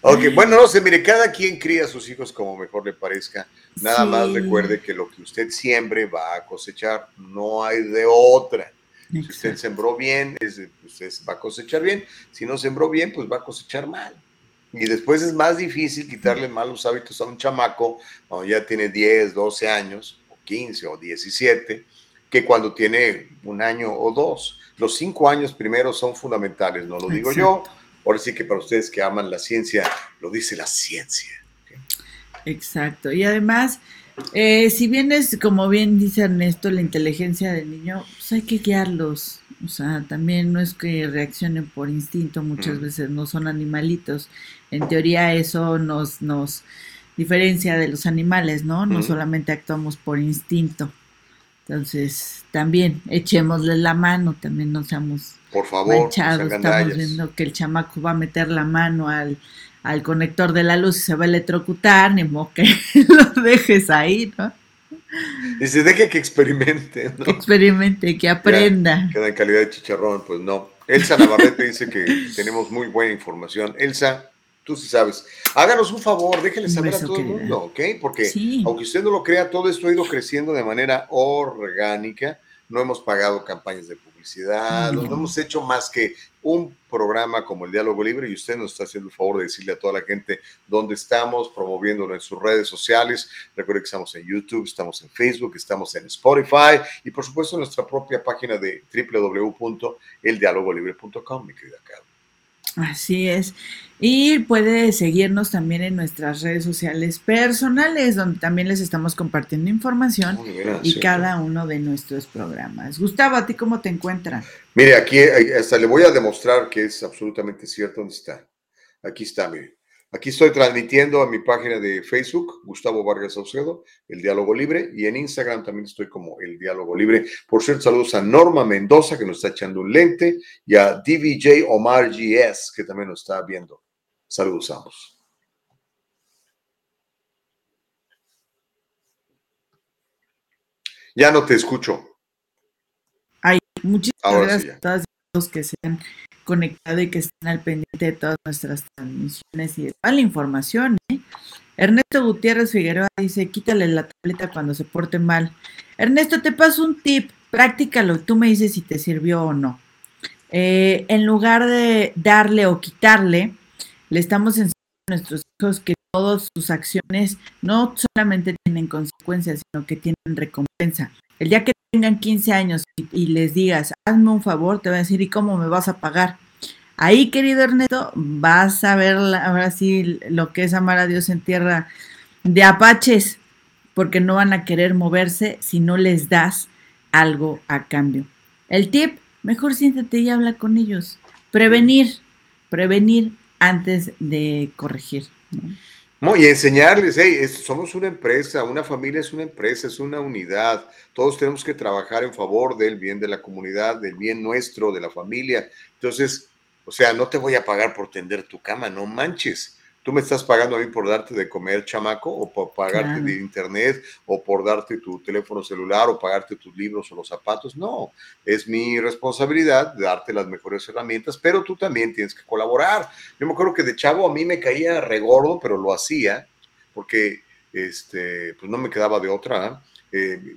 ok, bueno, no sé, mire, cada quien cría a sus hijos como mejor le parezca. Nada más recuerde que lo que usted siembre va a cosechar, no hay de otra. Si usted sembró bien, usted va a cosechar bien. Si no sembró bien, pues va a cosechar mal. Y después es más difícil quitarle malos hábitos a un chamaco cuando ya tiene 10, 12 años, o 15 o 17, que cuando tiene un año o dos. Los cinco años primero son fundamentales, no lo digo yo, Ahora sí que para ustedes que aman la ciencia, lo dice la ciencia. Exacto. Y además, eh, si bien es, como bien dice Ernesto, la inteligencia del niño, pues hay que guiarlos. O sea, también no es que reaccionen por instinto, muchas veces no son animalitos. En teoría eso nos, nos diferencia de los animales, ¿no? No solamente actuamos por instinto. Entonces, también echémosle la mano, también no seamos por favor, Estamos viendo que el chamaco va a meter la mano al, al conector de la luz y se va a electrocutar, ni modo que lo dejes ahí, ¿no? Dice, deje que experimente, ¿no? Que experimente, que aprenda. queda en calidad de chicharrón, pues no. Elsa Navarrete dice que tenemos muy buena información. Elsa, tú sí sabes. Háganos un favor, déjenle saber a todo el mundo, ¿ok? Porque aunque usted no lo crea, todo esto ha ido creciendo de manera orgánica. No hemos pagado campañas de publicidad, no. hemos hecho más que un programa como el Diálogo Libre y usted nos está haciendo el favor de decirle a toda la gente dónde estamos, promoviéndolo en sus redes sociales. Recuerde que estamos en YouTube, estamos en Facebook, estamos en Spotify y por supuesto en nuestra propia página de www.eldialogolibre.com, mi querida Carla. Así es. Y puede seguirnos también en nuestras redes sociales personales, donde también les estamos compartiendo información y cada uno de nuestros programas. Gustavo, ¿a ti cómo te encuentran? Mire, aquí hasta le voy a demostrar que es absolutamente cierto dónde está. Aquí está, mire. Aquí estoy transmitiendo a mi página de Facebook, Gustavo Vargas Saucedo, El Diálogo Libre, y en Instagram también estoy como El Diálogo Libre. Por cierto, saludos a Norma Mendoza, que nos está echando un lente, y a DVJ Omar GS, que también nos está viendo. Saludos a ambos. Ya no te escucho. Hay muchísimas gracias que se han conectado y que estén al pendiente de todas nuestras transmisiones y de toda la información. ¿eh? Ernesto Gutiérrez Figueroa dice, quítale la tableta cuando se porte mal. Ernesto, te paso un tip, prácticalo, tú me dices si te sirvió o no. Eh, en lugar de darle o quitarle, le estamos enseñando a nuestros hijos que todas sus acciones no solamente tienen consecuencias, sino que tienen recompensa. El día que tengan 15 años y, les digas, hazme un favor, te van a decir, ¿y cómo me vas a pagar? Ahí, querido Ernesto, vas a ver ahora sí lo que es amar a Dios en tierra de apaches, porque no van a querer moverse si no les das algo a cambio. El tip, mejor siéntate y habla con ellos. Prevenir, prevenir antes de corregir. Y enseñarles, hey, somos una empresa, una familia es una empresa, es una unidad. Todos tenemos que trabajar en favor del bien de la comunidad, del bien nuestro, de la familia. Entonces, o sea, no te voy a pagar por tender tu cama, no manches. Tú me estás pagando a mí por darte de comer, chamaco, o por pagarte de internet, o por darte tu teléfono celular, o pagarte tus libros o los zapatos. No, es mi responsabilidad darte las mejores herramientas, pero tú también tienes que colaborar. Yo me acuerdo que de chavo a mí me caía regordo, pero lo hacía, porque este, pues no me quedaba de otra. Eh,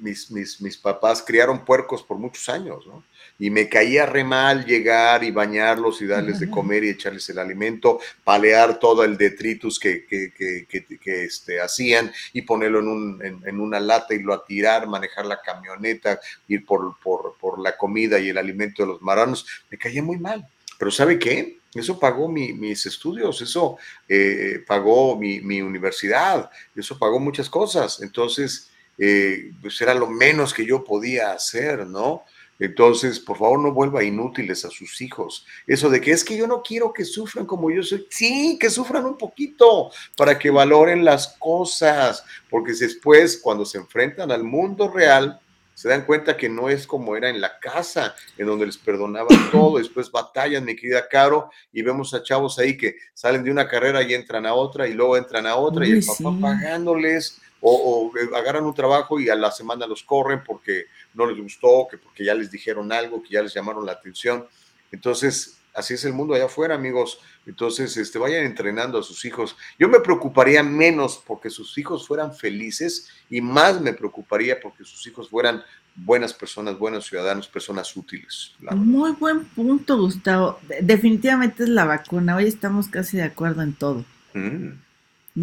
mis, mis, mis papás criaron puercos por muchos años, ¿no? y me caía re mal llegar y bañarlos y darles de comer y echarles el alimento, palear todo el detritus que, que, que, que este, hacían y ponerlo en, un, en, una lata y lo a tirar, manejar la camioneta, ir por, por, por, la comida y el alimento de los maranos, me caía muy mal. Pero ¿sabe qué? Eso pagó mis estudios, eso eh, pagó mi, mi, universidad, eso pagó muchas cosas. Entonces, eh, pues era lo menos que yo podía hacer, ¿no? Entonces, por favor, no vuelva inútiles a sus hijos. Eso de que es que yo no quiero que sufran como yo soy. Sí, que sufran un poquito para que valoren las cosas, porque después, cuando se enfrentan al mundo real, se dan cuenta que no es como era en la casa, en donde les perdonaban todo, después batallan, mi querida Caro, y vemos a chavos ahí que salen de una carrera y entran a otra, y luego entran a otra, y el papá pagándoles, o, o, agarran un trabajo y a la semana los corren porque no les gustó, que porque ya les dijeron algo, que ya les llamaron la atención. Entonces, así es el mundo allá afuera, amigos. Entonces, este, vayan entrenando a sus hijos. Yo me preocuparía menos porque sus hijos fueran felices y más me preocuparía porque sus hijos fueran buenas personas, buenos ciudadanos, personas útiles. Muy buen punto, Gustavo. Definitivamente es la vacuna. Hoy estamos casi de acuerdo en todo. Mm.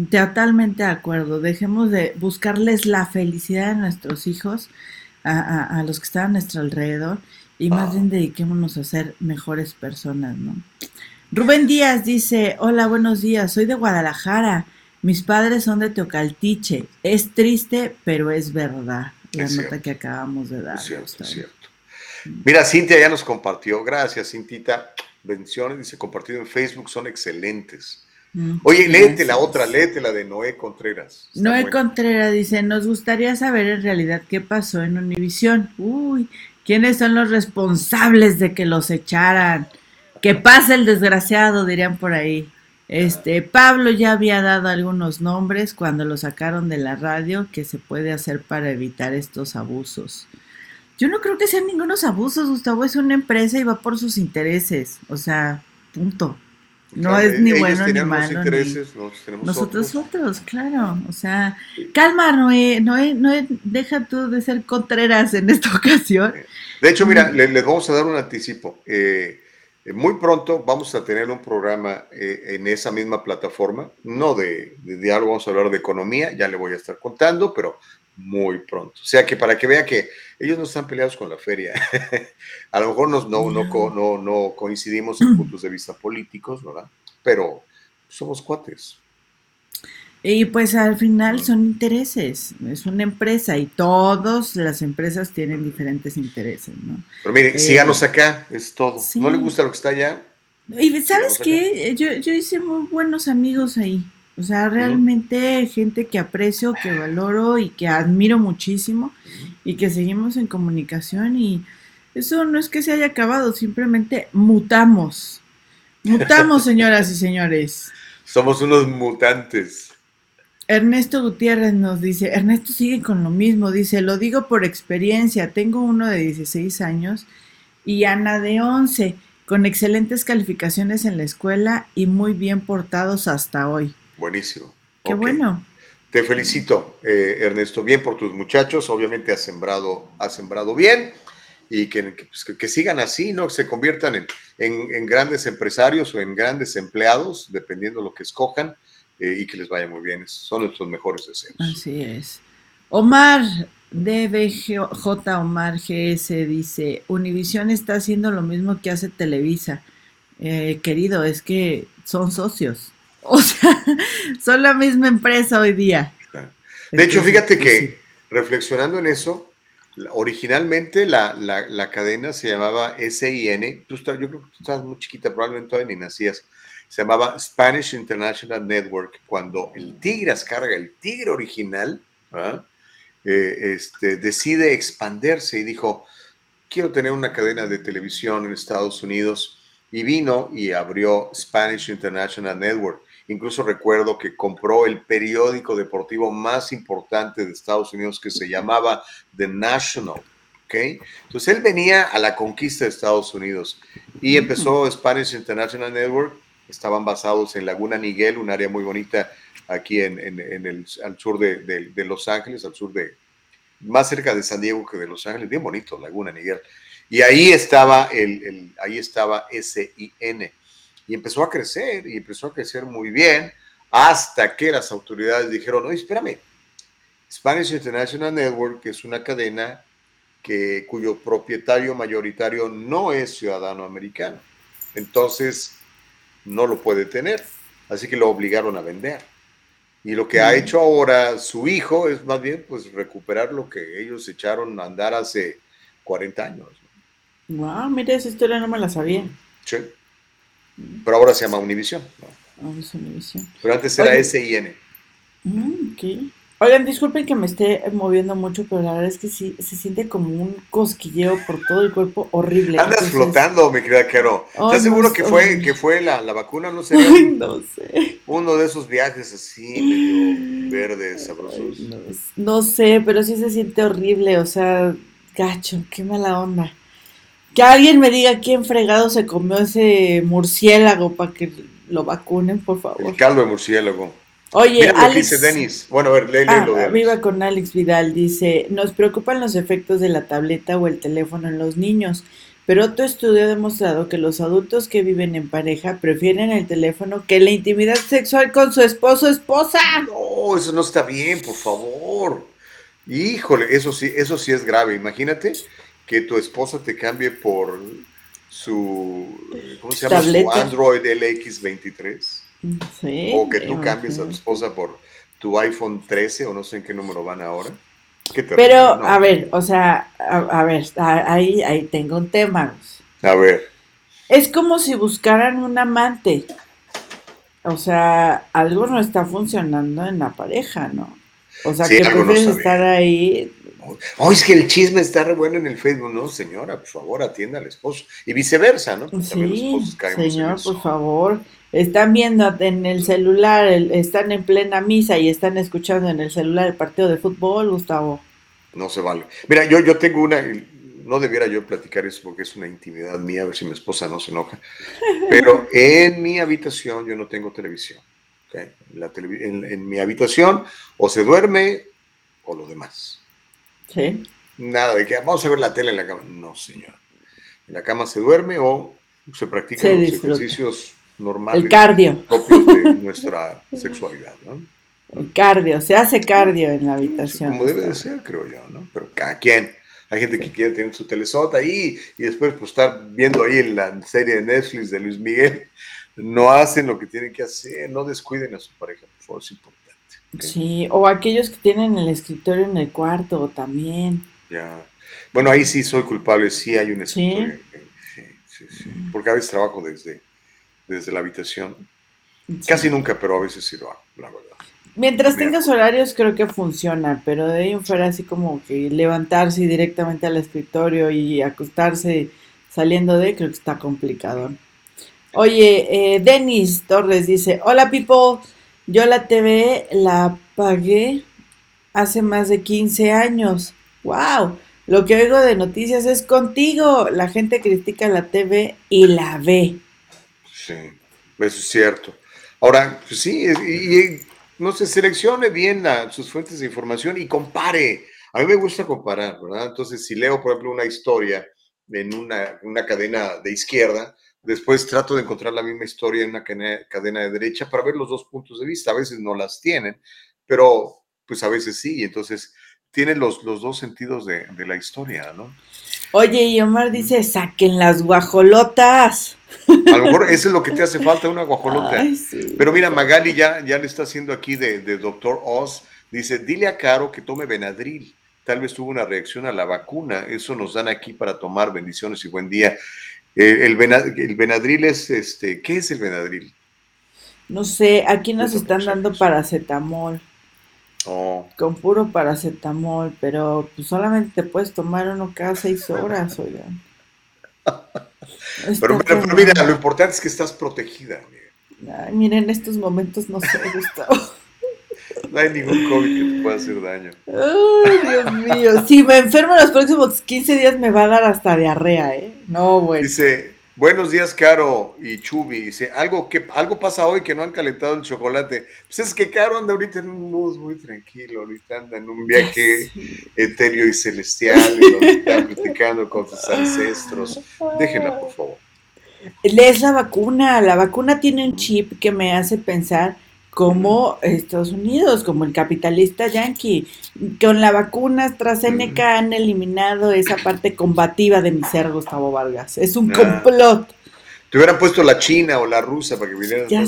Totalmente de acuerdo. Dejemos de buscarles la felicidad de nuestros hijos a, los que están a nuestro alrededor y más bien dediquémonos a ser mejores personas, ¿no? Rubén Díaz dice, hola, buenos días, soy de Guadalajara, mis padres son de Teocaltiche, es triste, pero es verdad, la nota que acabamos de dar. Es cierto, es cierto. Mira, Cintia ya nos compartió, gracias Cintita, bendiciones, dice, compartido en Facebook, son excelentes. Oye, léete la otra, léete la de Noé Contreras. Noé Contreras dice, nos gustaría saber en realidad qué pasó en Univisión. Uy, ¿quiénes son los responsables de que los echaran? Que pase el desgraciado, dirían por ahí. Este, Pablo ya había dado algunos nombres cuando lo sacaron de la radio que se puede hacer para evitar estos abusos. Yo no creo que sean ningunos abusos, Gustavo es una empresa y va por sus intereses, o sea, punto. No es ni bueno ni malo. Intereses, nosotros, otros. claro. O sea, calma, Noé, Noé, Noé, deja tú de ser contreras en esta ocasión. De hecho, mira, mm. les, vamos a dar un anticipo. Eh, eh, muy pronto vamos a tener un programa eh, en esa misma plataforma, no de, de, diálogo, vamos a hablar de economía, ya le voy a estar contando, pero muy pronto. O sea que para que vea que ellos no están peleados con la feria. a lo mejor nos, no, no, no, no coincidimos en puntos de vista políticos, ¿verdad? Pero somos cuates. Y pues al final son intereses, es una empresa y todas las empresas tienen diferentes intereses, ¿no? Pero mire, síganos acá, es todo. ¿No le gusta lo que está allá? Y sabes qué, yo, yo hice muy buenos amigos ahí. O sea, realmente gente que aprecio, que valoro y que admiro muchísimo y que seguimos en comunicación y eso no es que se haya acabado, simplemente mutamos. Mutamos, señoras y señores. Somos unos mutantes. Ernesto Gutiérrez nos dice, Ernesto sigue con lo mismo, dice, lo digo por experiencia, tengo uno de 16 años y Ana de 11, con excelentes calificaciones en la escuela y muy bien portados hasta hoy. Buenísimo. Qué bueno. Te felicito, eh, Ernesto, bien por tus muchachos. Obviamente has sembrado, has sembrado bien y que, pues, que, sigan así, ¿no? Que se conviertan en, en, grandes empresarios o en grandes empleados, dependiendo de lo que escojan, eh, y que les vaya muy bien. Son nuestros mejores deseos. Así es. Omar, DBJ Omar GS dice, Univisión está haciendo lo mismo que hace Televisa. Eh, querido, es que son socios. O sea, son la misma empresa hoy día. De hecho, fíjate pues que reflexionando en eso, originalmente la, cadena se llamaba SIN. Tú estás, yo creo que tú estabas muy chiquita, probablemente todavía ni nacías. Se llamaba Spanish International Network. Cuando el Tigre Ascarga, el Tigre original, ¿ah? eh, este, decide expandirse y dijo: Quiero tener una cadena de televisión en Estados Unidos. Y vino y abrió Spanish International Network Incluso recuerdo que compró el periódico deportivo más importante de Estados Unidos que se llamaba The National. ¿okay? Entonces él venía a la conquista de Estados Unidos y empezó Spanish International Network. Estaban basados en Laguna Niguel, un área muy bonita aquí en, el, al sur de, Los Ángeles, al sur de, más cerca de San Diego que de Los Ángeles, bien bonito, Laguna Niguel. Y ahí estaba, el, el ahí estaba SIN y empezó a crecer y empezó a crecer muy bien hasta que las autoridades dijeron, no, espérame, Spanish International Network es una cadena que, cuyo propietario mayoritario no es ciudadano americano. Entonces, no lo puede tener. Así que lo obligaron a vender. Y lo que ha hecho ahora su hijo es más bien pues recuperar lo que ellos echaron a andar hace 40 años. Wow, mira, esa historia no me la sabía. Sí. Pero ahora se llama Univision. Ahora es Univision. Pero antes era SIN. Mm, okay. Oigan, disculpen que me esté moviendo mucho, pero la verdad es que sí, se siente como un cosquilleo por todo el cuerpo horrible. Andas flotando, mi querida Caro. ¿Estás seguro que fue, que fue la, la vacuna? No sé. no sé. Uno de esos viajes así, medio verdes, sabrosos. no, no sé, pero sí se siente horrible, o sea, gacho, qué mala onda. Que alguien me diga quién fregado se comió ese murciélago para que lo vacunen, por favor. El caldo de murciélago. Oye, Alex. Denis. Bueno, a ver, lee, ah, lo de Viva con Alex Vidal. Dice: Nos preocupan los efectos de la tableta o el teléfono en los niños. Pero otro estudio ha demostrado que los adultos que viven en pareja prefieren el teléfono que la intimidad sexual con su esposo o esposa. No, eso no está bien, por favor. Híjole, eso sí, eso sí es grave. Imagínate que tu esposa te cambie por su, ¿cómo se llama? Su Android LX23. Sí. O que tú cambies a tu esposa por tu iPhone 13 o no sé en qué número van ahora. Pero, a ver, o sea, a, ver, ahí, ahí tengo un tema. A ver. Es como si buscaran un amante. O sea, algo no está funcionando en la pareja, ¿no? O sea, que prefieres estar ahí Oh, es que el chisme está re bueno en el Facebook. No, señora, por favor, atienda al esposo. Y viceversa, ¿no? sí, señor, por favor. Están viendo en el celular, están en plena misa y están escuchando en el celular el partido de fútbol, Gustavo. No se vale. Mira, yo, yo tengo una, no debiera yo platicar eso porque es una intimidad mía, a ver si mi esposa no se enoja, pero en mi habitación yo no tengo televisión. En, mi habitación o se duerme o lo demás. Sí. Nada de que vamos a ver la tele en la cama. No, señor. En la cama se duerme o se practican los ejercicios normales. El cardio. Propios de nuestra sexualidad, ¿no? El cardio, se hace cardio en la habitación. como debe de ser, creo yo, ¿no? Pero cada quien. Hay gente que quiere tener su telesota ahí y después pues estar viendo ahí la serie de Netflix de Luis Miguel. No hacen lo que tienen que hacer, no descuiden a su pareja, por favor, es Sí, o aquellos que tienen el escritorio en el cuarto también. Ya. Bueno, ahí sí soy culpable, sí hay un escritorio. Sí, sí, sí. Porque a veces trabajo desde, desde la habitación. Casi nunca, pero a veces sí lo hago, la verdad. Mientras tengas horarios creo que funciona, pero de ahí en fuera así como que levantarse directamente al escritorio y acostarse saliendo de, creo que está complicado. Oye, eh, Denis Torres dice, hola people, yo la TV la pagué hace más de 15 años. ¡Wow! Lo que oigo de noticias es contigo. La gente critica la TV y la ve. Sí, eso es cierto. Ahora, pues sí, y, no se seleccione bien sus fuentes de información y compare. A mí me gusta comparar, ¿verdad? Entonces, si leo, por ejemplo, una historia en una, una cadena de izquierda, después trato de encontrar la misma historia en una cadena de derecha para ver los dos puntos de vista. A veces no las tienen, pero pues a veces sí. Entonces, tienen los, los dos sentidos de, de, la historia, ¿no? Oye, y Omar dice, saquen las guajolotas. A lo mejor eso es lo que te hace falta, una guajolota. Pero mira, Magali ya, ya le está haciendo aquí de, de Doctor Oz. Dice, dile a Caro que tome Benadryl. Tal vez tuvo una reacción a la vacuna. Eso nos dan aquí para tomar bendiciones y buen día. Eh, el, el, Benadryl es, este, ¿qué es el Benadryl? No sé, aquí nos están dando paracetamol. Oh. Con puro paracetamol, pero pues solamente te puedes tomar uno cada seis horas, oigan. pero, mira, lo importante es que estás protegida. Ay, miren, en estos momentos no sé, Gustavo. no hay ningún COVID que te pueda hacer daño. Ay, Dios mío. Si me enfermo los próximos 15 días me va a dar hasta diarrea, ¿eh? No, bueno. Dice, Buenos días, Caro y Chubi. Dice, algo, que, algo pasa hoy que no han calentado el chocolate. Pues es que Caro anda ahorita en un mood muy tranquilo, ahorita anda en un viaje etéreo y celestial, y donde está platicando con sus ancestros. Déjenla, por favor. Es la vacuna, la vacuna tiene un chip que me hace pensar como Estados Unidos, como el capitalista yankee. Con la vacuna AstraZeneca han eliminado esa parte combativa de mi ser, Gustavo Vargas. Es un complot. Te hubieran puesto la china o la rusa para que vinieran ya.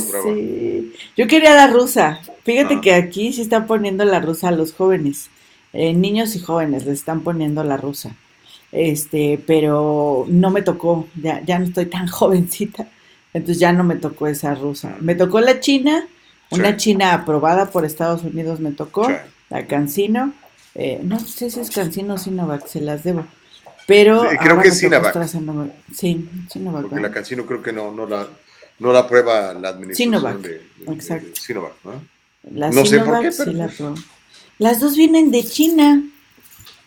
Yo quería la rusa. Fíjate ah. que aquí se está poniendo la rusa a los jóvenes. Eh, niños y jóvenes les están poniendo la rusa. Este, pero no me tocó. Ya, ya no estoy tan jovencita. Entonces ya no me tocó esa rusa. Me tocó la china una china aprobada por Estados Unidos me tocó, la Cancino. Eh, no sé si es Cancino o Sinovac, se las debo. Pero creo que es Sinovac. Sí, Sinovac. Porque la Cancino creo que no, no la no la aprueba la administración Sinovac, de, exacto. Sinovac, ¿no? La no sé por qué, pero... sí la pues Las dos vienen de China.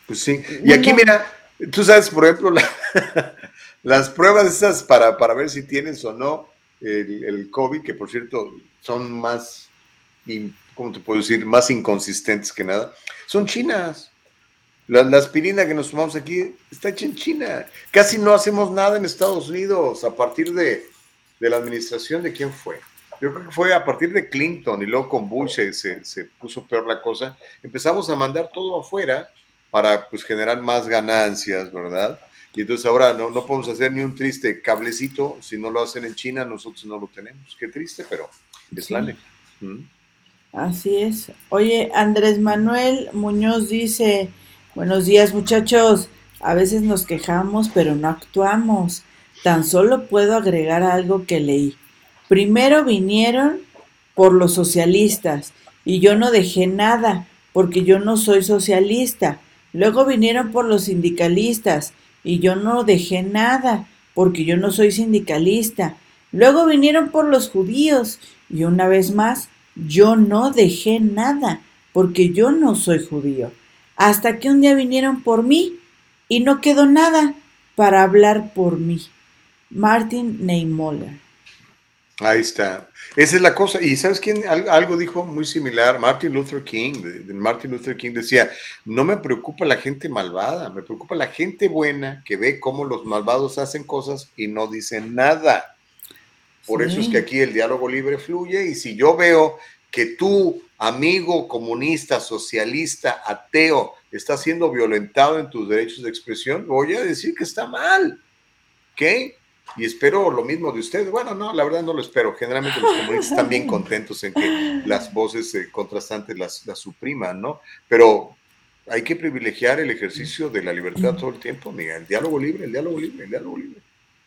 Pues sí. Y aquí, mira, tú sabes, por ejemplo, las pruebas esas para, para ver si tienes o no el, el COVID, que por cierto son más, ¿cómo te puedo decir? Más inconsistentes que nada, son chinas. La, aspirina que nos tomamos aquí está hecha en China. Casi no hacemos nada en Estados Unidos a partir de, de la administración de quién fue. Yo creo que fue a partir de Clinton y luego con Bush se, se, puso peor la cosa. Empezamos a mandar todo afuera para pues, generar más ganancias, ¿verdad? Y entonces ahora no, no podemos hacer ni un triste cablecito. Si no lo hacen en China, nosotros no lo tenemos. Qué triste, pero Así es. Oye, Andrés Manuel Muñoz dice, buenos días muchachos, a veces nos quejamos pero no actuamos. Tan solo puedo agregar algo que leí. Primero vinieron por los socialistas y yo no dejé nada porque yo no soy socialista. Luego vinieron por los sindicalistas y yo no dejé nada porque yo no soy sindicalista. Luego vinieron por los judíos y una vez más, yo no dejé nada porque yo no soy judío. Hasta que un día vinieron por mí y no quedó nada para hablar por mí. Martin Neymoller. Ahí está. Esa es la cosa. Y ¿sabes quién? Algo dijo muy similar. Martin Luther King. Martin Luther King decía, no me preocupa la gente malvada, me preocupa la gente buena que ve cómo los malvados hacen cosas y no dicen nada. Por eso es que aquí el diálogo libre fluye y si yo veo que tú, amigo comunista, socialista, ateo, estás siendo violentado en tus derechos de expresión, voy a decir que está mal. ¿Ok? y espero lo mismo de ustedes. Bueno, no, la verdad no lo espero. Generalmente los comunistas están bien contentos en que las voces eh, contrastantes las, las, supriman, ¿no? Pero hay que privilegiar el ejercicio de la libertad todo el tiempo, mira, el diálogo libre, el diálogo libre, el diálogo libre.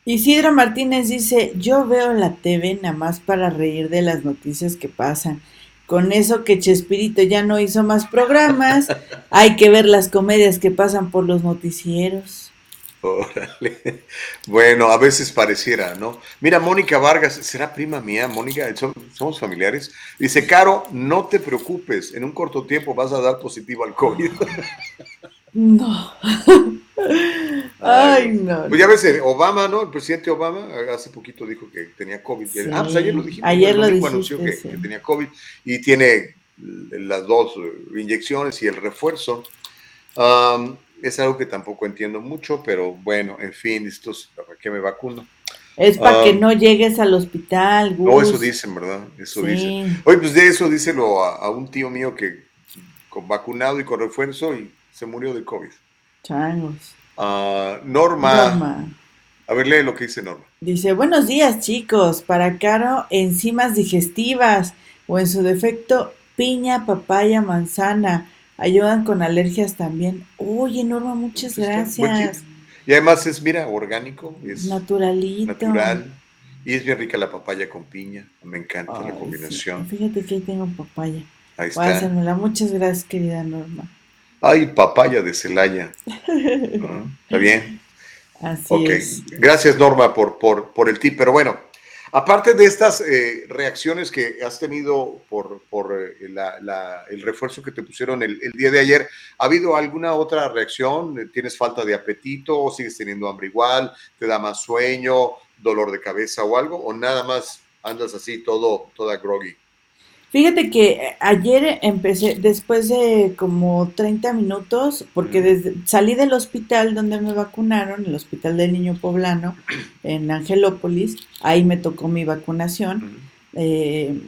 Isidro Martínez dice, yo veo la TV nada más para reír de las noticias que pasan. Con eso que Chespirito ya no hizo más programas, hay que ver las comedias que pasan por los noticieros. Órale. Bueno, a veces pareciera, ¿no? Mira, Mónica Vargas, será prima mía, Mónica, somos familiares. Dice, Caro, no te preocupes, en un corto tiempo vas a dar positivo al COVID. No. Ay, no. Pues ya ves, eh, Obama, ¿no? El presidente Obama hace poquito dijo que tenía COVID. Ah, pues ayer lo dijimos. Ayer lo dijiste, que, que, tenía COVID y tiene las dos inyecciones y el refuerzo. Um, es algo que tampoco entiendo mucho, pero bueno, en fin, esto es para que me vacuno. Es para que ah, no llegues al hospital. Gus. No, eso dicen, ¿verdad? Eso dicen. Oye, pues de eso díselo a, un tío mío que con vacunado y con refuerzo y se murió de COVID. Changos. Ah, Norma. Norma. A ver, lee lo que dice Norma. Dice, buenos días chicos, para Caro, enzimas digestivas o en su defecto piña, papaya, manzana ayudan con alergias también. Oye, Norma, muchas gracias. Y además es, mira, orgánico, es naturalito. Natural. Y es bien rica la papaya con piña. Me encanta la combinación. Fíjate que ahí tengo papaya. Ahí está. Muchas gracias, querida Norma. Ay, papaya de Celaya. ¿Está bien? Así es. Gracias, Norma, por, por, por el tip. Pero bueno, Aparte de estas eh, reacciones que has tenido por, eh, el refuerzo que te pusieron el, día de ayer, ¿ha habido alguna otra reacción? ¿Tienes falta de apetito o sigues teniendo hambre igual? ¿Te da más sueño, dolor de cabeza o algo? ¿O nada más andas así todo, toda groggy? Fíjate que eh, ayer empecé, después de como 30 minutos, porque desde, salí del hospital donde me vacunaron, el hospital del niño poblano, en Angelópolis, ahí me tocó mi vacunación. Eh,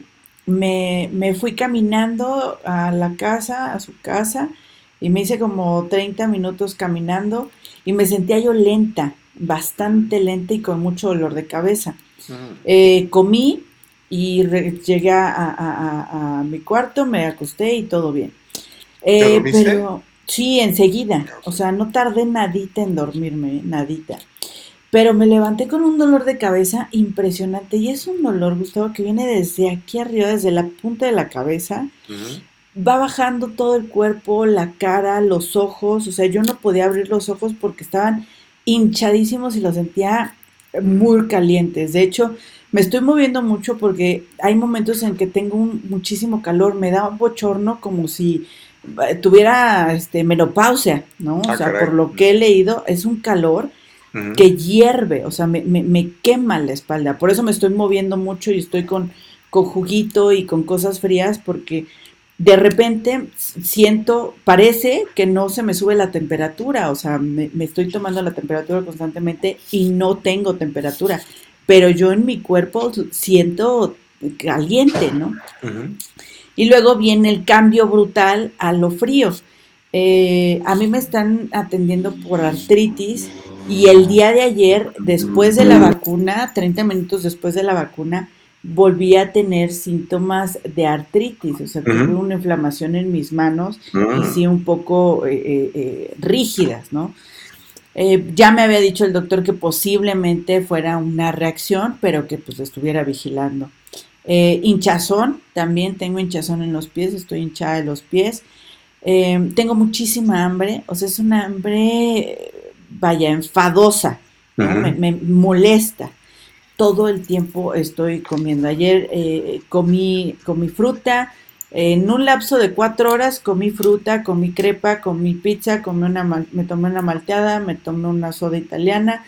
me, me, fui caminando a la casa, a su casa, y me hice como 30 minutos caminando y me sentía yo lenta, bastante lenta y con mucho dolor de cabeza. Eh, comí, y llegué a, mi cuarto, me acosté y todo bien. Eh, pero sí, enseguida, o sea, no tardé nadita en dormirme, nadita. Pero me levanté con un dolor de cabeza impresionante y es un dolor, Gustavo, que viene desde aquí arriba, desde la punta de la cabeza. Va bajando todo el cuerpo, la cara, los ojos, o sea, yo no podía abrir los ojos porque estaban hinchadísimos y los sentía muy calientes. De hecho, me estoy moviendo mucho porque hay momentos en que tengo muchísimo calor, me da un bochorno como si eh, tuviera este, menopausia, ¿no? o ah, sea, por lo que he leído, es un calor que hierve, o sea, me, me, quema la espalda. Por eso me estoy moviendo mucho y estoy con, con juguito y con cosas frías porque de repente siento, parece que no se me sube la temperatura, o sea, me, me, estoy tomando la temperatura constantemente y no tengo temperatura pero yo en mi cuerpo siento caliente, ¿no? Y luego viene el cambio brutal a lo frío. Eh, a mí me están atendiendo por artritis y el día de ayer, después de la vacuna, 30 minutos después de la vacuna, volví a tener síntomas de artritis, o sea, tuve una inflamación en mis manos y ah. sí un poco eh, eh, rígidas, ¿no? Eh, ya me había dicho el doctor que posiblemente fuera una reacción, pero que pues estuviera vigilando. Eh, hinchazón, también tengo hinchazón en los pies, estoy hinchada de los pies. Eh, tengo muchísima hambre, o sea, es una hambre, vaya, enfadosa, me, molesta. Todo el tiempo estoy comiendo. Ayer comí, comí fruta, En un lapso de cuatro horas comí fruta, comí crepa, comí pizza, comí una, me tomé una malteada, me tomé una soda italiana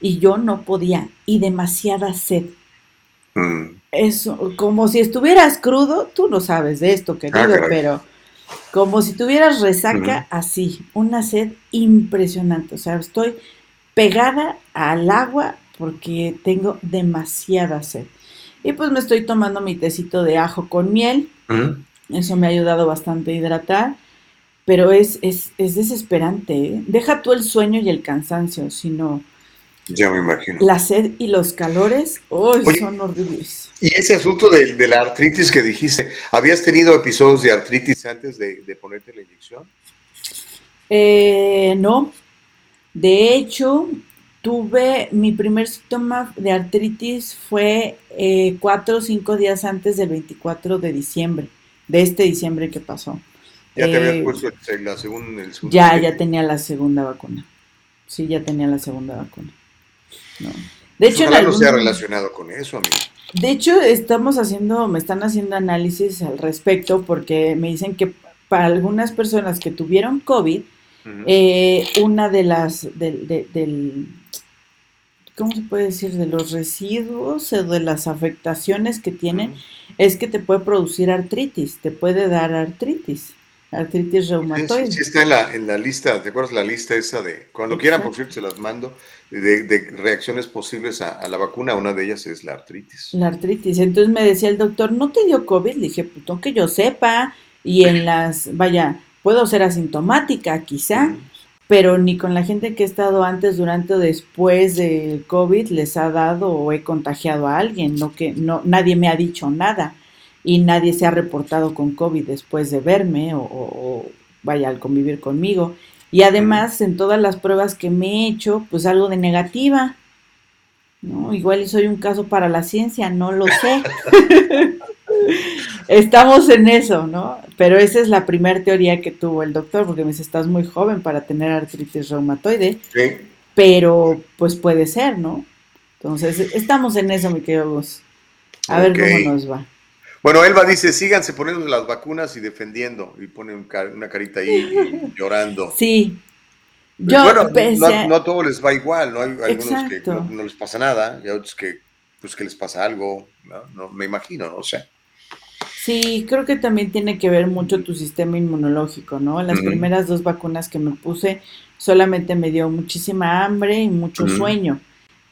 y yo no podía y demasiada sed. Mm. Eso, como si estuvieras crudo, tú no sabes de esto, querido, ah, pero como si tuvieras resaca así, una sed impresionante. O sea, estoy pegada al agua porque tengo demasiada sed. Y pues me estoy tomando mi tecito de ajo con miel. Eso me ha ayudado bastante a hidratar. Pero es, es, es desesperante. ¿eh? Deja tú el sueño y el cansancio, sino ya me imagino. La sed y los calores, oh, son horribles. Y ese asunto de, la artritis que dijiste, ¿habías tenido episodios de artritis antes de, ponerte la inyección? Eh, no. De hecho, tuve mi primer síntoma de artritis fue eh, cuatro o cinco días antes del 24 de diciembre, de este diciembre que pasó. ¿Ya te habías eh, puesto la segunda? ya, ya tenía la segunda vacuna. Sí, ya tenía la segunda vacuna. De hecho, no se ha relacionado con eso, amigo. De hecho, estamos haciendo, me están haciendo análisis al respecto porque me dicen que para algunas personas que tuvieron COVID, eh, una de las, del, ¿cómo se puede decir? De los residuos o de las afectaciones que tienen, es que te puede producir artritis, te puede dar artritis artritis reumatoide. Sí, está en la, en la lista, ¿te acuerdas la lista esa de, cuando quieran, por cierto, se las mando, de, reacciones posibles a, la vacuna, una de ellas es la artritis. La artritis, entonces me decía el doctor, ¿no te dio COVID? Le dije, pues que yo sepa, y en las, vaya, puedo ser asintomática quizá, pero ni con la gente que he estado antes, durante o después del COVID les ha dado o he contagiado a alguien, no que no, nadie me ha dicho nada y nadie se ha reportado con COVID después de verme o, vaya al convivir conmigo. Y además en todas las pruebas que me he hecho, pues algo de negativa. ¿no? Igual soy un caso para la ciencia, no lo sé. Estamos en eso, ¿no? Pero esa es la primera teoría que tuvo el doctor, porque me dice, estás muy joven para tener artritis reumatoide. Sí. Pero pues puede ser, ¿no? Entonces, estamos en eso, mi querido A ver cómo nos va. Bueno, Elba dice, síganse poniendo las vacunas y defendiendo. Y pone una carita ahí llorando. Sí. Pues Yo bueno, no, a todos les va igual, ¿no? Hay algunos que no, les pasa nada y otros que, pues, que les pasa algo, ¿no? me imagino, no sé. Sí, creo que también tiene que ver mucho tu sistema inmunológico, ¿no? Las primeras dos vacunas que me puse solamente me dio muchísima hambre y mucho sueño,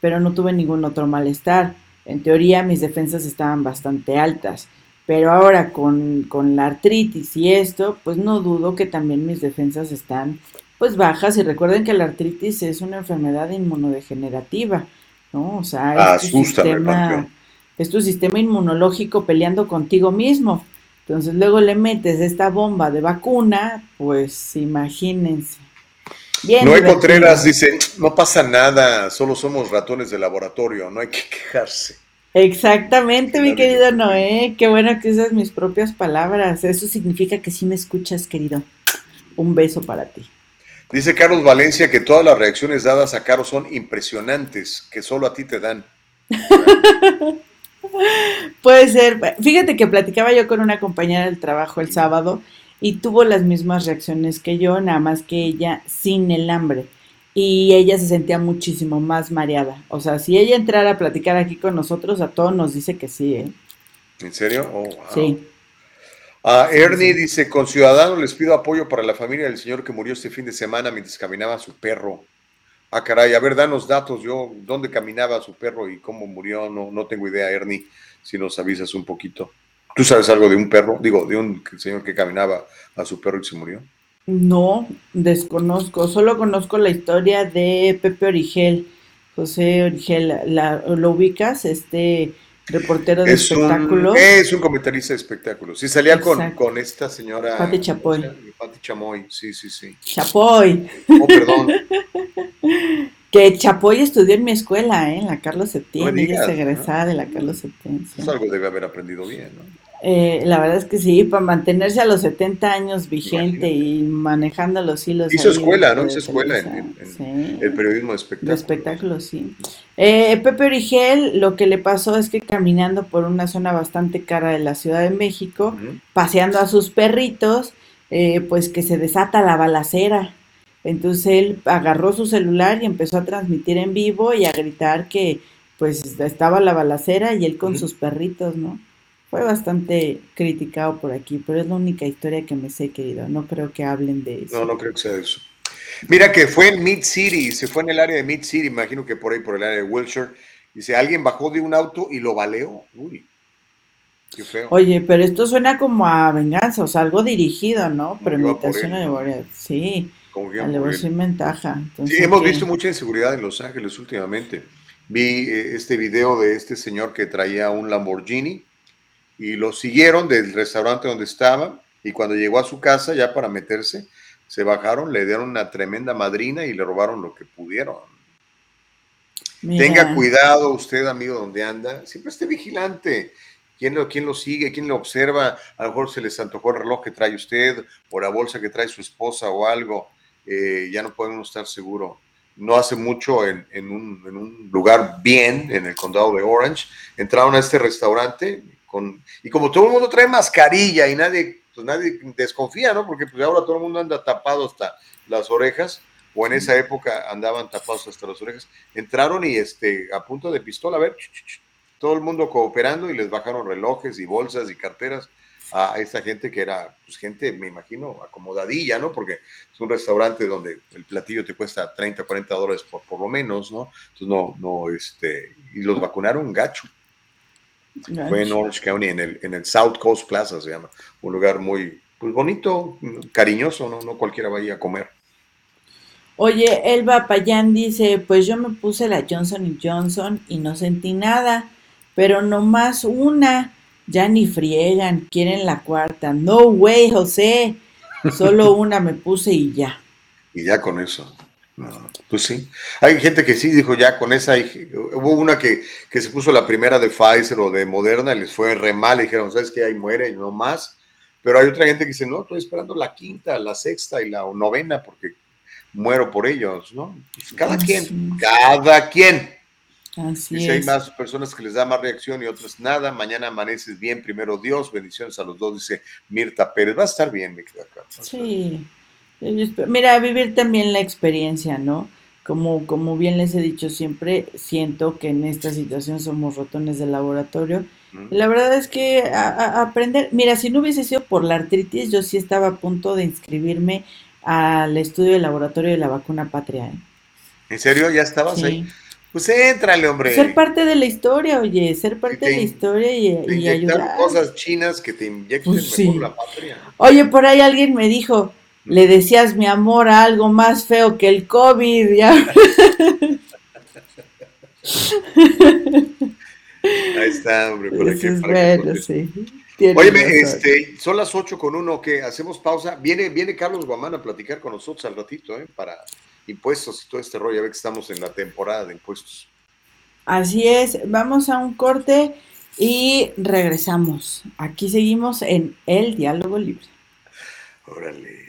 pero no tuve ningún otro malestar. En teoría mis defensas estaban bastante altas. Pero ahora con, con, la artritis y esto, pues no dudo que también mis defensas están pues bajas y recuerden que la artritis es una enfermedad inmunodegenerativa, ¿no? O sea, es tu, sistema, es tu sistema inmunológico peleando contigo mismo. Entonces luego le metes esta bomba de vacuna, pues imagínense. no hay Contreras dice, no pasa nada, solo somos ratones de laboratorio, no hay que quejarse. Exactamente, mi querido Noé. Qué bueno que usas mis propias palabras. Eso significa que sí me escuchas, querido. Un beso para ti. Dice Carlos Valencia que todas las reacciones dadas a Carlos son impresionantes, que solo a ti te dan. Puede ser. Fíjate que platicaba yo con una compañera del trabajo el sábado y tuvo las mismas reacciones que yo, nada más que ella sin el hambre y ella se sentía muchísimo más mareada. O sea, si ella entrara a platicar aquí con nosotros, a todos nos dice que sí, ¿eh? ¿En serio? Oh, sí. Ah, Ernie dice, con Ciudadanos les pido apoyo para la familia del señor que murió este fin de semana mientras caminaba su perro. Ah, caray, a ver, danos datos, yo, dónde caminaba su perro y cómo murió, no, no tengo idea, Ernie, si nos avisas un poquito. ¿Tú sabes algo de un perro? Digo, de un señor que caminaba a su perro y se murió. No, desconozco, solo conozco la historia de Pepe Origel. José Origel, ¿lo ubicas? Este reportero de espectáculos. es un comentarista de espectáculos. Sí, salía con, con, esta señora. Pati Chapoy. Pati Chamoy, sí, sí, sí. Chapoy. Oh, perdón. que Chapoy estudió en mi escuela, ¿eh? en la Carlos Septién. Ella es egresada de la Carlos Septién. Pues algo debe haber aprendido bien, ¿no? Eh, la verdad es que sí, para mantenerse a los 70 años vigente y manejando los hilos. Hizo escuela, ¿no? Hizo escuela en, el periodismo de espectáculos. De espectáculos, sí. Eh, Pepe Origel, lo que le pasó es que caminando por una zona bastante cara de la Ciudad de México, paseando a sus perritos, eh, pues que se desata la balacera. Entonces él agarró su celular y empezó a transmitir en vivo y a gritar que pues estaba la balacera y él con sus perritos, ¿no? Fue bastante criticado por aquí, pero es la única historia que me sé, querido. No creo que hablen de eso. No, no creo que sea eso. Mira que fue en Mid City, se fue en el área de Mid City, imagino que por ahí, por el área de Wilshire. Dice, alguien bajó de un auto y lo baleó. Uy, qué feo. Oye, pero esto suena como a venganza, o sea, algo dirigido, ¿no? Premeditación de Sí, sin ventaja. sí, hemos visto mucha inseguridad en Los Ángeles últimamente. Vi eh, este video de este señor que traía un Lamborghini y lo siguieron del restaurante donde estaba y cuando llegó a su casa ya para meterse, se bajaron, le dieron una tremenda madrina y le robaron lo que pudieron. Tenga cuidado usted, amigo, donde anda. Siempre esté vigilante. ¿Quién lo, ¿Quién lo sigue? ¿Quién lo observa? A lo mejor se les antojó el reloj que trae usted o la bolsa que trae su esposa o algo. Eh, ya no podemos estar seguros. No hace mucho en, en, un, en, un, lugar bien, en el condado de Orange, entraron a este restaurante, y como todo el mundo trae mascarilla y nadie, pues nadie desconfía, ¿no? Porque pues ahora todo el mundo anda tapado hasta las orejas, o en esa época andaban tapados hasta las orejas, entraron y este, a punto de pistola, a ver, todo el mundo cooperando y les bajaron relojes y bolsas y carteras a esta gente que era, pues gente, me imagino, acomodadilla, ¿no? Porque es un restaurante donde el platillo te cuesta 30, 40 dólares por, por lo menos, ¿no? Entonces no, no, este, y los vacunaron gacho. Fue en Orange County, en el, en el South Coast Plaza se llama. Un lugar muy pues, bonito, cariñoso, ¿no? No cualquiera vaya a comer. Oye, Elba Payán dice, pues yo me puse la Johnson Johnson y no sentí nada, pero nomás una, ya ni friegan, quieren la cuarta. No way, José, solo una me puse y ya. Y ya con eso. Pues sí. Hay gente que sí dijo ya con esa. Hubo una que, se puso la primera de Pfizer o de Moderna y les fue re mal. Y dijeron, ¿sabes qué? Ahí muere y no más. Pero hay otra gente que dice, no, estoy esperando la quinta, la sexta y la novena porque muero por ellos, ¿no? Pues cada quien, cada quien. Así y si hay más personas que les da más reacción y otras nada, mañana amaneces bien, primero Dios, bendiciones a los dos, dice Mirta Pérez. Va a estar bien, mi querida Sí. Mira, vivir también la experiencia, ¿no? Como, como bien les he dicho siempre, siento que en esta situación somos ratones de laboratorio. La verdad es que aprender, mira, si no hubiese sido por la artritis, yo sí estaba a punto de inscribirme al estudio de laboratorio de la vacuna patria. ¿eh? ¿En serio? ¿Ya estabas ahí? Pues éntrale, hombre. Ser parte de la historia, oye, ser parte de la historia y, y ayudar. cosas chinas que te inyecten pues mejor la patria. Oye, por ahí alguien me dijo, le decías mi amor a algo más feo que el COVID. ¿ya? Ahí está, hombre, por aquí. bueno, sí. Oye, este, son las 8 con uno que hacemos pausa. Viene, viene Carlos Guamán a platicar con nosotros al ratito, ¿eh? Para impuestos y todo este rollo. A ver que estamos en la temporada de impuestos. Así es, vamos a un corte y regresamos. Aquí seguimos en El Diálogo Libre. Órale.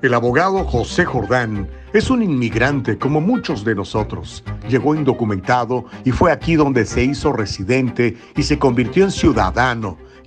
El abogado José Jordán es un inmigrante como muchos de nosotros. Llegó indocumentado y fue aquí donde se hizo residente y se convirtió en ciudadano.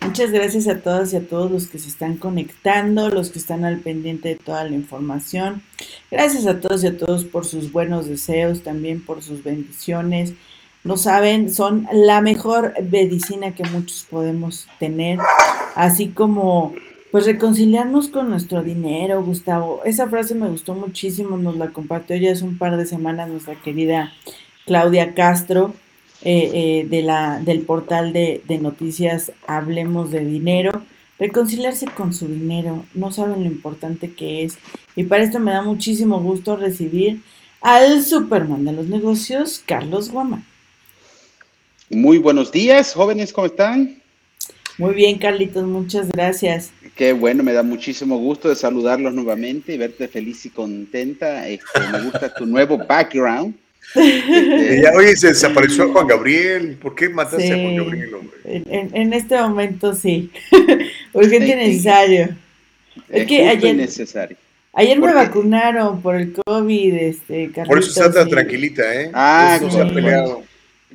Muchas gracias a todas y a todos los que se están conectando, los que están al pendiente de toda la información. Gracias a todos y a todos por sus buenos deseos, también por sus bendiciones. No saben, son la mejor medicina que muchos podemos tener, así como pues reconciliarnos con nuestro dinero, Gustavo. Esa frase me gustó muchísimo, nos la compartió ya hace un par de semanas nuestra querida Claudia Castro, eh, eh, de la, del portal de, noticias Hablemos de Dinero. reconciliarse con su dinero, no saben lo importante que es. Y para esto me da muchísimo gusto recibir al Superman de los negocios, Carlos Guamán. Muy buenos días, jóvenes, ¿cómo están? Muy bien, Carlitos, muchas gracias. Qué bueno, me da muchísimo gusto de saludarlos nuevamente y verte feliz y contenta. Este, me gusta tu nuevo background. Este, ya, oye, se desapareció Juan Gabriel. ¿Por qué mataste a Juan Gabriel, hombre? En, en, este momento sí. Urgente y necesario. Es, que ayer, necesario. Ayer me vacunaron por el COVID, este, Carlitos, Por eso está tan tranquilita, ¿eh? Ah, sí. se ha peleado.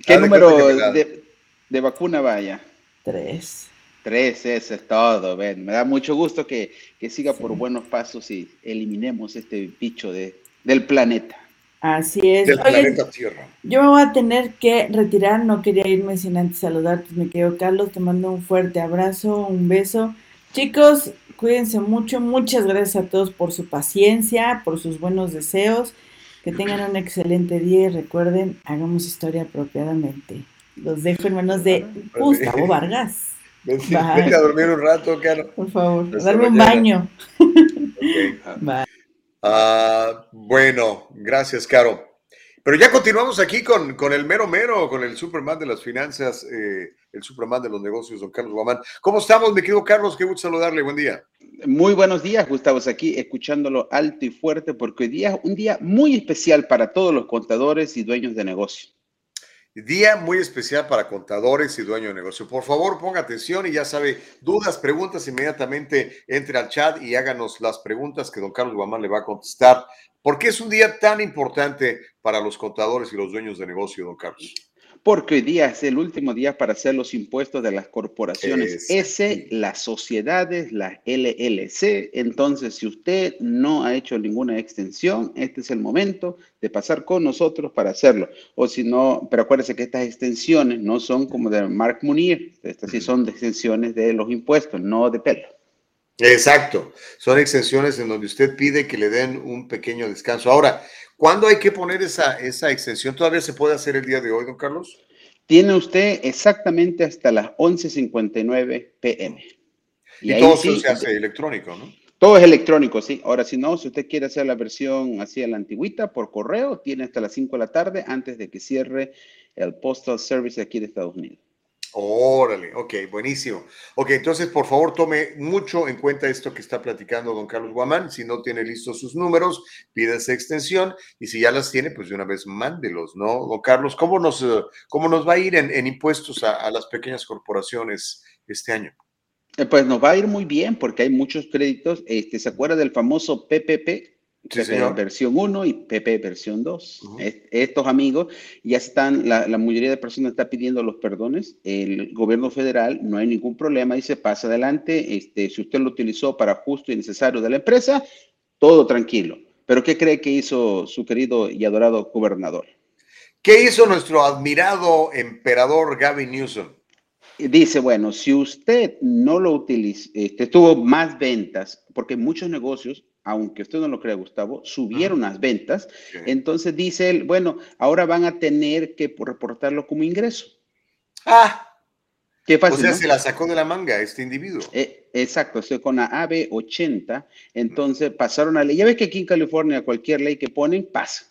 ¿Qué número de, de, vacuna vaya? Tres. Tres, eso es todo. Ven, me da mucho gusto que, que siga por buenos pasos y eliminemos este bicho de, del planeta. Así es. Del planeta Tierra. Yo me voy a tener que retirar, no quería irme sin antes saludarte, me quedo Carlos, te mando un fuerte abrazo, un beso. Chicos, cuídense mucho, muchas gracias a todos por su paciencia, por sus buenos deseos, que tengan un excelente día y recuerden, hagamos historia apropiadamente. Los dejo en manos de Gustavo Vargas. Vete, a dormir un rato, Caro. Por favor, darme un baño. Bye. Uh, bueno, gracias, Caro. Pero ya continuamos aquí con, con, el mero mero, con el Superman de las finanzas, eh, el Superman de los negocios, don Carlos Guamán. ¿Cómo estamos, mi querido Carlos? Qué gusto saludarle. Buen día. Muy buenos días, Gustavo. Aquí escuchándolo alto y fuerte, porque hoy día es un día muy especial para todos los contadores y dueños de negocio. Día muy especial para contadores y dueños de negocio. Por favor, ponga atención y ya sabe, dudas, preguntas, inmediatamente entre al chat y háganos las preguntas que don Carlos Guamán le va a contestar. ¿Por qué es un día tan importante para los contadores y los dueños de negocio, don Carlos? Porque hoy día es el último día para hacer los impuestos de las corporaciones S, las sociedades, las LLC. Entonces, si usted no ha hecho ninguna extensión, este es el momento de pasar con nosotros para hacerlo. O si no, pero acuérdese que estas extensiones no son como de Mark Munir, estas sí son de extensiones de los impuestos, no de pelo. Exacto, son extensiones en donde usted pide que le den un pequeño descanso. Ahora, ¿Cuándo hay que poner esa, esa extensión? ¿Todavía se puede hacer el día de hoy, don Carlos? Tiene usted exactamente hasta las 11.59 pm. Y, todo eso se hace electrónico, ¿no? Todo es electrónico, sí. Ahora, si no, si usted quiere hacer la versión así a la antigüita por correo, tiene hasta las 5 de la tarde antes de que cierre el Postal Service aquí de Estados Unidos. Órale, ok, buenísimo. Ok, entonces por favor tome mucho en cuenta esto que está platicando don Carlos Guamán. Si no tiene listos sus números, pídase extensión y si ya las tiene, pues de una vez mándelos, ¿no? Don Carlos, ¿cómo nos, eh, cómo nos va a ir en, impuestos a, las pequeñas corporaciones este año? Eh, pues nos va a ir muy bien porque hay muchos créditos. Este, ¿Se acuerda del famoso PPP? Versión 1 y PP versión 2. Estos amigos ya están, la, mayoría de personas está pidiendo los perdones. El gobierno federal no hay ningún problema, dice pasa adelante. Este, si usted lo utilizó para justo y necesario de la empresa, todo tranquilo. Pero ¿qué cree que hizo su querido y adorado gobernador? ¿Qué hizo nuestro admirado emperador Gavin Newsom? Dice, bueno, si usted no lo utiliza, este, tuvo más ventas, porque muchos negocios aunque usted no lo crea, Gustavo, subieron las ventas. Entonces dice él, bueno, ahora van a tener que reportarlo como ingreso. Ah. Qué fácil. O sea, se la sacó de la manga este individuo. Eh, exacto, estoy con la AB80. Entonces pasaron a ley. Ya ves que aquí en California cualquier ley que ponen pasa.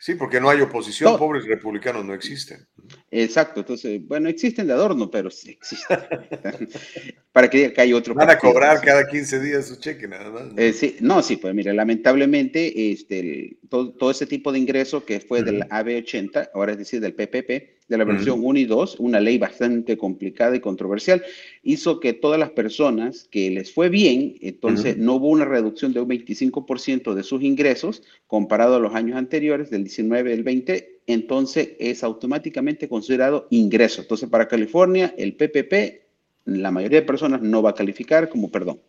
Sí, porque no hay oposición, pobres republicanos no existen. Exacto, entonces, bueno, existen de adorno, pero sí existen. Para que diga que hay otro. Van a cobrar cada 15 días su cheque, nada más. Eh, sí, no, sí, pues mire, lamentablemente, este, todo, ese tipo de ingreso que fue del AB80, ahora es decir, del PPP, de la versión 1 y 2, una ley bastante complicada y controversial, hizo que todas las personas que les fue bien, entonces no hubo una reducción de un 25% de sus ingresos comparado a los años anteriores, del 19 del 20, entonces es automáticamente considerado ingreso. Entonces para California, el PPP, la mayoría de personas no va a calificar como perdón.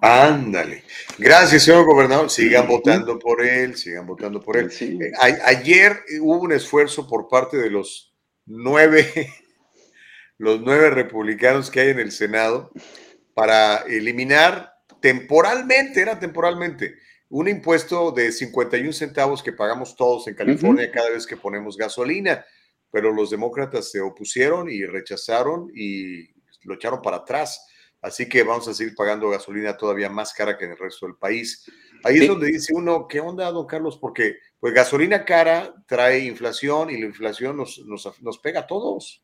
Ándale. Gracias, señor gobernador. Sigan votando por él, sigan votando por él. Eh, ayer hubo un esfuerzo por parte de los nueve, los nueve republicanos que hay en el Senado para eliminar temporalmente, era temporalmente, un impuesto de 51 centavos que pagamos todos en California cada vez que ponemos gasolina, pero los demócratas se opusieron y rechazaron y lo echaron para atrás. así que vamos a seguir pagando gasolina todavía más cara que en el resto del país. Ahí es donde dice uno, ¿qué onda, don Carlos? Porque pues gasolina cara trae inflación y la inflación nos, nos, pega a todos.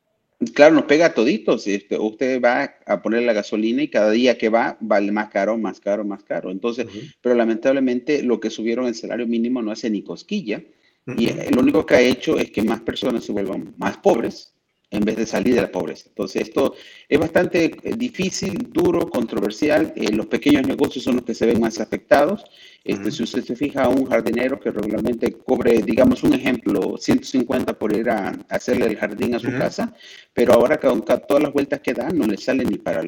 Claro, nos pega a toditos. Este, usted va a poner la gasolina y cada día que va vale más caro, más caro, más caro. Entonces, pero lamentablemente lo que subieron el salario mínimo no hace ni cosquilla. Y lo único que ha hecho es que más personas se vuelvan más pobres en vez de salir de la pobreza. Entonces, esto es bastante eh, difícil, duro, controversial. Eh, los pequeños negocios son los que se ven más afectados. Este, Si usted se fija a un jardinero que regularmente cobre, digamos un ejemplo, 150 por ir a, hacerle el jardín a su casa, pero ahora con todas las vueltas que da no le sale ni para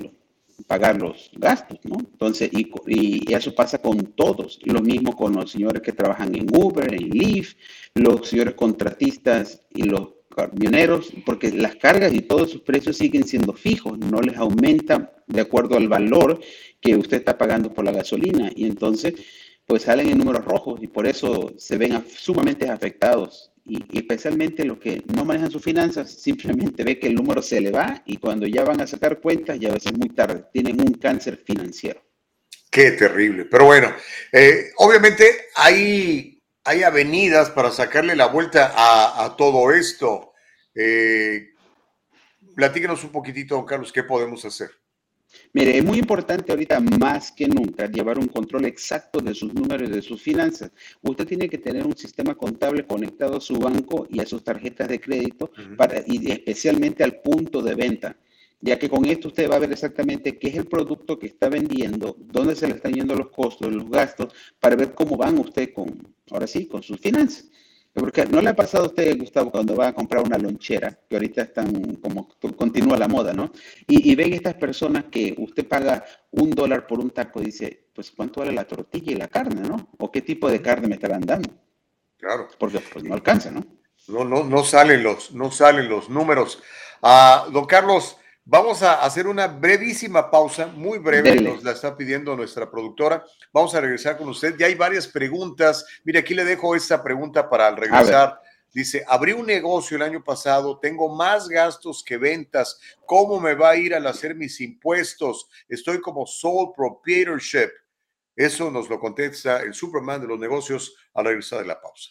pagar los gastos, ¿no? Entonces, y, y, eso pasa con todos. Lo mismo con los señores que trabajan en Uber, en Lyft, los señores contratistas y los camioneros, porque las cargas y todos sus precios siguen siendo fijos, no les aumenta de acuerdo al valor que usted está pagando por la gasolina. Y entonces, pues salen en números rojos y por eso se ven sumamente afectados. Y, especialmente los que no manejan sus finanzas, simplemente ve que el número se le va y cuando ya van a sacar cuentas, ya a veces muy tarde, tienen un cáncer financiero. Qué terrible. Pero bueno, eh, obviamente hay hay avenidas para sacarle la vuelta a, todo esto. Eh, platíquenos un poquitito, don Carlos, ¿qué podemos hacer? Mire, es muy importante ahorita más que nunca llevar un control exacto de sus números y de sus finanzas. Usted tiene que tener un sistema contable conectado a su banco y a sus tarjetas de crédito para, y especialmente al punto de venta ya que con esto usted va a ver exactamente qué es el producto que está vendiendo, dónde se le están yendo los costos, los gastos, para ver cómo van usted con, ahora sí, con sus finanzas. Porque no le ha pasado a usted, Gustavo, cuando va a comprar una lonchera, que ahorita están como continúa la moda, ¿no? Y, y ven estas personas que usted paga un dólar por un taco y dice, pues ¿cuánto vale la tortilla y la carne, ¿no? ¿O qué tipo de carne me estarán dando? Claro. Porque pues no alcanza, ¿no? No, no, no salen los, no salen los números. Ah, don Carlos, Vamos a hacer una brevísima pausa, muy breve, nos la está pidiendo nuestra productora. Vamos a regresar con usted. Ya hay varias preguntas. Mire, aquí le dejo esta pregunta para regresar. Dice, abrí un negocio el año pasado, tengo más gastos que ventas. ¿Cómo me va a ir al hacer mis impuestos? Estoy como sole proprietorship. Eso nos lo contesta el Superman de los negocios al regresar de la pausa.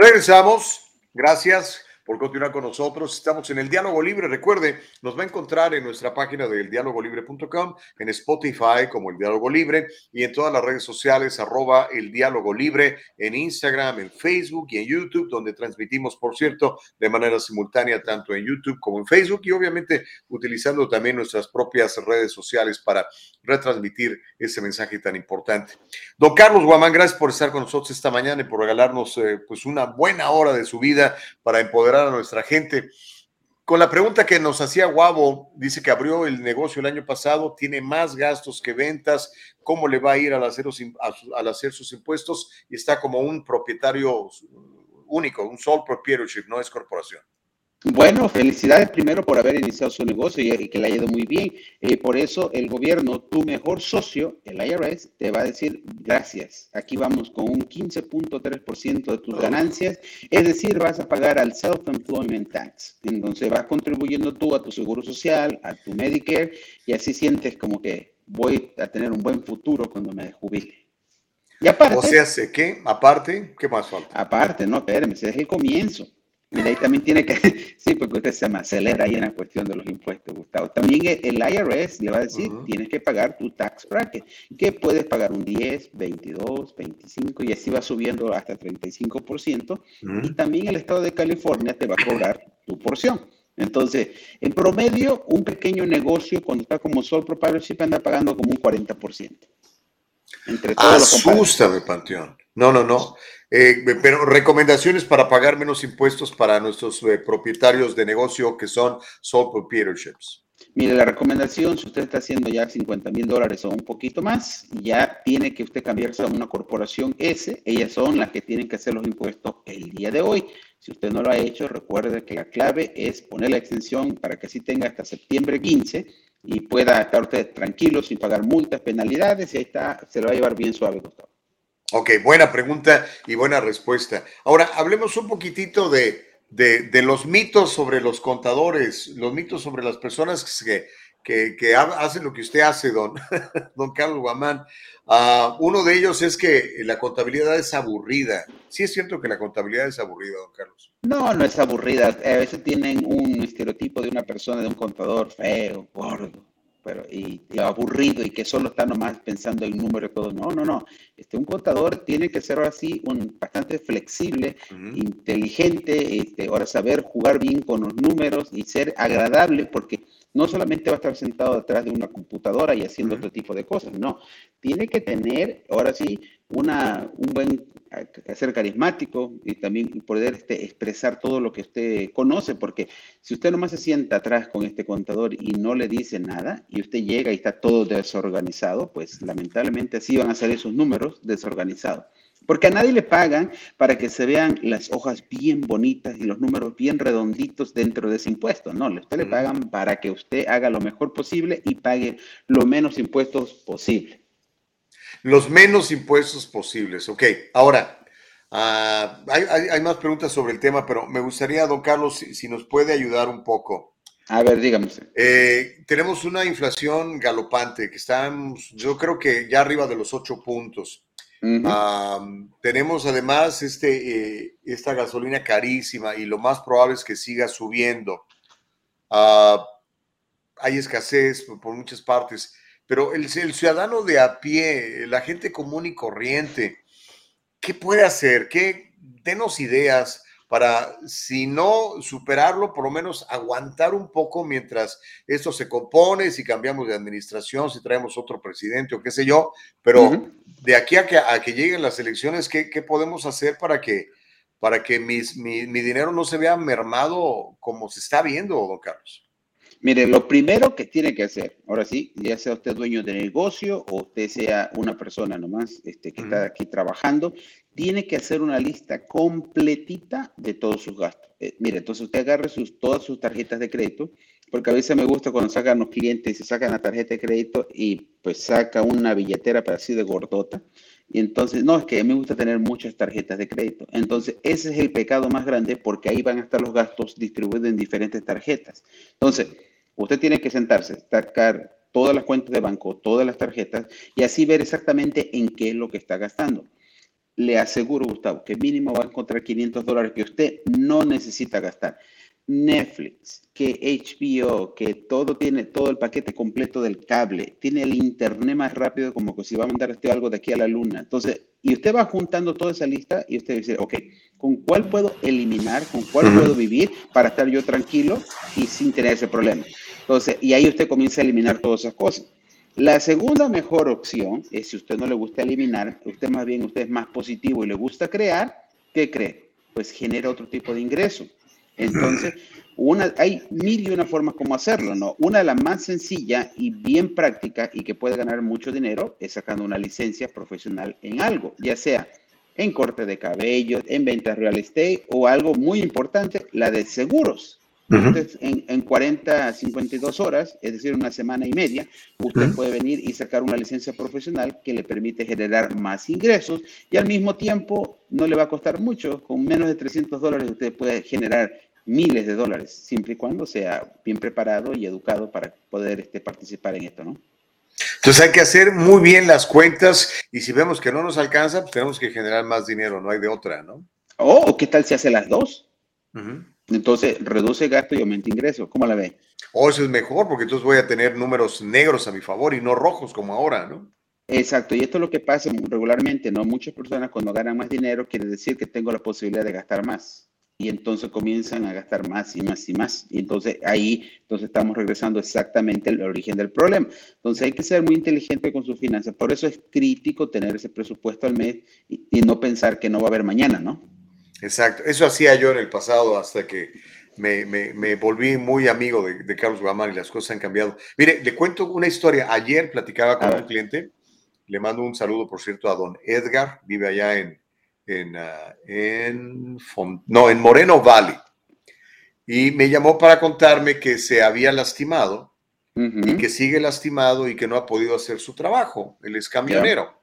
Regresamos. Gracias por continuar con nosotros. Estamos en el Diálogo Libre. Recuerde, nos va a encontrar en nuestra página del dialogolibre.com, en Spotify como el Diálogo Libre y en todas las redes sociales, arroba el Diálogo Libre, en Instagram, en Facebook y en YouTube, donde transmitimos, por cierto, de manera simultánea tanto en YouTube como en Facebook y obviamente utilizando también nuestras propias redes sociales para retransmitir ese mensaje tan importante. Don Carlos Guamán, gracias por estar con nosotros esta mañana y por regalarnos eh, pues una buena hora de su vida para empoderar a nuestra gente. Con la pregunta que nos hacía Guavo, dice que abrió el negocio el año pasado, tiene más gastos que ventas, ¿cómo le va a ir al hacer, al hacer sus impuestos? Y está como un propietario único, un sole proprietorship, no es corporación. Bueno, felicidades primero por haber iniciado su negocio y, que le haya ido muy bien. Eh, por eso el gobierno, tu mejor socio, el IRS, te va a decir gracias. Aquí vamos con un 15.3% de tus ganancias, es decir, vas a pagar al Self-Employment Tax. Entonces vas contribuyendo tú a tu seguro social, a tu Medicare y así sientes como que voy a tener un buen futuro cuando me jubile. Y aparte, o sea, ¿qué? Aparte, ¿qué más falta? Aparte, no, espérame, ese es el comienzo. Mira, ahí también tiene que, sí, porque usted se me acelera ahí en la cuestión de los impuestos, Gustavo. También el IRS le va a decir, tienes que pagar tu tax bracket, que puedes pagar un 10, 22, 25 y así va subiendo hasta 35%. Y también el estado de California te va a cobrar tu porción. Entonces, en promedio, un pequeño negocio cuando está como sole proprietorship anda pagando como un 40%. Entre todos Asústame, Panteón. No, no, no. Eh, pero recomendaciones para pagar menos impuestos para nuestros eh, propietarios de negocio que son sole proprietorships. Mire, la recomendación, si usted está haciendo ya 50 mil dólares o un poquito más, ya tiene que usted cambiarse a una corporación S. Ellas son las que tienen que hacer los impuestos el día de hoy. Si usted no lo ha hecho, recuerde que la clave es poner la extensión para que así tenga hasta septiembre 15 y pueda estar usted tranquilo sin pagar multas, penalidades y ahí está, se lo va a llevar bien suave, Gustavo. Ok, buena pregunta y buena respuesta. Ahora, hablemos un poquitito de, de, los mitos sobre los contadores, los mitos sobre las personas que, que, hacen lo que usted hace, don, don Carlos Guamán. Ah, uno de ellos es que la contabilidad es aburrida. Sí es cierto que la contabilidad es aburrida, don Carlos. No, no es aburrida. A veces tienen un estereotipo de una persona, de un contador feo, gordo, pero y, aburrido y que solo está nomás pensando en número y todo. No, no, no. Este, un contador tiene que ser ahora sí un, bastante flexible, inteligente, este, ahora saber jugar bien con los números y ser agradable porque no solamente va a estar sentado detrás de una computadora y haciendo otro tipo de cosas, no, tiene que tener, ahora sí, una, un buen, ser carismático y también poder este, expresar todo lo que usted conoce, porque si usted nomás se sienta atrás con este contador y no le dice nada, y usted llega y está todo desorganizado, pues lamentablemente así van a salir sus números desorganizados. Porque a nadie le pagan para que se vean las hojas bien bonitas y los números bien redonditos dentro de ese impuesto. No, usted le pagan para que usted haga lo mejor posible y pague lo menos impuestos posible. Los menos impuestos posibles. Ok, ahora, ah, hay, más preguntas sobre el tema, pero me gustaría, don Carlos, si, nos puede ayudar un poco. A ver, dígame. Eh, tenemos una inflación galopante que está, yo creo que ya arriba de los ocho puntos tenemos además este, eh, esta gasolina carísima y lo más probable es que siga subiendo. Ah, hay escasez por muchas partes, pero el, el, ciudadano de a pie, la gente común y corriente, ¿qué puede hacer? ¿Qué? Denos ideas para, si no superarlo, por lo menos aguantar un poco mientras esto se compone, si cambiamos de administración, si traemos otro presidente o qué sé yo, pero de aquí a que, a que lleguen las elecciones, ¿qué, qué podemos hacer para que, para que mi, mi dinero no se vea mermado como se está viendo, don Carlos? Mire, lo primero que tiene que hacer, ahora sí, ya sea usted dueño de negocio o usted sea una persona nomás este, que está aquí trabajando, tiene que hacer una lista completita de todos sus gastos. Eh, mire, entonces usted agarre sus, todas sus tarjetas de crédito, porque a veces me gusta cuando sacan los clientes y se sacan la tarjeta de crédito y pues saca una billetera para así de gordota. Y entonces, no, es que a mí me gusta tener muchas tarjetas de crédito. Entonces, ese es el pecado más grande porque ahí van a estar los gastos distribuidos en diferentes tarjetas. Entonces, Usted tiene que sentarse, sacar todas las cuentas de banco, todas las tarjetas y así ver exactamente en qué es lo que está gastando. Le aseguro, Gustavo, que mínimo va a encontrar 500 dólares que usted no necesita gastar. Netflix, que HBO, que todo tiene todo el paquete completo del cable, tiene el internet más rápido como que si va a mandar usted algo de aquí a la luna. Entonces, y usted va juntando toda esa lista y usted dice, ok, ¿con cuál puedo eliminar? ¿Con cuál puedo vivir para estar yo tranquilo y sin tener ese problema? Entonces, y ahí usted comienza a eliminar todas esas cosas. La segunda mejor opción es si usted no le gusta eliminar, usted más bien usted es más positivo y le gusta crear, ¿qué cree? Pues genera otro tipo de ingreso. Entonces, hay mil y una formas como hacerlo, ¿no? Una de las más sencillas y bien práctica y que puede ganar mucho dinero es sacando una licencia profesional en algo, ya sea en corte de cabello, en ventas real estate o algo muy importante, la de seguros en, en, 40, 52 horas, es decir, una semana y media, usted puede venir y sacar una licencia profesional que le permite generar más ingresos y al mismo tiempo no le va a costar mucho. Con menos de 300 dólares usted puede generar miles de dólares, siempre y cuando sea bien preparado y educado para poder este, participar en esto, ¿no? Entonces hay que hacer muy bien las cuentas y si vemos que no nos alcanza, pues tenemos que generar más dinero, no hay de otra, ¿no? Oh, ¿qué tal si hace las dos? Entonces, reduce gasto y aumenta ingresos. ¿Cómo la ve? O oh, eso es mejor, porque entonces voy a tener números negros a mi favor y no rojos como ahora, ¿no? Exacto, y esto es lo que pasa regularmente, ¿no? Muchas personas cuando ganan más dinero quiere decir que tengo la posibilidad de gastar más. y entonces comienzan a gastar más y más y más. Y entonces ahí entonces estamos regresando exactamente al origen del problema. Entonces hay que ser muy inteligente con sus finanzas. Por eso es crítico tener ese presupuesto al mes y, no pensar que no va a haber mañana, ¿no? Exacto. Eso hacía yo en el pasado hasta que me, me, volví muy amigo de, Carlos Guamán y las cosas han cambiado. Mire, le cuento una historia. Ayer platicaba con un cliente. Le mando un saludo, por cierto, a don Edgar. Vive allá en, en, ah, en, no, en Moreno Valley. Y me llamó para contarme que se había lastimado y que sigue lastimado y que no ha podido hacer su trabajo. Él es camionero.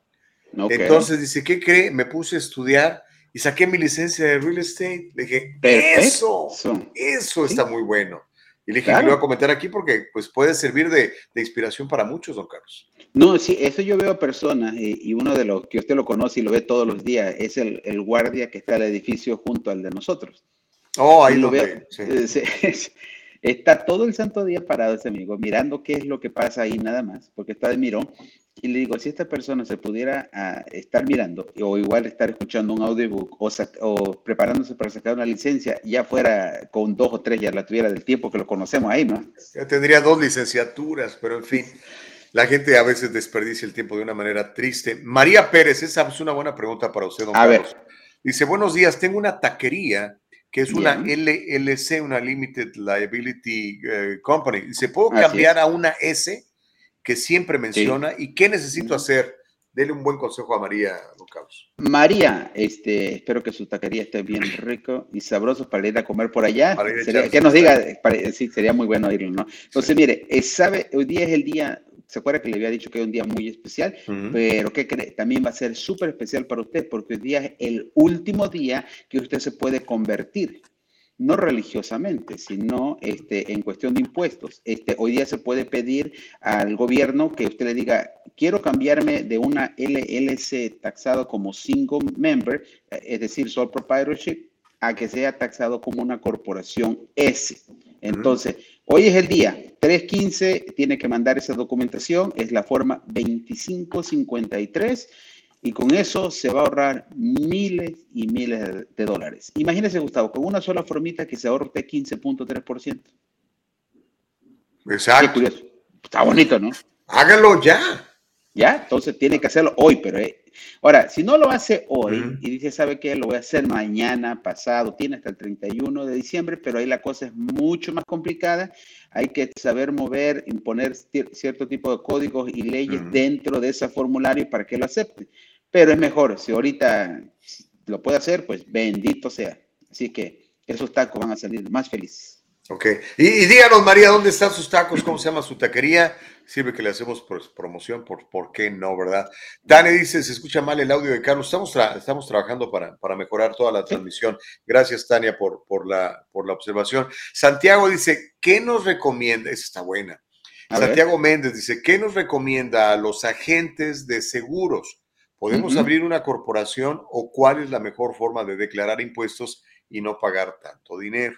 Entonces dice, ¿qué cree? Me puse a estudiar y saqué mi licencia de real estate. Le dije, eso, eso está muy bueno. Y le dije, lo voy a comentar aquí porque pues, puede servir de, de, inspiración para muchos, don Carlos. No, sí, eso yo veo personas y, uno de los que usted lo conoce y lo ve todos los días es el, el guardia que está al edificio junto al de nosotros. Oh, ahí lo, veo. está todo el santo día parado ese amigo, mirando qué es lo que pasa ahí nada más, porque está de mirón. Y le digo, si esta persona se pudiera ah, estar mirando o igual estar escuchando un audiobook o, o, preparándose para sacar una licencia, ya fuera con dos o tres, ya la tuviera del tiempo que lo conocemos ahí, ¿no? Ya tendría dos licenciaturas, pero en fin, la gente a veces desperdicia el tiempo de una manera triste. María Pérez, esa es una buena pregunta para usted, don Carlos. Dice, buenos días, tengo una taquería que es una LLC, una Limited Liability eh, Company. ¿Se puedo cambiar a una S que siempre menciona? ¿Y qué necesito hacer? Dele un buen consejo a María, Carlos. María, este, espero que su taquería esté bien rico y sabroso para ir a comer por allá. que nos diga, sí, sería muy bueno oírlo, ¿no? Entonces, mire, eh, sabe, hoy día es el día ¿Se acuerda que le había dicho que es un día muy especial? Pero. También va a ser súper especial para usted porque hoy día es el último día que usted se puede convertir. No religiosamente, sino este, en cuestión de impuestos. Este, hoy día se puede pedir al gobierno que usted le diga, quiero cambiarme de una LLC taxado como single member, eh, es decir, sole proprietorship, a que sea taxado como una corporación S. Entonces, hoy es el día, 315, tiene que mandar esa documentación, es la forma 2553 y con eso se va a ahorrar miles y miles de dólares. Imagínese, Gustavo, con una sola formita que se ahorre 15.3%. Exacto. curioso. Está bonito, ¿no? Hágalo ya. ¿Ya? Entonces tiene que hacerlo hoy, pero eh, Ahora, si no lo hace hoy y dice, ¿sabe qué? Lo voy a hacer mañana, pasado, tiene hasta el 31 de diciembre, pero ahí la cosa es mucho más complicada. Hay que saber mover, imponer cierto tipo de códigos y leyes dentro de ese formulario para que lo acepte. Pero es mejor, si ahorita lo puede hacer, pues bendito sea. Así que esos tacos van a salir más felices. Ok. Y, díganos, María, ¿dónde están sus tacos? ¿Cómo se llama su taquería? Sirve que le hacemos promoción, por, ¿por qué no, verdad? Dani dice, se escucha mal el audio de Carlos. Estamos, estamos trabajando para, para mejorar toda la transmisión. Gracias, Tania, por, por, la, por la observación. Santiago dice, ¿qué nos recomienda? Esa está buena. Santiago Méndez dice, ¿qué nos recomienda a los agentes de seguros? ¿Podemos abrir una corporación o cuál es la mejor forma de declarar impuestos y no pagar tanto dinero?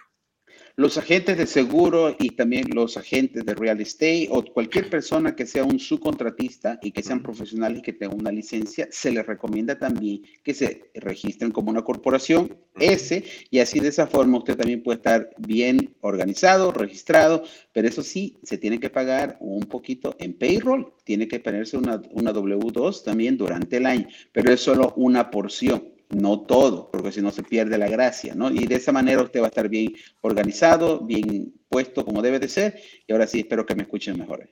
Los agentes de seguro y también los agentes de real estate o cualquier persona que sea un subcontratista y que sean profesionales y que tengan una licencia, se les recomienda también que se registren como una corporación S y así de esa forma usted también puede estar bien organizado, registrado, pero eso sí, se tiene que pagar un poquito en payroll, tiene que ponerse una, una W2 también durante el año, pero es solo una porción no todo, porque si no se pierde la gracia, ¿no? Y de esa manera usted va a estar bien organizado, bien puesto como debe de ser, y ahora sí espero que me escuchen mejor.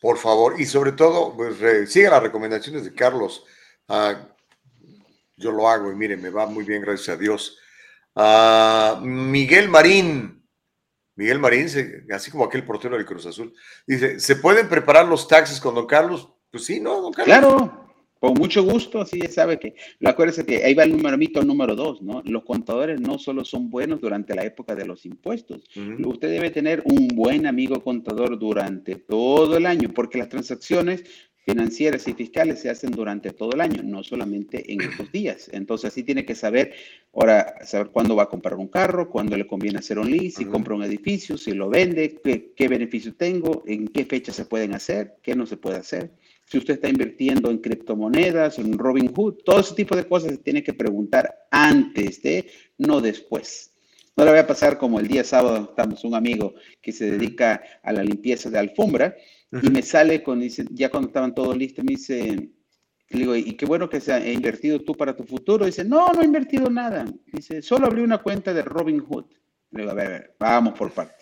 Por favor, y sobre todo, pues siga las recomendaciones de Carlos. Ah, yo lo hago y mire, me va muy bien, gracias a Dios. Ah, Miguel Marín, Miguel Marín, así como aquel portero del Cruz Azul, dice, ¿se pueden preparar los taxis con don Carlos? Pues sí, ¿no, don Carlos? Claro, con mucho gusto, así sabe que, acuérdese que ahí va el número mito número dos, ¿no? Los contadores no solo son buenos durante la época de los impuestos, usted debe tener un buen amigo contador durante todo el año, porque las transacciones financieras y fiscales se hacen durante todo el año, no solamente en estos días. Entonces, así tiene que saber, ahora, saber cuándo va a comprar un carro, cuándo le conviene hacer un lease, si compra un edificio, si lo vende, qué, qué beneficios tengo, en qué fechas se pueden hacer, qué no se puede hacer. Si usted está invirtiendo en criptomonedas, en Robinhood, todo ese tipo de cosas se tiene que preguntar antes de, no después. No le voy a pasar como el día sábado, estamos un amigo que se dedica a la limpieza de alfombra y me sale con, dice, ya cuando estaban todos listos, me dice, le digo, y qué bueno que se ha invertido tú para tu futuro. Dice, no, no he invertido nada. Dice, solo abrí una cuenta de Robinhood. Le digo, a ver, a ver, vamos por partes.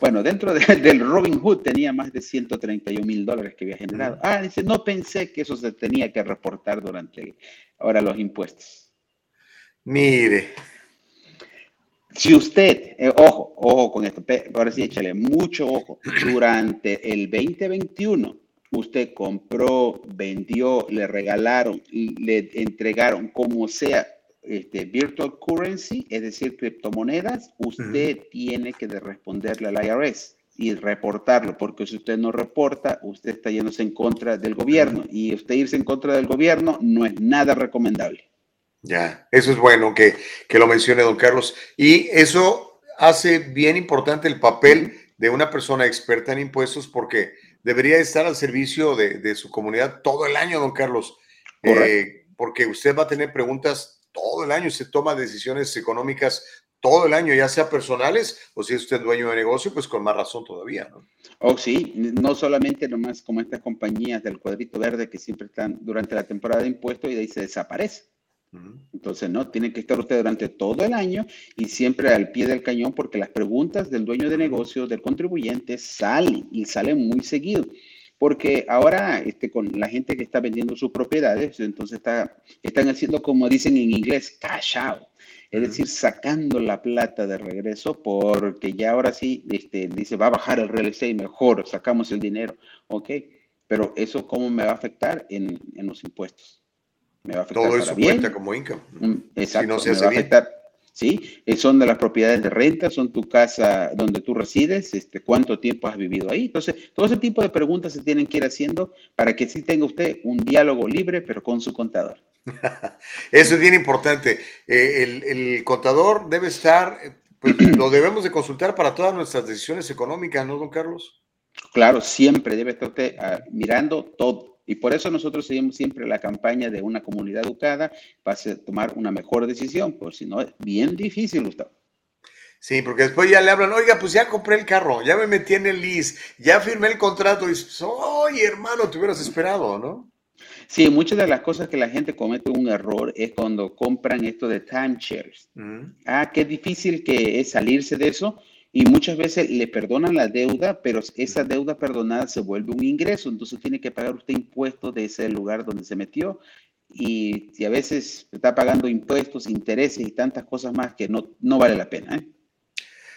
Bueno, dentro del Robin Hood tenía más de 131 mil dólares que había generado. Ah, dice, no pensé que eso se tenía que reportar durante ahora los impuestos. Mire. Si usted, eh, ojo, ojo con esto, ahora sí échale mucho ojo, durante el 2021 usted compró, vendió, le regalaron, le entregaron, como sea, este, virtual currency, es decir, criptomonedas, usted tiene que responderle al IRS y reportarlo, porque si usted no reporta, usted está yéndose en contra del gobierno y usted irse en contra del gobierno no es nada recomendable. Ya, eso es bueno que, que lo mencione don Carlos. Y eso hace bien importante el papel de una persona experta en impuestos porque debería estar al servicio de, su comunidad todo el año, don Carlos, eh, porque usted va a tener preguntas todo el año, se toma decisiones económicas todo el año, ya sea personales o si es usted dueño de negocio, pues con más razón todavía, ¿no? Oh, sí, no solamente nomás como estas compañías del cuadrito verde que siempre están durante la temporada de impuestos y de ahí se desaparece. Entonces, no, tiene que estar usted durante todo el año y siempre al pie del cañón porque las preguntas del dueño de negocio, del contribuyente, salen y salen muy seguido porque ahora este, con la gente que está vendiendo sus propiedades, entonces está, están haciendo como dicen en inglés, cash out, es decir, sacando la plata de regreso porque ya ahora sí este, dice, va a bajar el real estate mejor, sacamos el dinero, ¿ok? Pero eso cómo me va a afectar en, en los impuestos. Me va a afectar Todo eso cuenta como income. Mm, exacto, si no se hace me va a afectar ¿sí? Eh, son de las propiedades de renta, son tu casa donde tú resides, este, cuánto tiempo has vivido ahí. Entonces, todo ese tipo de preguntas se tienen que ir haciendo para que sí tenga usted un diálogo libre, pero con su contador. Eso es bien importante. Eh, el, contador debe estar, pues, lo debemos de consultar para todas nuestras decisiones económicas, ¿no, don Carlos? Claro, siempre debe estar usted ah, mirando todo y por eso nosotros seguimos siempre la campaña de una comunidad educada para tomar una mejor decisión, por si no es bien difícil, Gustavo. Sí, porque después ya le hablan, oiga, pues ya compré el carro, ya me metí en el lease, ya firmé el contrato, y dices, oye, hermano, te hubieras esperado, ¿no? Sí, muchas de las cosas que la gente comete un error es cuando compran esto de timeshares. Ah, qué difícil que es salirse de eso y muchas veces le perdonan la deuda, pero esa deuda perdonada se vuelve un ingreso, entonces tiene que pagar usted impuestos de ese lugar donde se metió y, a veces está pagando impuestos, intereses y tantas cosas más que no, no vale la pena. ¿eh?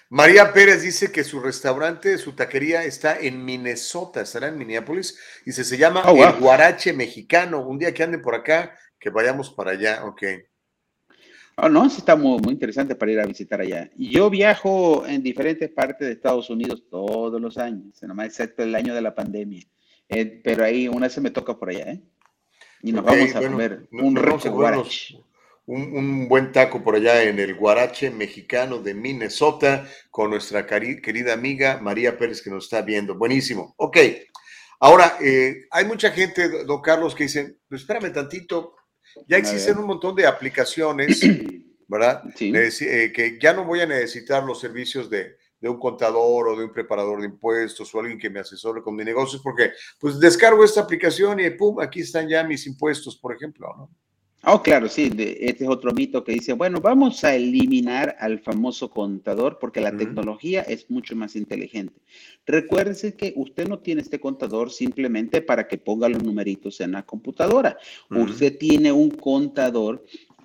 María Pérez dice que su restaurante, su taquería está en Minnesota, estará en Minneapolis, y se llama oh, El Guarache Mexicano. Un día que anden por acá, que vayamos para allá, ok. Oh, no, sí está muy, interesante para ir a visitar allá. Yo viajo en diferentes partes de Estados Unidos todos los años, nomás excepto el año de la pandemia. Eh, pero ahí una vez se me toca por allá, ¿eh? Y nos vamos a comer un rico guarache. Un, buen taco por allá en el Guarache mexicano de Minnesota con nuestra querida amiga María Pérez que nos está viendo. Buenísimo. Ok. Ahora, eh, hay mucha gente, don Carlos, que dicen, pues espérame tantito, ya existen un montón de aplicaciones, ¿verdad? Eh, que ya no voy a necesitar los servicios de, un contador o de un preparador de impuestos o alguien que me asesore con mi negocios, porque pues descargo esta aplicación y pum, aquí están ya mis impuestos, por ejemplo, ¿no? Oh, claro, sí, este es otro mito que dice, bueno, vamos a eliminar al famoso contador porque la tecnología es mucho más inteligente. Recuérdese que usted no tiene este contador simplemente para que ponga los numeritos en la computadora. Usted tiene un contador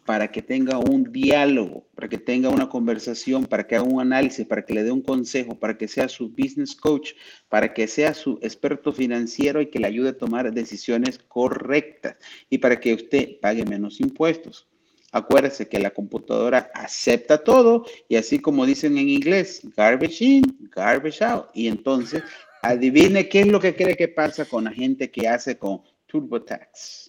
para que tenga un diálogo, para que tenga una conversación, para que haga un análisis, para que le dé un consejo, para que sea su business coach, para que sea su experto financiero y que le ayude a tomar decisiones correctas y para que usted pague menos impuestos. Acuérdese que la computadora acepta todo y así como dicen en inglés, garbage in, garbage out. Y entonces, adivine qué es lo que cree que pasa con la gente que hace con TurboTax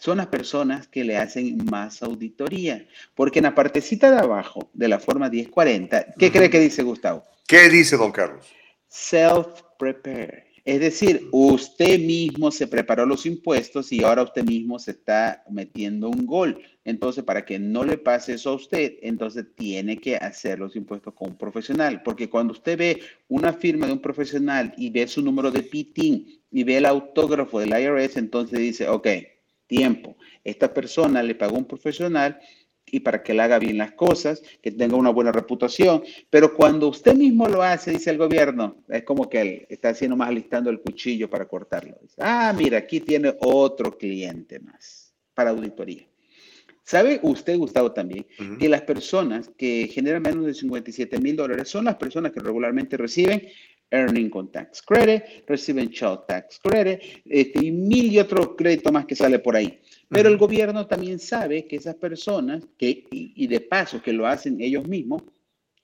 son las personas que le hacen más auditoría. Porque en la partecita de abajo de la forma 1040, ¿qué cree que dice Gustavo? ¿Qué dice don Carlos? Self-prepare. Es decir, usted mismo se preparó los impuestos y ahora usted mismo se está metiendo un gol. Entonces, para que no le pase eso a usted, entonces tiene que hacer los impuestos con un profesional. Porque cuando usted ve una firma de un profesional y ve su número de PITIN y ve el autógrafo del IRS, entonces dice, ok, tiempo. Esta persona le pagó un profesional y para que le haga bien las cosas, que tenga una buena reputación. Pero cuando usted mismo lo hace, dice el gobierno, es como que él está haciendo más alistando el cuchillo para cortarlo. ah, mira, aquí tiene otro cliente más para auditoría. ¿Sabe usted, Gustavo, también que las personas que generan menos de 57 mil dólares son las personas que regularmente reciben Earning con Tax Credit, reciben Child Tax Credit este, y mil y otro crédito más que sale por ahí? Pero el gobierno también sabe que esas personas, que, y, de paso que lo hacen ellos mismos,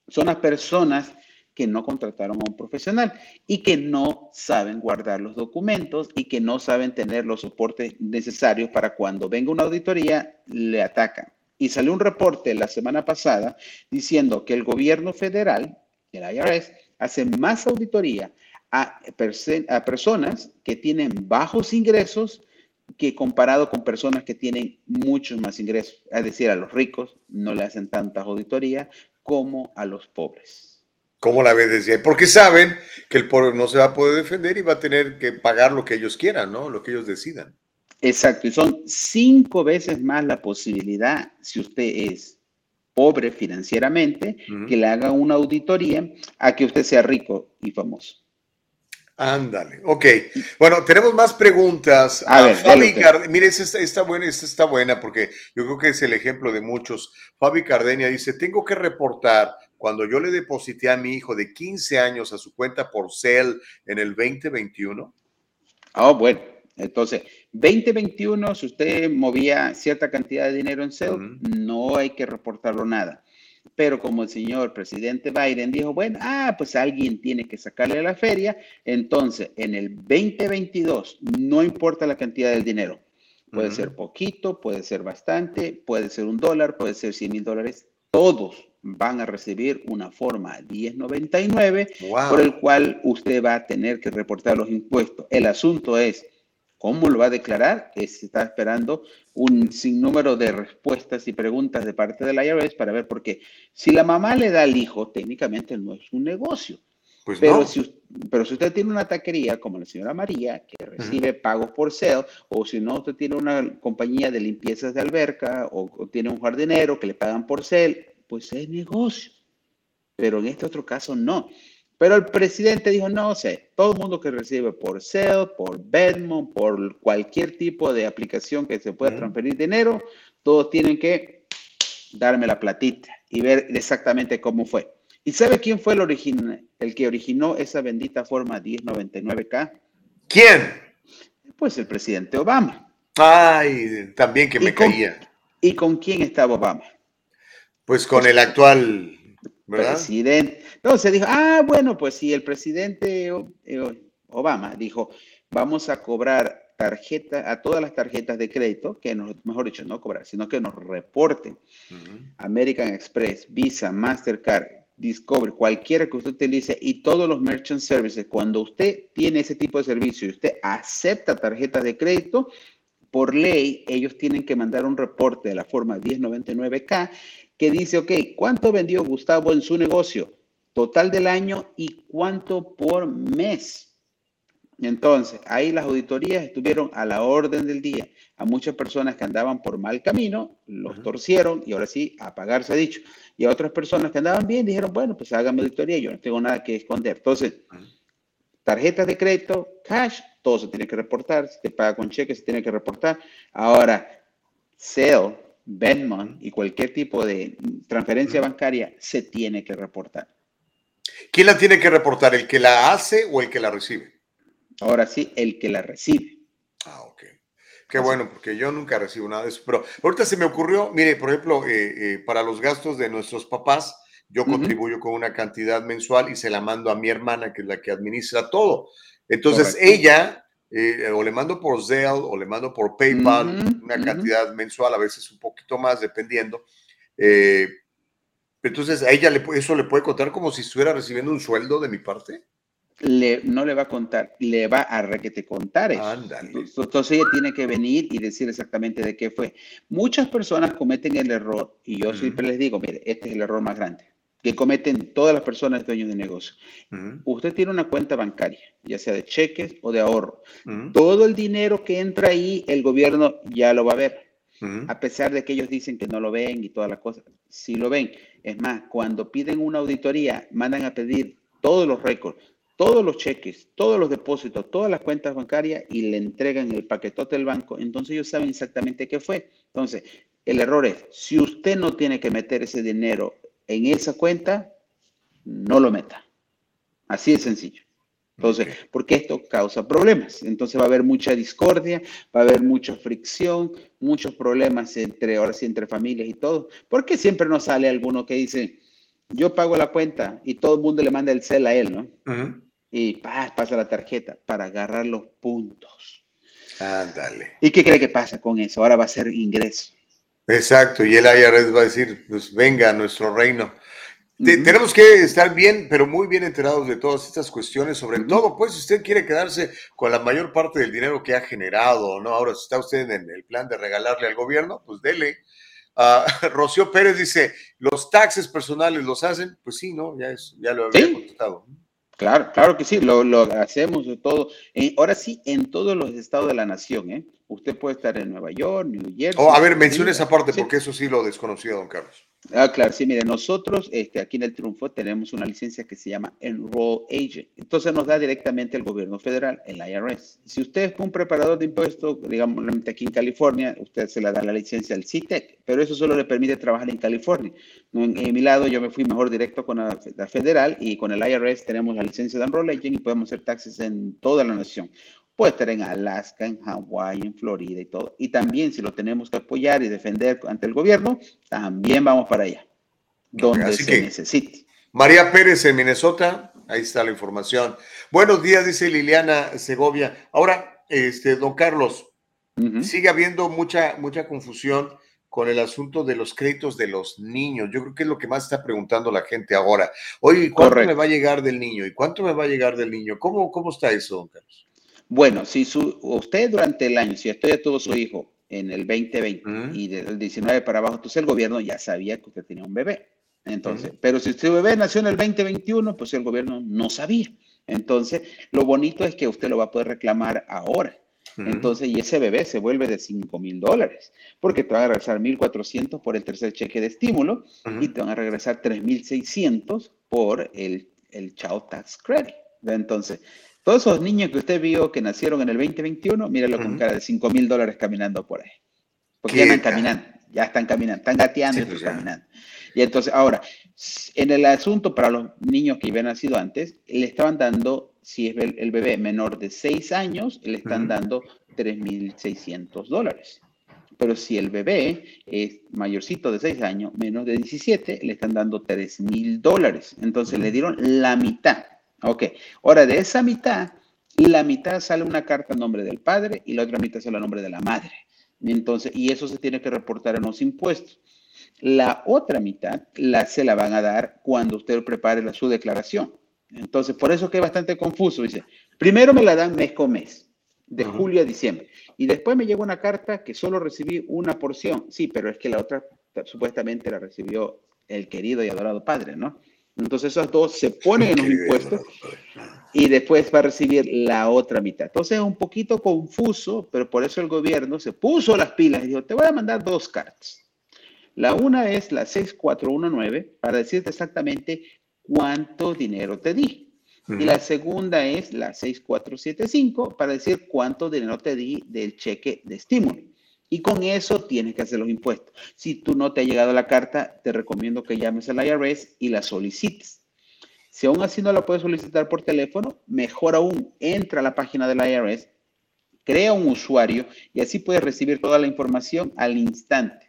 son las personas que no contrataron a un profesional y que no saben guardar los documentos y que no saben tener los soportes necesarios para cuando venga una auditoría le atacan. Y salió un reporte la semana pasada diciendo que el gobierno federal, el IRS, hace más auditoría a, a personas que tienen bajos ingresos que comparado con personas que tienen muchos más ingresos, es decir, a los ricos no le hacen tantas auditorías como a los pobres. ¿Cómo la ves ahí? Porque saben que el pobre no se va a poder defender y va a tener que pagar lo que ellos quieran, ¿no? Lo que ellos decidan. Exacto, y son cinco veces más la posibilidad, si usted es pobre financieramente, que le haga una auditoría a que usted sea rico y famoso. Ándale, ok. Bueno, tenemos más preguntas. A, Fabi Cardenia, mire, esta está buena, esta está buena porque yo creo que es el ejemplo de muchos. Fabi Cardenia dice, tengo que reportar cuando yo le deposité a mi hijo de 15 años a su cuenta por CEL en el 2021. Ah, bueno, entonces, 2021, si usted movía cierta cantidad de dinero en CEL, no hay que reportarlo nada. Pero como el señor presidente Biden dijo, bueno, ah, pues alguien tiene que sacarle a la feria, entonces en el 2022, no importa la cantidad del dinero, puede ser poquito, puede ser bastante, puede ser un dólar, puede ser 100 mil dólares, todos van a recibir una forma 1099 por el cual usted va a tener que reportar los impuestos. El asunto es, ¿Cómo lo va a declarar? Se está esperando un sinnúmero de respuestas y preguntas de parte del IRS para ver, porque si la mamá le da al hijo, técnicamente no es un negocio. Pues pero, si, pero si usted tiene una taquería como la señora María, que recibe pagos por sale, o si no, usted tiene una compañía de limpiezas de alberca, o, o tiene un jardinero que le pagan por sale, pues es negocio. Pero en este otro caso no. Pero el presidente dijo, no sé, todo el mundo que recibe por Cell, por Venmo, por cualquier tipo de aplicación que se pueda transferir dinero, todos tienen que darme la platita y ver exactamente cómo fue. ¿Y sabe quién fue el, el que originó esa bendita forma 1099K? ¿Quién? Pues el presidente Obama. Ay, también que me caía. ¿Y con quién estaba Obama? Pues con el actual presidente. Entonces dijo, ah, bueno, pues si el presidente eh, Obama dijo, vamos a cobrar tarjeta, a todas las tarjetas de crédito, que nos, mejor dicho, no cobrar, sino que nos reporten. American Express, Visa, Mastercard, Discover, cualquiera que usted utilice y todos los merchant services, cuando usted tiene ese tipo de servicio y usted acepta tarjetas de crédito, por ley, ellos tienen que mandar un reporte de la forma 1099K que dice, ok, ¿cuánto vendió Gustavo en su negocio? Total del año y cuánto por mes. Entonces, ahí las auditorías estuvieron a la orden del día. A muchas personas que andaban por mal camino, los torcieron y ahora sí, a pagar se ha dicho. Y a otras personas que andaban bien, dijeron, bueno, pues hágame auditoría, yo no tengo nada que esconder. Entonces, tarjetas de crédito, cash, todo se tiene que reportar. Si te paga con cheque, se tiene que reportar. Ahora, sale, Venmo y cualquier tipo de transferencia bancaria se tiene que reportar. ¿Quién la tiene que reportar? ¿El que la hace o el que la recibe? Ahora sí, el que la recibe. Ah, ok. Qué bueno, porque yo nunca recibo nada de eso. Pero ahorita se me ocurrió, mire, por ejemplo, eh, eh, para los gastos de nuestros papás, yo contribuyo con una cantidad mensual y se la mando a mi hermana, que es la que administra todo. Entonces, ella eh, o le mando por Zelle o le mando por PayPal una cantidad mensual, a veces un poquito más, dependiendo. Eh, entonces, ¿a ella le, eso le puede contar como si estuviera recibiendo un sueldo de mi parte? le, no le va a contar, le va a requete contar eso. Ándale. Entonces ella tiene que venir y decir exactamente de qué fue. Muchas personas cometen el error, y yo siempre les digo, mire, este es el error más grande, que cometen todas las personas dueños de negocio. Usted tiene una cuenta bancaria, ya sea de cheques o de ahorro. Todo el dinero que entra ahí, el gobierno ya lo va a ver a pesar de que ellos dicen que no lo ven y todas las cosas, sí lo ven. Es más, cuando piden una auditoría, mandan a pedir todos los récords, todos los cheques, todos los depósitos, todas las cuentas bancarias y le entregan el paquetote del banco. Entonces ellos saben exactamente qué fue. Entonces, el error es, si usted no tiene que meter ese dinero en esa cuenta, no lo meta. Así de sencillo. Entonces, porque esto causa problemas. Entonces va a haber mucha discordia, va a haber mucha fricción, muchos problemas entre, ahora sí, entre familias y todo. Porque siempre nos sale alguno que dice, yo pago la cuenta y todo el mundo le manda el cel a él, ¿no? Y pa, pasa la tarjeta para agarrar los puntos. Ándale. ¿Y qué cree que pasa con eso? Ahora va a ser ingreso. Exacto, y el IRS va a decir, pues venga a nuestro reino. Tenemos que estar bien, pero muy bien enterados de todas estas cuestiones, sobre todo, pues, si usted quiere quedarse con la mayor parte del dinero que ha generado, ¿no? Ahora, si está usted en el plan de regalarle al gobierno, pues dele. Ah, Rocío Pérez dice, ¿los taxes personales los hacen? Pues sí, ¿no? Ya, es, ya lo había Sí. contestado. Claro, claro que sí, lo, lo hacemos de todo. Eh, ahora sí, en todos los estados de la nación, ¿eh? Usted puede estar en Nueva York, New Jersey. Oh, a ver, menciona esa parte, sí. porque eso sí lo desconocía, don Carlos. Ah, claro, sí, mire, nosotros este, aquí en el Triunfo tenemos una licencia que se llama Enroll Agent. Entonces nos da directamente el gobierno federal, el IRS. Si usted es un preparador de impuestos, digamos, aquí en California, usted se le da la licencia al CITEC, pero eso solo le permite trabajar en California. En mi lado, yo me fui mejor directo con la, la federal y con el IRS tenemos la licencia de Enroll Agent y podemos hacer taxes en toda la nación. Puede estar en Alaska, en Hawái, en Florida y todo. Y también si lo tenemos que apoyar y defender ante el gobierno, también vamos para allá, donde así se que- necesite. María Pérez en Minnesota, ahí está la información. Buenos días, dice Liliana Segovia. Ahora, este, don Carlos, sigue habiendo mucha, mucha confusión con el asunto de los créditos de los niños. Yo creo que es lo que más está preguntando la gente ahora. Oye, ¿cuánto Correcto. me va a llegar del niño? ¿Y cuánto me va a llegar del niño? ¿Cómo, cómo está eso, don Carlos? Bueno, si su, usted durante el año, si usted ya tuvo su hijo en el 2020 Ujú. y del 19 para abajo, entonces el gobierno ya sabía que usted tenía un bebé. Entonces, pero si su bebé nació en el 2021, pues el gobierno no sabía. Entonces, lo bonito es que usted lo va a poder reclamar ahora. Entonces, y ese bebé se vuelve de 5 mil dólares, porque te van a regresar 1.400 por el tercer cheque de estímulo y te van a regresar 3.600 por el, el Child Tax Credit. Entonces, todos esos niños que usted vio que nacieron en el 2021, míralo con Ujú. cara de 5 mil dólares caminando por ahí. Porque ¿Qué ya tal? caminando, ya están caminando, están gateando Sí, y pues están ya. caminando. Y entonces, ahora, en el asunto para los niños que habían nacido antes, le estaban dando, si es el, bebé menor de 6 años, le están Ujú. dando 3.600 dólares. Pero si el bebé es mayorcito de 6 años, menos de 17, le están dando 3 mil dólares. Entonces le dieron la mitad. Ok, ahora de esa mitad, la mitad sale una carta a nombre del padre y la otra mitad sale a nombre de la madre. Entonces, y eso se tiene que reportar en los impuestos. La otra mitad la, se la van a dar cuando usted prepare la, su declaración. Entonces, por eso que es bastante confuso. Dice, primero me la dan mes con mes, de julio a diciembre. Y después me llegó una carta que solo recibí una porción. Sí, pero es que la otra supuestamente la recibió el querido y adorado padre, ¿no? Entonces esos dos se ponen en los impuestos y después va a recibir la otra mitad. Entonces es un poquito confuso, pero por eso el gobierno se puso las pilas y dijo, te voy a mandar dos cartas. La una es la 6419 para decirte exactamente cuánto dinero te di. Y la segunda es la 6475 para decir cuánto dinero te di del cheque de estímulo. Y con eso tienes que hacer los impuestos. Si tú no te ha llegado la carta, te recomiendo que llames al IRS y la solicites. Si aún así no la puedes solicitar por teléfono, mejor aún, entra a la página del IRS, crea un usuario y así puedes recibir toda la información al instante.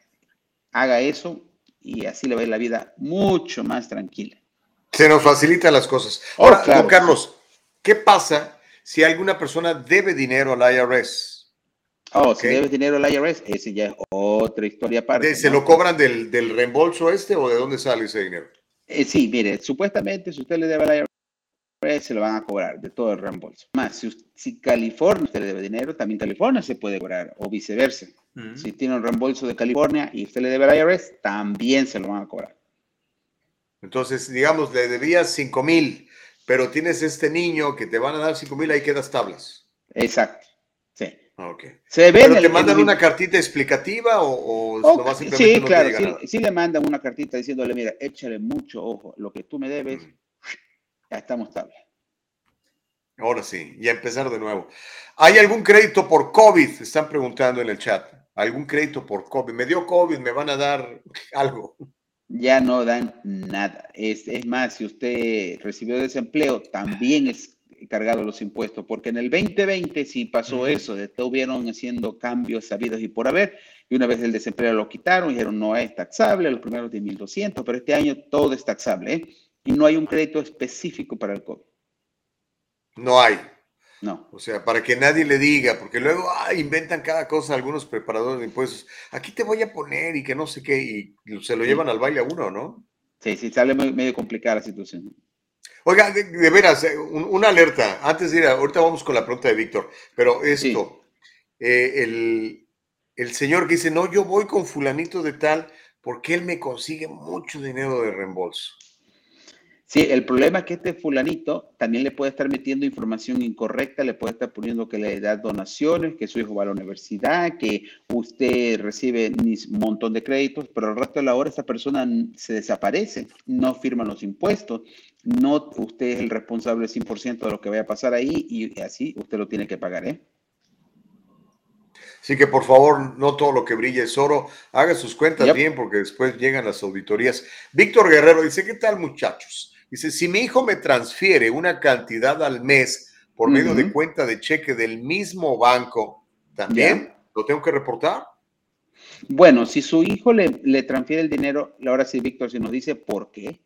Haga eso y así le va a ir la vida mucho más tranquila. Se nos facilitan las cosas. Oh, Ahora, claro. don Carlos, ¿qué pasa si alguna persona debe dinero al IRS? Oh, si debes dinero al IRS, ese ya es otra historia aparte. ¿De- ¿Se ¿no? lo cobran del, del reembolso este o de dónde sale ese dinero? Eh, sí, mire, supuestamente si usted le debe al IRS se lo van a cobrar de todo el reembolso. Más, si, si California usted le debe dinero, también California se puede cobrar, o viceversa. Si tiene un reembolso de California y usted le debe al IRS, también se lo van a cobrar. Entonces, digamos, le debías 5 mil, pero tienes este niño que te van a dar 5 mil, ahí quedas tablas. Exacto. Sí. Ok. Se ve en ¿Pero te mandan el- una cartita explicativa o, o nomás simplemente sí, no claro, sí, le mandan una cartita diciéndole, mira, échale mucho ojo, lo que tú me debes, Mm. ya estamos tabla. Ahora sí, y a empezar de nuevo. ¿Hay algún crédito por COVID? Están preguntando en el chat. ¿Algún crédito por COVID? Me dio COVID, me van a dar algo. Ya no dan nada. Es, es más, si usted recibió desempleo, también es cargado los impuestos, porque en el 2020 sí pasó eso, estuvieron haciendo cambios sabidos y por haber, y una vez el desempleo lo quitaron, dijeron no es taxable, los primeros 10.200, pero este año todo es taxable, ¿eh? y no hay un crédito específico para el COVID. No hay. No. O sea, para que nadie le diga, porque luego ah, inventan cada cosa algunos preparadores de impuestos. Aquí te voy a poner y que no sé qué, y se lo llevan al baile a uno, ¿no? Sí, sí, sale medio complicada la situación. Oiga, de, de veras, eh, un- una alerta. Antes de ir, ahorita vamos con la pregunta de Víctor, pero esto, eh, el, el señor que dice, no, yo voy con fulanito de tal, porque él me consigue mucho dinero de reembolso. Sí, el problema es que este fulanito también le puede estar metiendo información incorrecta, le puede estar poniendo que le da donaciones, que su hijo va a la universidad, que usted recibe un montón de créditos, pero el resto de la hora esa persona se desaparece, no firma los impuestos, no usted es el responsable 100% de lo que vaya a pasar ahí y así usted lo tiene que pagar, ¿eh? Así que por favor, no todo lo que brilla es oro. Haga sus cuentas Yep. bien porque después llegan las auditorías. Víctor Guerrero dice, ¿qué tal muchachos? Dice, si mi hijo me transfiere una cantidad al mes por medio de cuenta de cheque del mismo banco, ¿también lo tengo que reportar? Bueno, si su hijo le, le transfiere el dinero, ahora sí, Víctor, si nos dice por qué,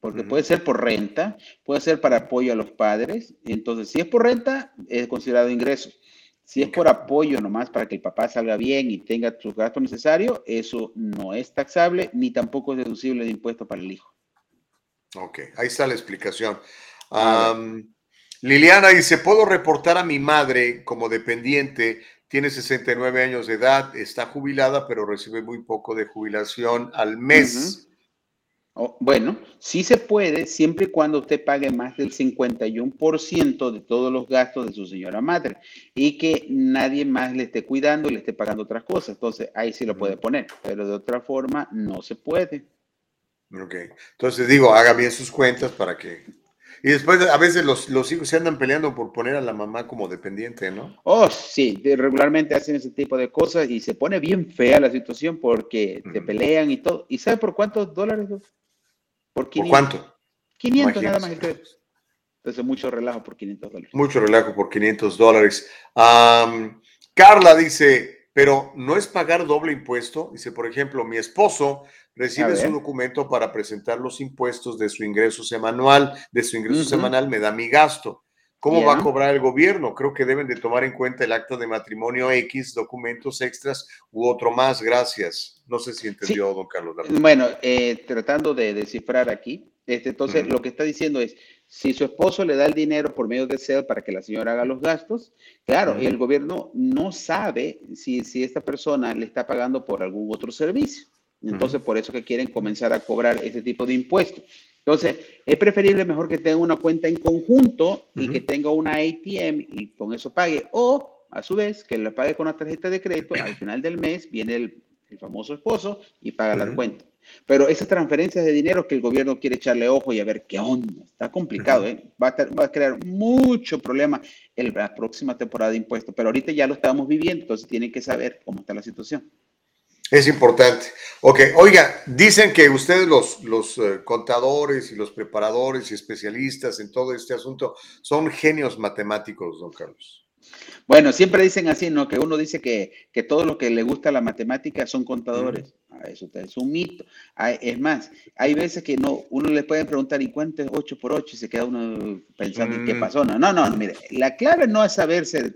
porque puede ser por renta, puede ser para apoyo a los padres, entonces si es por renta, es considerado ingreso. Si es por apoyo nomás para que el papá salga bien y tenga sus gastos necesarios, eso no es taxable ni tampoco es deducible de impuesto para el hijo. Ok, ahí está la explicación. Am, Liliana dice, ¿puedo reportar a mi madre como dependiente? Tiene 69 años de edad, está jubilada, pero recibe muy poco de jubilación al mes. O- bueno, sí se puede siempre y cuando usted pague más del 51% de todos los gastos de su señora madre y que nadie más le esté cuidando y le esté pagando otras cosas. Entonces ahí sí lo puede poner, pero de otra forma no se puede. Ok, entonces digo, haga bien sus cuentas para que... Y después a veces los, los hijos se andan peleando por poner a la mamá como dependiente, ¿no? Oh, sí, regularmente hacen ese tipo de cosas y se pone bien fea la situación porque te pelean y todo. ¿Y sabe por cuántos dólares? Por ¿Por 500. cuánto? 500 nada más el Imagínese. crédito. Entonces mucho relajo por 500 dólares. Mucho relajo por 500 dólares. Am, Carla dice, pero no es pagar doble impuesto. Dice, por ejemplo, mi esposo recibe su documento para presentar los impuestos de su ingreso semanal, de su ingreso semanal me da mi gasto. ¿Cómo va a cobrar el gobierno? Creo que deben de tomar en cuenta el acta de matrimonio X, documentos extras u otro más. Gracias. No sé si entendió, don Carlos. Bueno, eh, tratando de descifrar aquí, este, entonces lo que está diciendo es, si su esposo le da el dinero por medio de SEL para que la señora haga los gastos, claro, Ujú. el gobierno no sabe si, si esta persona le está pagando por algún otro servicio. Entonces, por eso que quieren comenzar a cobrar ese tipo de impuestos. Entonces, es preferible mejor que tenga una cuenta en conjunto y que tenga una ATM y con eso pague, o a su vez, que la pague con la tarjeta de crédito, al final del mes viene el, el famoso esposo y paga la cuenta. Pero esas transferencias de dinero que el gobierno quiere echarle ojo y a ver qué onda, está complicado. ¿eh? va, a estar- va a crear mucho problema en la próxima temporada de impuestos, pero ahorita ya lo estamos viviendo, entonces tienen que saber cómo está la situación. Es importante. Ok, oiga, dicen que ustedes los, los eh, contadores y los preparadores y especialistas en todo este asunto son genios matemáticos, don Carlos. Bueno, siempre dicen así, ¿no? Que uno dice que, que todo lo que le gusta la matemática son contadores. eso es un mito. es más, hay veces que no, uno le puede preguntar, ¿y cuánto es 8 por 8? Y se queda uno pensando, ¿y qué mm. pasó? No, no, no, mire, la clave no es saberse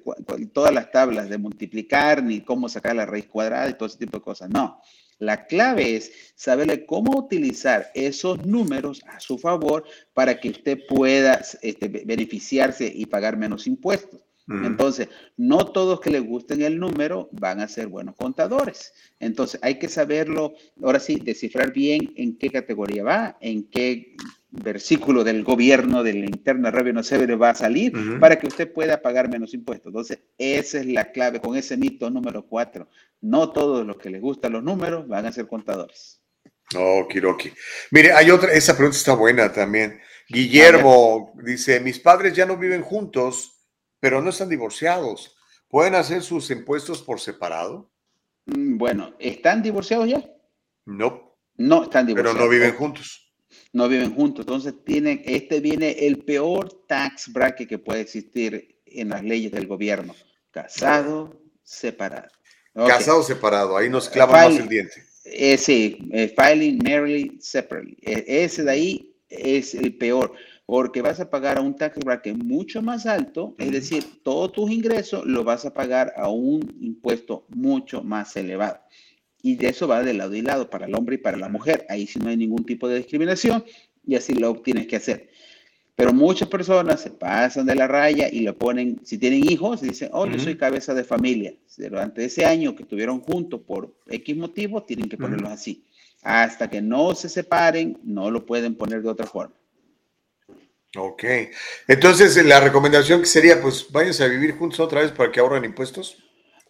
todas las tablas de multiplicar, ni cómo sacar la raíz cuadrada y todo ese tipo de cosas, no. La clave es saberle cómo utilizar esos números a su favor para que usted pueda este, beneficiarse y pagar menos impuestos. Entonces, no todos que les gusten el número van a ser buenos contadores. Entonces, hay que saberlo, ahora sí, descifrar bien en qué categoría va, en qué versículo del gobierno del Interna Revenue Service va a salir para que usted pueda pagar menos impuestos. Entonces, esa es la clave con ese mito número cuatro. No todos los que les gustan los números van a ser contadores. Oh, Kiroki. Mire, hay otra, esa pregunta está buena también. Guillermo dice, mis padres ya no viven juntos pero no están divorciados. ¿Pueden hacer sus impuestos por separado? Mm, bueno, ¿están divorciados ya? No. No están divorciados. Pero no viven juntos. No viven juntos. Entonces, tienen, este viene el peor tax bracket que puede existir en las leyes del gobierno. Casado, separado. Casado, separado. Ahí nos clava más el diente. Eh, sí, eh, filing married separately. E, ese de ahí es el peor porque vas a pagar a un tax bracket mucho más alto, es decir, todos tus ingresos los vas a pagar a un impuesto mucho más elevado. Y de eso va de lado y lado para el hombre y para la mujer. Ahí sí no hay ningún tipo de discriminación y así lo tienes que hacer. Pero muchas personas se pasan de la raya y lo ponen, si tienen hijos, dicen, oh, yo soy cabeza de familia. Durante ese año que estuvieron juntos por X motivo, tienen que ponerlos así. Hasta que no se separen, no lo pueden poner de otra forma. Ok. Entonces, la recomendación que sería, pues váyanse a vivir juntos otra vez para que ahorren impuestos.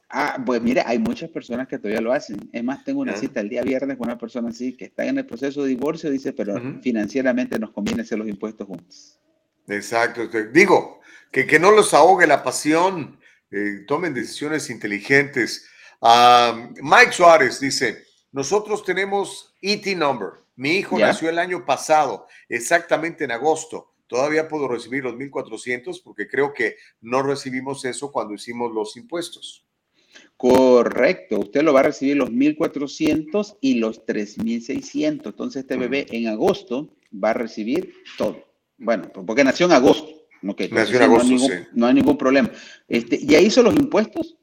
Ah, pues mire, hay muchas personas que todavía lo hacen. Es más, tengo una ah. cita el día viernes con una persona así que está en el proceso de divorcio, dice, pero financieramente nos conviene hacer los impuestos juntos. Exacto. Digo, que, que no los ahogue la pasión, eh, tomen decisiones inteligentes. Ah, Mike Suárez dice, nosotros tenemos ET number. Mi hijo nació el año pasado, exactamente en agosto todavía puedo recibir los 1.400 porque creo que no recibimos eso cuando hicimos los impuestos. Correcto, usted lo va a recibir los 1.400 y los 3.600. Entonces este bebé en agosto va a recibir todo. Bueno, porque nació en agosto. nació en agosto, no hay, ningún, no hay ningún problema. Este, ¿Ya hizo los impuestos?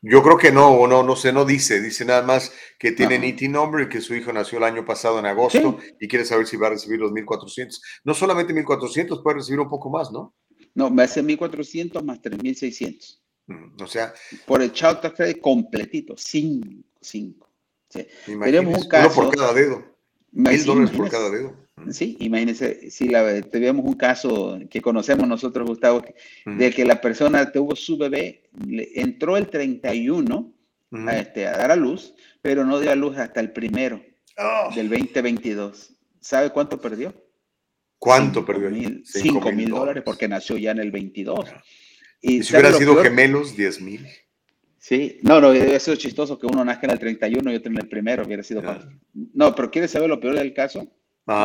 Yo creo que no, no, no sé, no dice, dice nada más que tiene NITI number y que su hijo nació el año pasado en agosto y quiere saber si va a recibir los 1400. No solamente 1400, puede recibir un poco más, ¿no? No, va a ser 1400 más 3600. Mm, o sea, por el Child Tax Credit completito, 5, 5. Tenemos un caso. Uno por cada dedo. Mil dólares por cada dedo. Sí, imagínense, si la, tuviéramos un caso que conocemos nosotros, Gustavo, de que la persona tuvo su bebé, entró el 31 a, este, a dar a luz, pero no dio a luz hasta el primero oh. del 2022. ¿Sabe cuánto perdió? ¿Cuánto perdió? 5 mil dólares porque nació ya en el 22. Y, si hubiera sido gemelos, 10 mil. Sí, no, no, hubiera sido chistoso que uno nazca en el 31 y otro en el primero, hubiera sido No, pero ¿quieres saber lo peor del caso?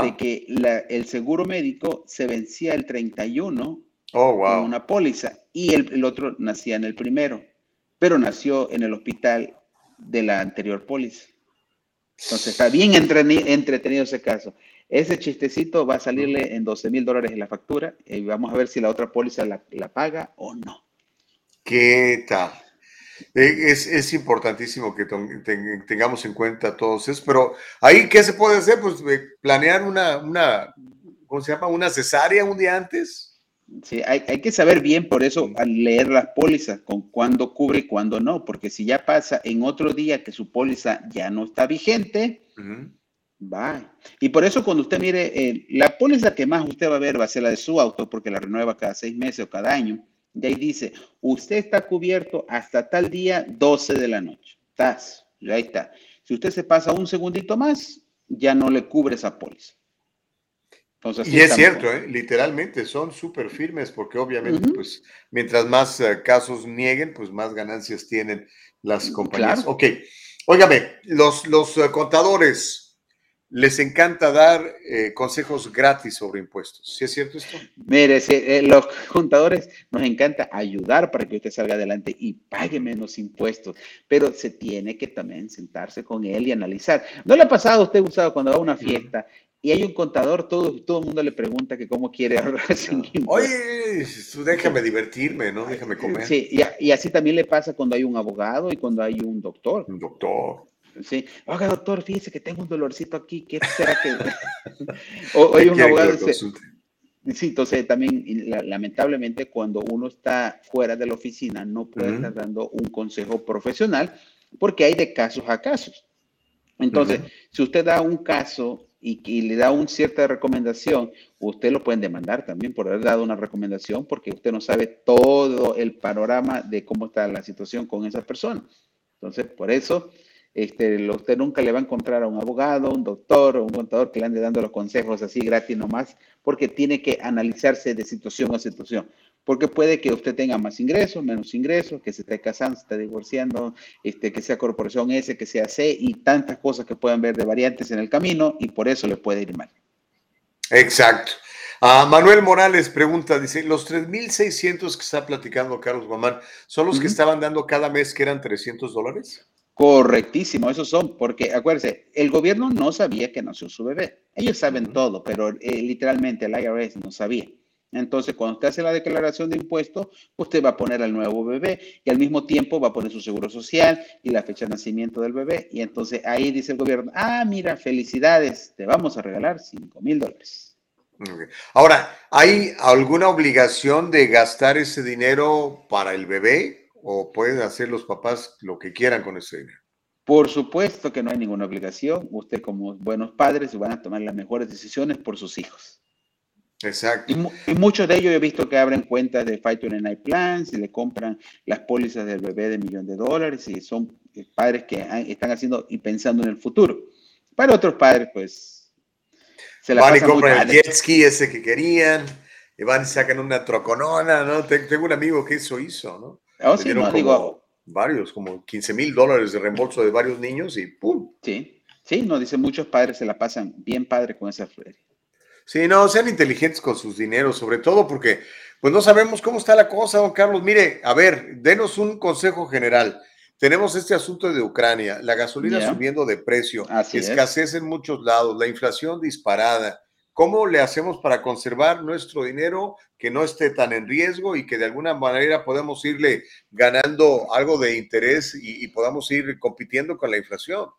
de que el seguro médico se vencía el 31 oh, wow. en una póliza y el, otro nacía en el primero, pero nació en el hospital de la anterior póliza. Entonces está bien entretenido ese caso. Ese chistecito va a salirle en 12 mil dólares en la factura y vamos a ver si la otra póliza la, la paga o no. ¿Qué tal? Eh, es, importantísimo que tengamos en cuenta todos eso, pero ahí, ¿qué se puede hacer? Pues eh, planear una, una, ¿cómo se llama? Una cesárea un día antes. Sí, hay, que saber bien por eso al leer las pólizas, con cuándo cubre y cuándo no, porque si ya pasa en otro día que su póliza ya no está vigente, va. Y por eso cuando usted mire, eh, la póliza que más usted va a ver va a ser la de su auto, porque la renueva cada seis meses o cada año. De ahí dice, usted está cubierto hasta tal día 12 de la noche. Estás, ahí está. Si usted se pasa un segundito más, ya no le cubre esa póliza. Entonces, y es cierto, ¿eh? literalmente son súper firmes porque obviamente, pues, mientras más eh, casos nieguen, pues más ganancias tienen las compañías. Ok, óigame, los, los eh, contadores, les encanta dar eh, consejos gratis sobre impuestos. ¿Sí es cierto esto? Mire, eh, los contadores nos encanta ayudar para que usted salga adelante y pague menos impuestos, pero se tiene que también sentarse con él y analizar. ¿No le ha pasado a usted, Gustavo, cuando va a una fiesta y hay un contador, todo, todo el mundo le pregunta que cómo quiere ahorrar sin Oye, déjame divertirme, ¿no? Déjame comer. Sí, y, y así también le pasa cuando hay un abogado y cuando hay un doctor. Un doctor. Sí, oiga, doctor, fíjese que tengo un dolorcito aquí, ¿qué será que...? o, hay un abogado... sí, entonces también, lamentablemente, cuando uno está fuera de la oficina, no puede estar dando un consejo profesional, porque hay de casos a casos. Entonces, si usted da un caso y, le da una cierta recomendación, usted lo pueden demandar también por haber dado una recomendación, porque usted no sabe todo el panorama de cómo está la situación con esa persona. Entonces, por eso este, usted nunca le va a encontrar a un abogado, un doctor o un contador que le ande dando los consejos así gratis nomás, porque tiene que analizarse de situación a situación. Porque puede que usted tenga más ingresos, menos ingresos, que se esté casando, se esté divorciando, este, que sea corporación S, que sea C, y tantas cosas que puedan ver de variantes en el camino, y por eso le puede ir mal. Exacto. Manuel Morales pregunta, dice, los 3.600 que está platicando Carlos Guamán, ¿son los que estaban dando cada mes que eran 300 dólares? Correctísimo, esos son, porque acuérdense, el gobierno no sabía que nació su bebé. Ellos saben todo, pero eh, literalmente el IRS no sabía. Entonces, cuando usted hace la declaración de impuestos, usted va a poner al nuevo bebé y al mismo tiempo va a poner su seguro social y la fecha de nacimiento del bebé. Y entonces ahí dice el gobierno, ah, mira, felicidades, te vamos a regalar 5 mil dólares. Ahora, ¿hay alguna obligación de gastar ese dinero para el bebé? O pueden hacer los papás lo que quieran con ese dinero? Por supuesto que no hay ninguna obligación. Usted como buenos padres van a tomar las mejores decisiones por sus hijos. Exacto. Y, muchos de ellos he visto que abren cuentas de Fight Night Plans y le compran las pólizas del bebé de millón de dólares y son eh, padres que están haciendo y pensando en el futuro. Para otros padres, pues, se la Van y compran el jet ski ese que querían, y van y sacan una troconona, ¿no? Tengo un amigo que eso hizo, ¿no? Oh, sí, no, digo, varios, como 15 mil dólares de reembolso de varios niños y ¡pum! Sí, sí, no, dice muchos padres se la pasan bien padre con esa feria. Sí, no, sean inteligentes con sus dineros, sobre todo porque pues no sabemos cómo está la cosa, don Carlos. Mire, a ver, denos un consejo general. Tenemos este asunto de Ucrania, la gasolina subiendo de precio, escasez en muchos lados, la inflación disparada. ¿Cómo le hacemos para conservar nuestro dinero que no esté tan en riesgo y que de alguna manera podamos irle ganando algo de interés y, podamos ir compitiendo con la inflación?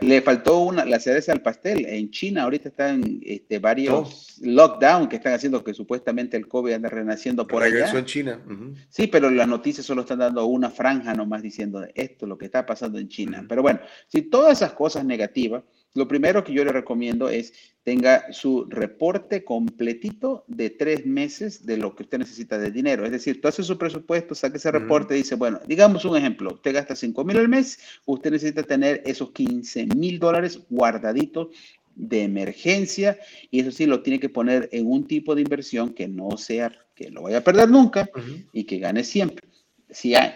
Le faltó una, la cereza al pastel. En China ahorita están este, varios lockdowns que están haciendo que supuestamente el COVID anda renaciendo por Regresó en China. Sí, pero las noticias solo están dando una franja nomás diciendo esto, lo que está pasando en China. Pero bueno, si todas esas cosas negativas lo primero que yo le recomiendo es tenga su reporte completito de tres meses de lo que usted necesita de dinero. Es decir, tú haces su presupuesto, saque ese reporte y dice, bueno, digamos un ejemplo, usted gasta 5 mil al mes, usted necesita tener esos 15 mil dólares guardaditos de emergencia y eso sí lo tiene que poner en un tipo de inversión que no sea, que lo vaya a perder nunca y que gane siempre. Si hay,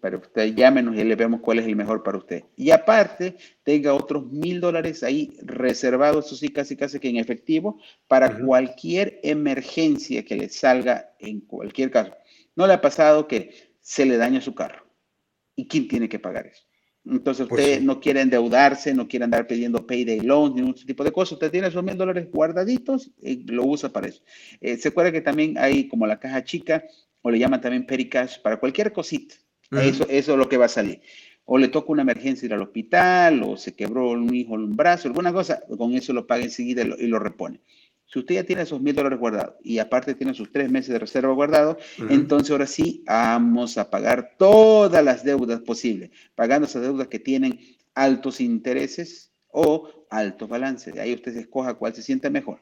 pero usted llámenos y le vemos cuál es el mejor para usted. Y aparte, tenga otros mil dólares ahí reservados, eso sí, casi casi que en efectivo, para cualquier emergencia que le salga en cualquier caso. ¿No le ha pasado que se le daña su carro? ¿Y quién tiene que pagar eso? Entonces pues usted no quiere endeudarse, no quiere andar pidiendo payday loans, ni otro tipo de cosas. Usted tiene esos mil dólares guardaditos y lo usa para eso. Eh, se acuerda que también hay como la caja chica, o le llaman también petty cash, para cualquier cosita. Eso, eso es lo que va a salir. O le toca una emergencia ir al hospital, o se quebró un hijo un brazo, alguna cosa, con eso lo paga enseguida y lo, repone. Si usted ya tiene esos mil dólares guardados y aparte tiene sus tres meses de reserva guardado, entonces ahora sí vamos a pagar todas las deudas posibles, pagando esas deudas que tienen altos intereses o altos balances. Ahí usted se escoja cuál se siente mejor.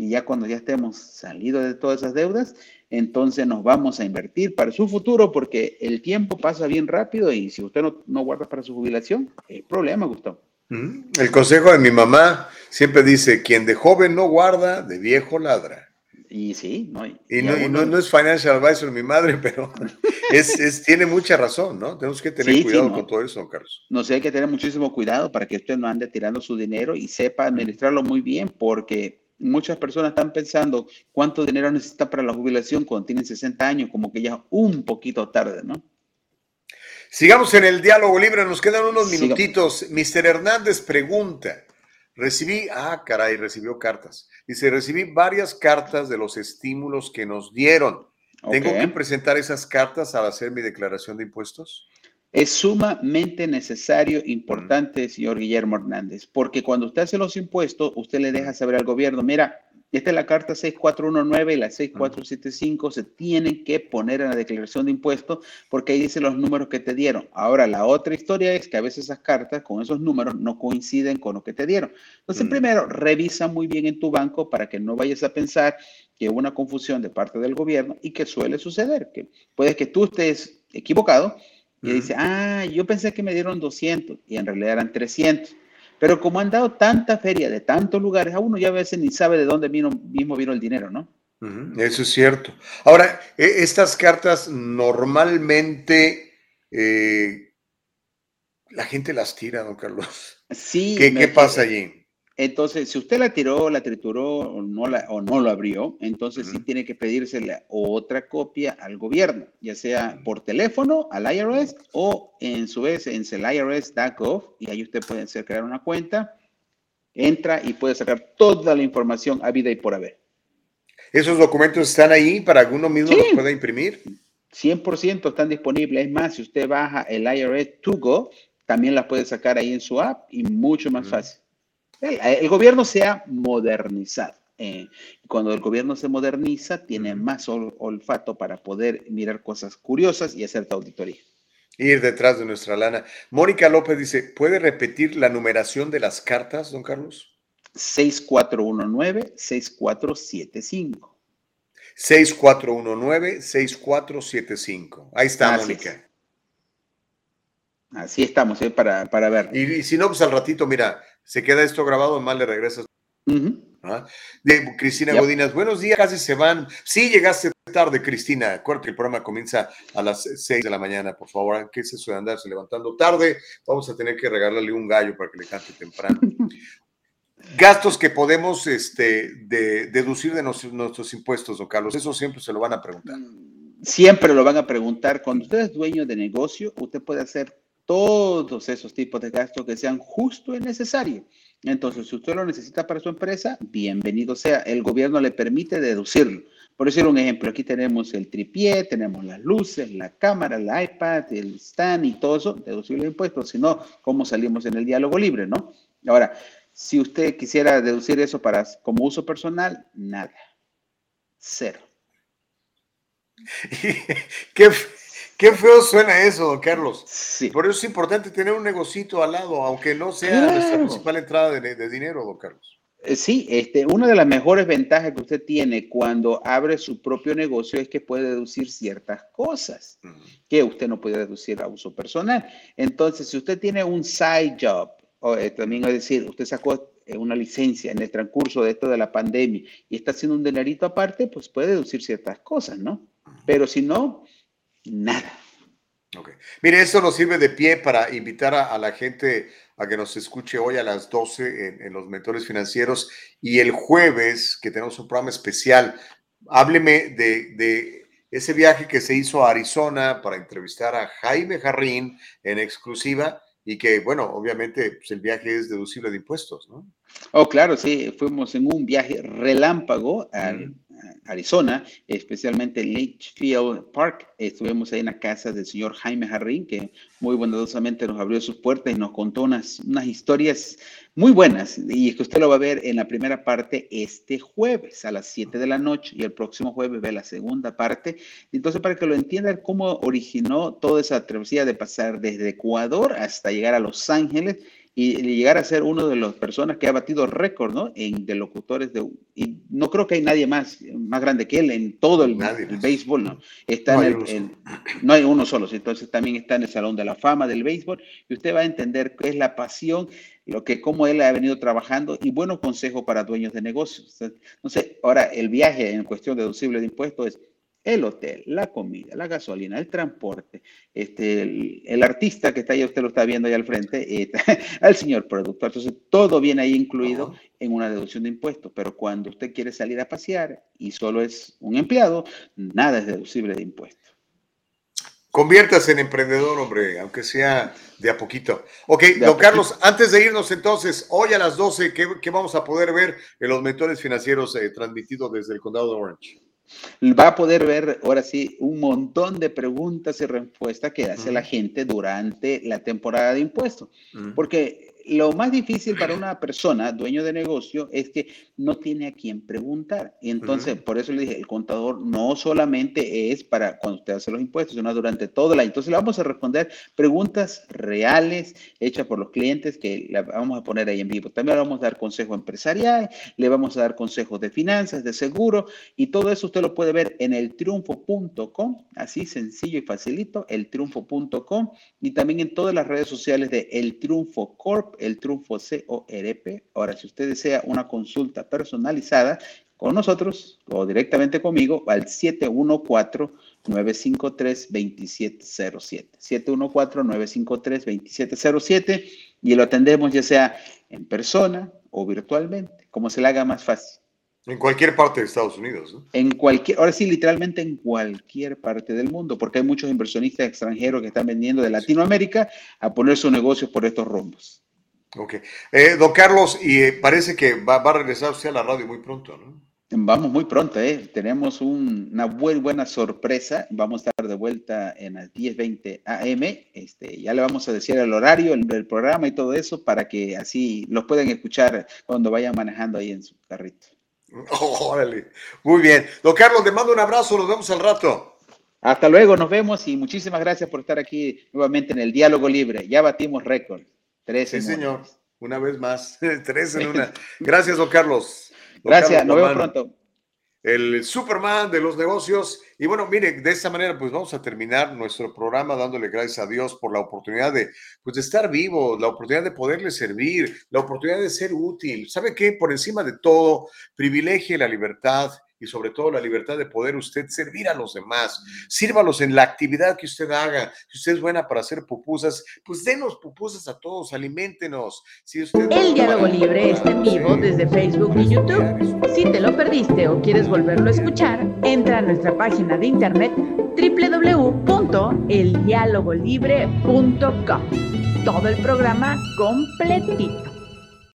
Y ya cuando ya estemos salidos de todas esas deudas, entonces nos vamos a invertir para su futuro porque el tiempo pasa bien rápido y si usted no, guarda para su jubilación, es problema, Gustavo. Mm, el consejo de mi mamá siempre dice, quien de joven no guarda, de viejo ladra. Y sí, ¿no? Y, no, es financial advisor mi madre, pero es, tiene mucha razón, ¿no? Tenemos que tener cuidado con todo eso, Carlos. No sé, hay que tener muchísimo cuidado para que usted no ande tirando su dinero y sepa administrarlo muy bien, porque muchas personas están pensando cuánto dinero necesita para la jubilación cuando tienen 60 años, como que ya un poquito tarde, ¿no? Sigamos en el diálogo libre, nos quedan unos minutitos. Mr. Hernández pregunta, recibí, ah, caray, recibió cartas. Dice, recibí varias cartas de los estímulos que nos dieron. ¿Tengo que presentar esas cartas al hacer mi declaración de impuestos? Es sumamente necesario, importante, señor Guillermo Hernández, porque cuando usted hace los impuestos, usted le deja saber al gobierno, mira, esta es la carta 6419 y la 6475 se tienen que poner en la declaración de impuestos porque ahí dice los números que te dieron. Ahora, la otra historia es que a veces esas cartas con esos números no coinciden con lo que te dieron. Entonces, primero, revisa muy bien en tu banco para que no vayas a pensar que hubo una confusión de parte del gobierno y que suele suceder, que puede que tú estés equivocado y dice, ah, yo pensé que me dieron 200 y en realidad eran 300. Pero como han dado tanta feria de tantos lugares, a uno ya a veces ni sabe de dónde vino, mismo vino el dinero, ¿no? Eso es cierto. Ahora, e, estas cartas normalmente eh, la gente las tira, don Carlos. Sí. ¿Qué, ¿qué pasa allí? Entonces, si usted la tiró, la trituró o no, la, o no lo abrió, entonces sí tiene que pedírsele otra copia al gobierno, ya sea por teléfono al IRS o en su vez en el IRS.gov y ahí usted puede hacer crear una cuenta, entra y puede sacar toda la información a vida y por haber. ¿Esos documentos están ahí para que uno mismo los pueda imprimir? 100% están disponibles. Es más, si usted baja el IRS to go, también las puede sacar ahí en su app y mucho más fácil. El, gobierno se ha modernizado. Eh, cuando el gobierno se moderniza, tiene más olfato para poder mirar cosas curiosas y hacer auditoría. Ir detrás de nuestra lana. Mónica López dice, ¿puede repetir la numeración de las cartas, don Carlos? 6419-6475. 6419-6475. Ahí está, Mónica. Así estamos, ¿eh? para, para ver. y, si no, pues al ratito, mira, se queda esto grabado, mal le regresas. ¿Ah? De Cristina Godinas, buenos días, casi se van. Sí, llegaste tarde, Cristina. Acuérdate que el programa comienza a las 6 de la mañana, por favor. ¿Qué es eso de andarse levantando tarde? Vamos a tener que regalarle un gallo para que le cante temprano. Gastos que podemos este, deducir de nuestros, impuestos, don Carlos, eso siempre se lo van a preguntar. Siempre lo van a preguntar. Cuando usted es dueño de negocio, usted puede hacer todos esos tipos de gastos que sean justo y necesario. Entonces, si usted lo necesita para su empresa, bienvenido sea. El gobierno le permite deducirlo. Por decir un ejemplo, aquí tenemos el tripié, tenemos las luces, la cámara, el iPad, el stand y todo eso, deducir los impuestos. Si no, ¿cómo salimos en el diálogo libre, no? Ahora, si usted quisiera deducir eso para como uso personal, nada. Cero. ¿Qué, Qué feo suena eso, don Carlos. Sí. Por eso es importante tener un negocito al lado, aunque no sea nuestra principal entrada de, dinero, don Carlos. Eh, sí, este, una de las mejores ventajas que usted tiene cuando abre su propio negocio es que puede deducir ciertas cosas que usted no puede deducir a uso personal. Entonces, si usted tiene un side job, o eh, también es decir, usted sacó eh, una licencia en el transcurso de esto de la pandemia y está haciendo un dinerito aparte, pues puede deducir ciertas cosas, ¿no? Pero si no, nada. Ok. Mire, esto nos sirve de pie para invitar a, la gente a que nos escuche hoy a las 12 en, los mentores financieros y el jueves que tenemos un programa especial. Hábleme de, de, ese viaje que se hizo a Arizona para entrevistar a Jaime Jarrín en exclusiva y que, bueno, obviamente pues, el viaje es deducible de impuestos, ¿no? Oh, claro, sí, fuimos en un viaje relámpago al, Arizona, especialmente Litchfield Park. Estuvimos ahí en la casa del señor Jaime Jarrín, que muy bondadosamente nos abrió sus puertas y nos contó unas, unas historias muy buenas. Y que usted lo va a ver en la primera parte este jueves a las 7 de la noche y el próximo jueves ve la segunda parte. Entonces, para que lo entiendan, cómo originó toda esa travesía de pasar desde Ecuador hasta llegar a Los Ángeles y llegar a ser uno de las personas que ha batido récord, ¿no? En, de locutores de... Y no creo que hay nadie más, más grande que él en todo el, béisbol, ¿no? Está no, en el, no hay uno solo, entonces también está en el Salón de la Fama del béisbol y usted va a entender qué es la pasión lo que cómo él ha venido trabajando y buenos consejos para dueños de negocios. Entonces, ahora el viaje en cuestión deducible de impuestos es el hotel, la comida, la gasolina, el transporte, este, el, artista que está ahí, usted lo está viendo ahí al frente, eh, al señor productor. Entonces, todo viene ahí incluido en una deducción de impuestos, pero cuando usted quiere salir a pasear y solo es un empleado, nada es deducible de impuestos. Conviértase en emprendedor, hombre, aunque sea de a poquito. Ok, don Carlos, antes de irnos entonces, hoy a las 12, ¿qué, vamos a poder ver en los mentores financieros eh, transmitidos desde el condado de Orange? Va a poder ver ahora sí un montón de preguntas y respuestas que hace la gente durante la temporada de impuestos. Porque lo más difícil para una persona, dueño de negocio, es que no tiene a quién preguntar. Y entonces, por eso le dije, el contador no solamente es para cuando usted hace los impuestos, sino durante todo el año. Entonces, le vamos a responder preguntas reales hechas por los clientes que le vamos a poner ahí en vivo. También le vamos a dar consejo empresarial, le vamos a dar consejos de finanzas, de seguro, y todo eso usted lo puede ver en el triunfo.com, así sencillo y facilito, eltriunfo.com, y también en todas las redes sociales de El Triunfo Corp el Trunfo CORP. Ahora, si usted desea una consulta personalizada con nosotros o directamente conmigo, al 714-953-2707. 714-953-2707 y lo atendemos ya sea en persona o virtualmente, como se le haga más fácil. En cualquier parte de Estados Unidos. ¿no? En cualquier, ahora sí, literalmente en cualquier parte del mundo, porque hay muchos inversionistas extranjeros que están vendiendo de Latinoamérica a poner sus negocios por estos rumbos. Ok. Eh, don Carlos, y eh, parece que va, a regresar usted a la radio muy pronto, ¿no? Vamos muy pronto, ¿eh? Tenemos una muy buena sorpresa. Vamos a estar de vuelta en las 10:20 AM. Este, ya le vamos a decir el horario, el, el, programa y todo eso para que así los puedan escuchar cuando vayan manejando ahí en su carrito. órale. Muy bien. Don Carlos, le mando un abrazo. Nos vemos al rato. Hasta luego, nos vemos y muchísimas gracias por estar aquí nuevamente en el Diálogo Libre. Ya batimos récord. Tres sí, señor. Una vez más. Tres en una. Gracias, don Carlos. Gracias, nos vemos pronto. El Superman de los negocios. Y bueno, mire, de esta manera, pues vamos a terminar nuestro programa dándole gracias a Dios por la oportunidad de, pues, de estar vivo, la oportunidad de poderle servir, la oportunidad de ser útil. ¿Sabe qué? Por encima de todo, privilegie la libertad y sobre todo la libertad de poder usted servir a los demás. Sírvalos en la actividad que usted haga. Si usted es buena para hacer pupusas, pues denos pupusas a todos, aliméntenos. Si usted El diálogo libre está en vivo desde Facebook y YouTube. Si te lo perdiste o quieres volverlo a escuchar, entra a nuestra página de internet www.eldialogolibre.com. Todo el programa completito.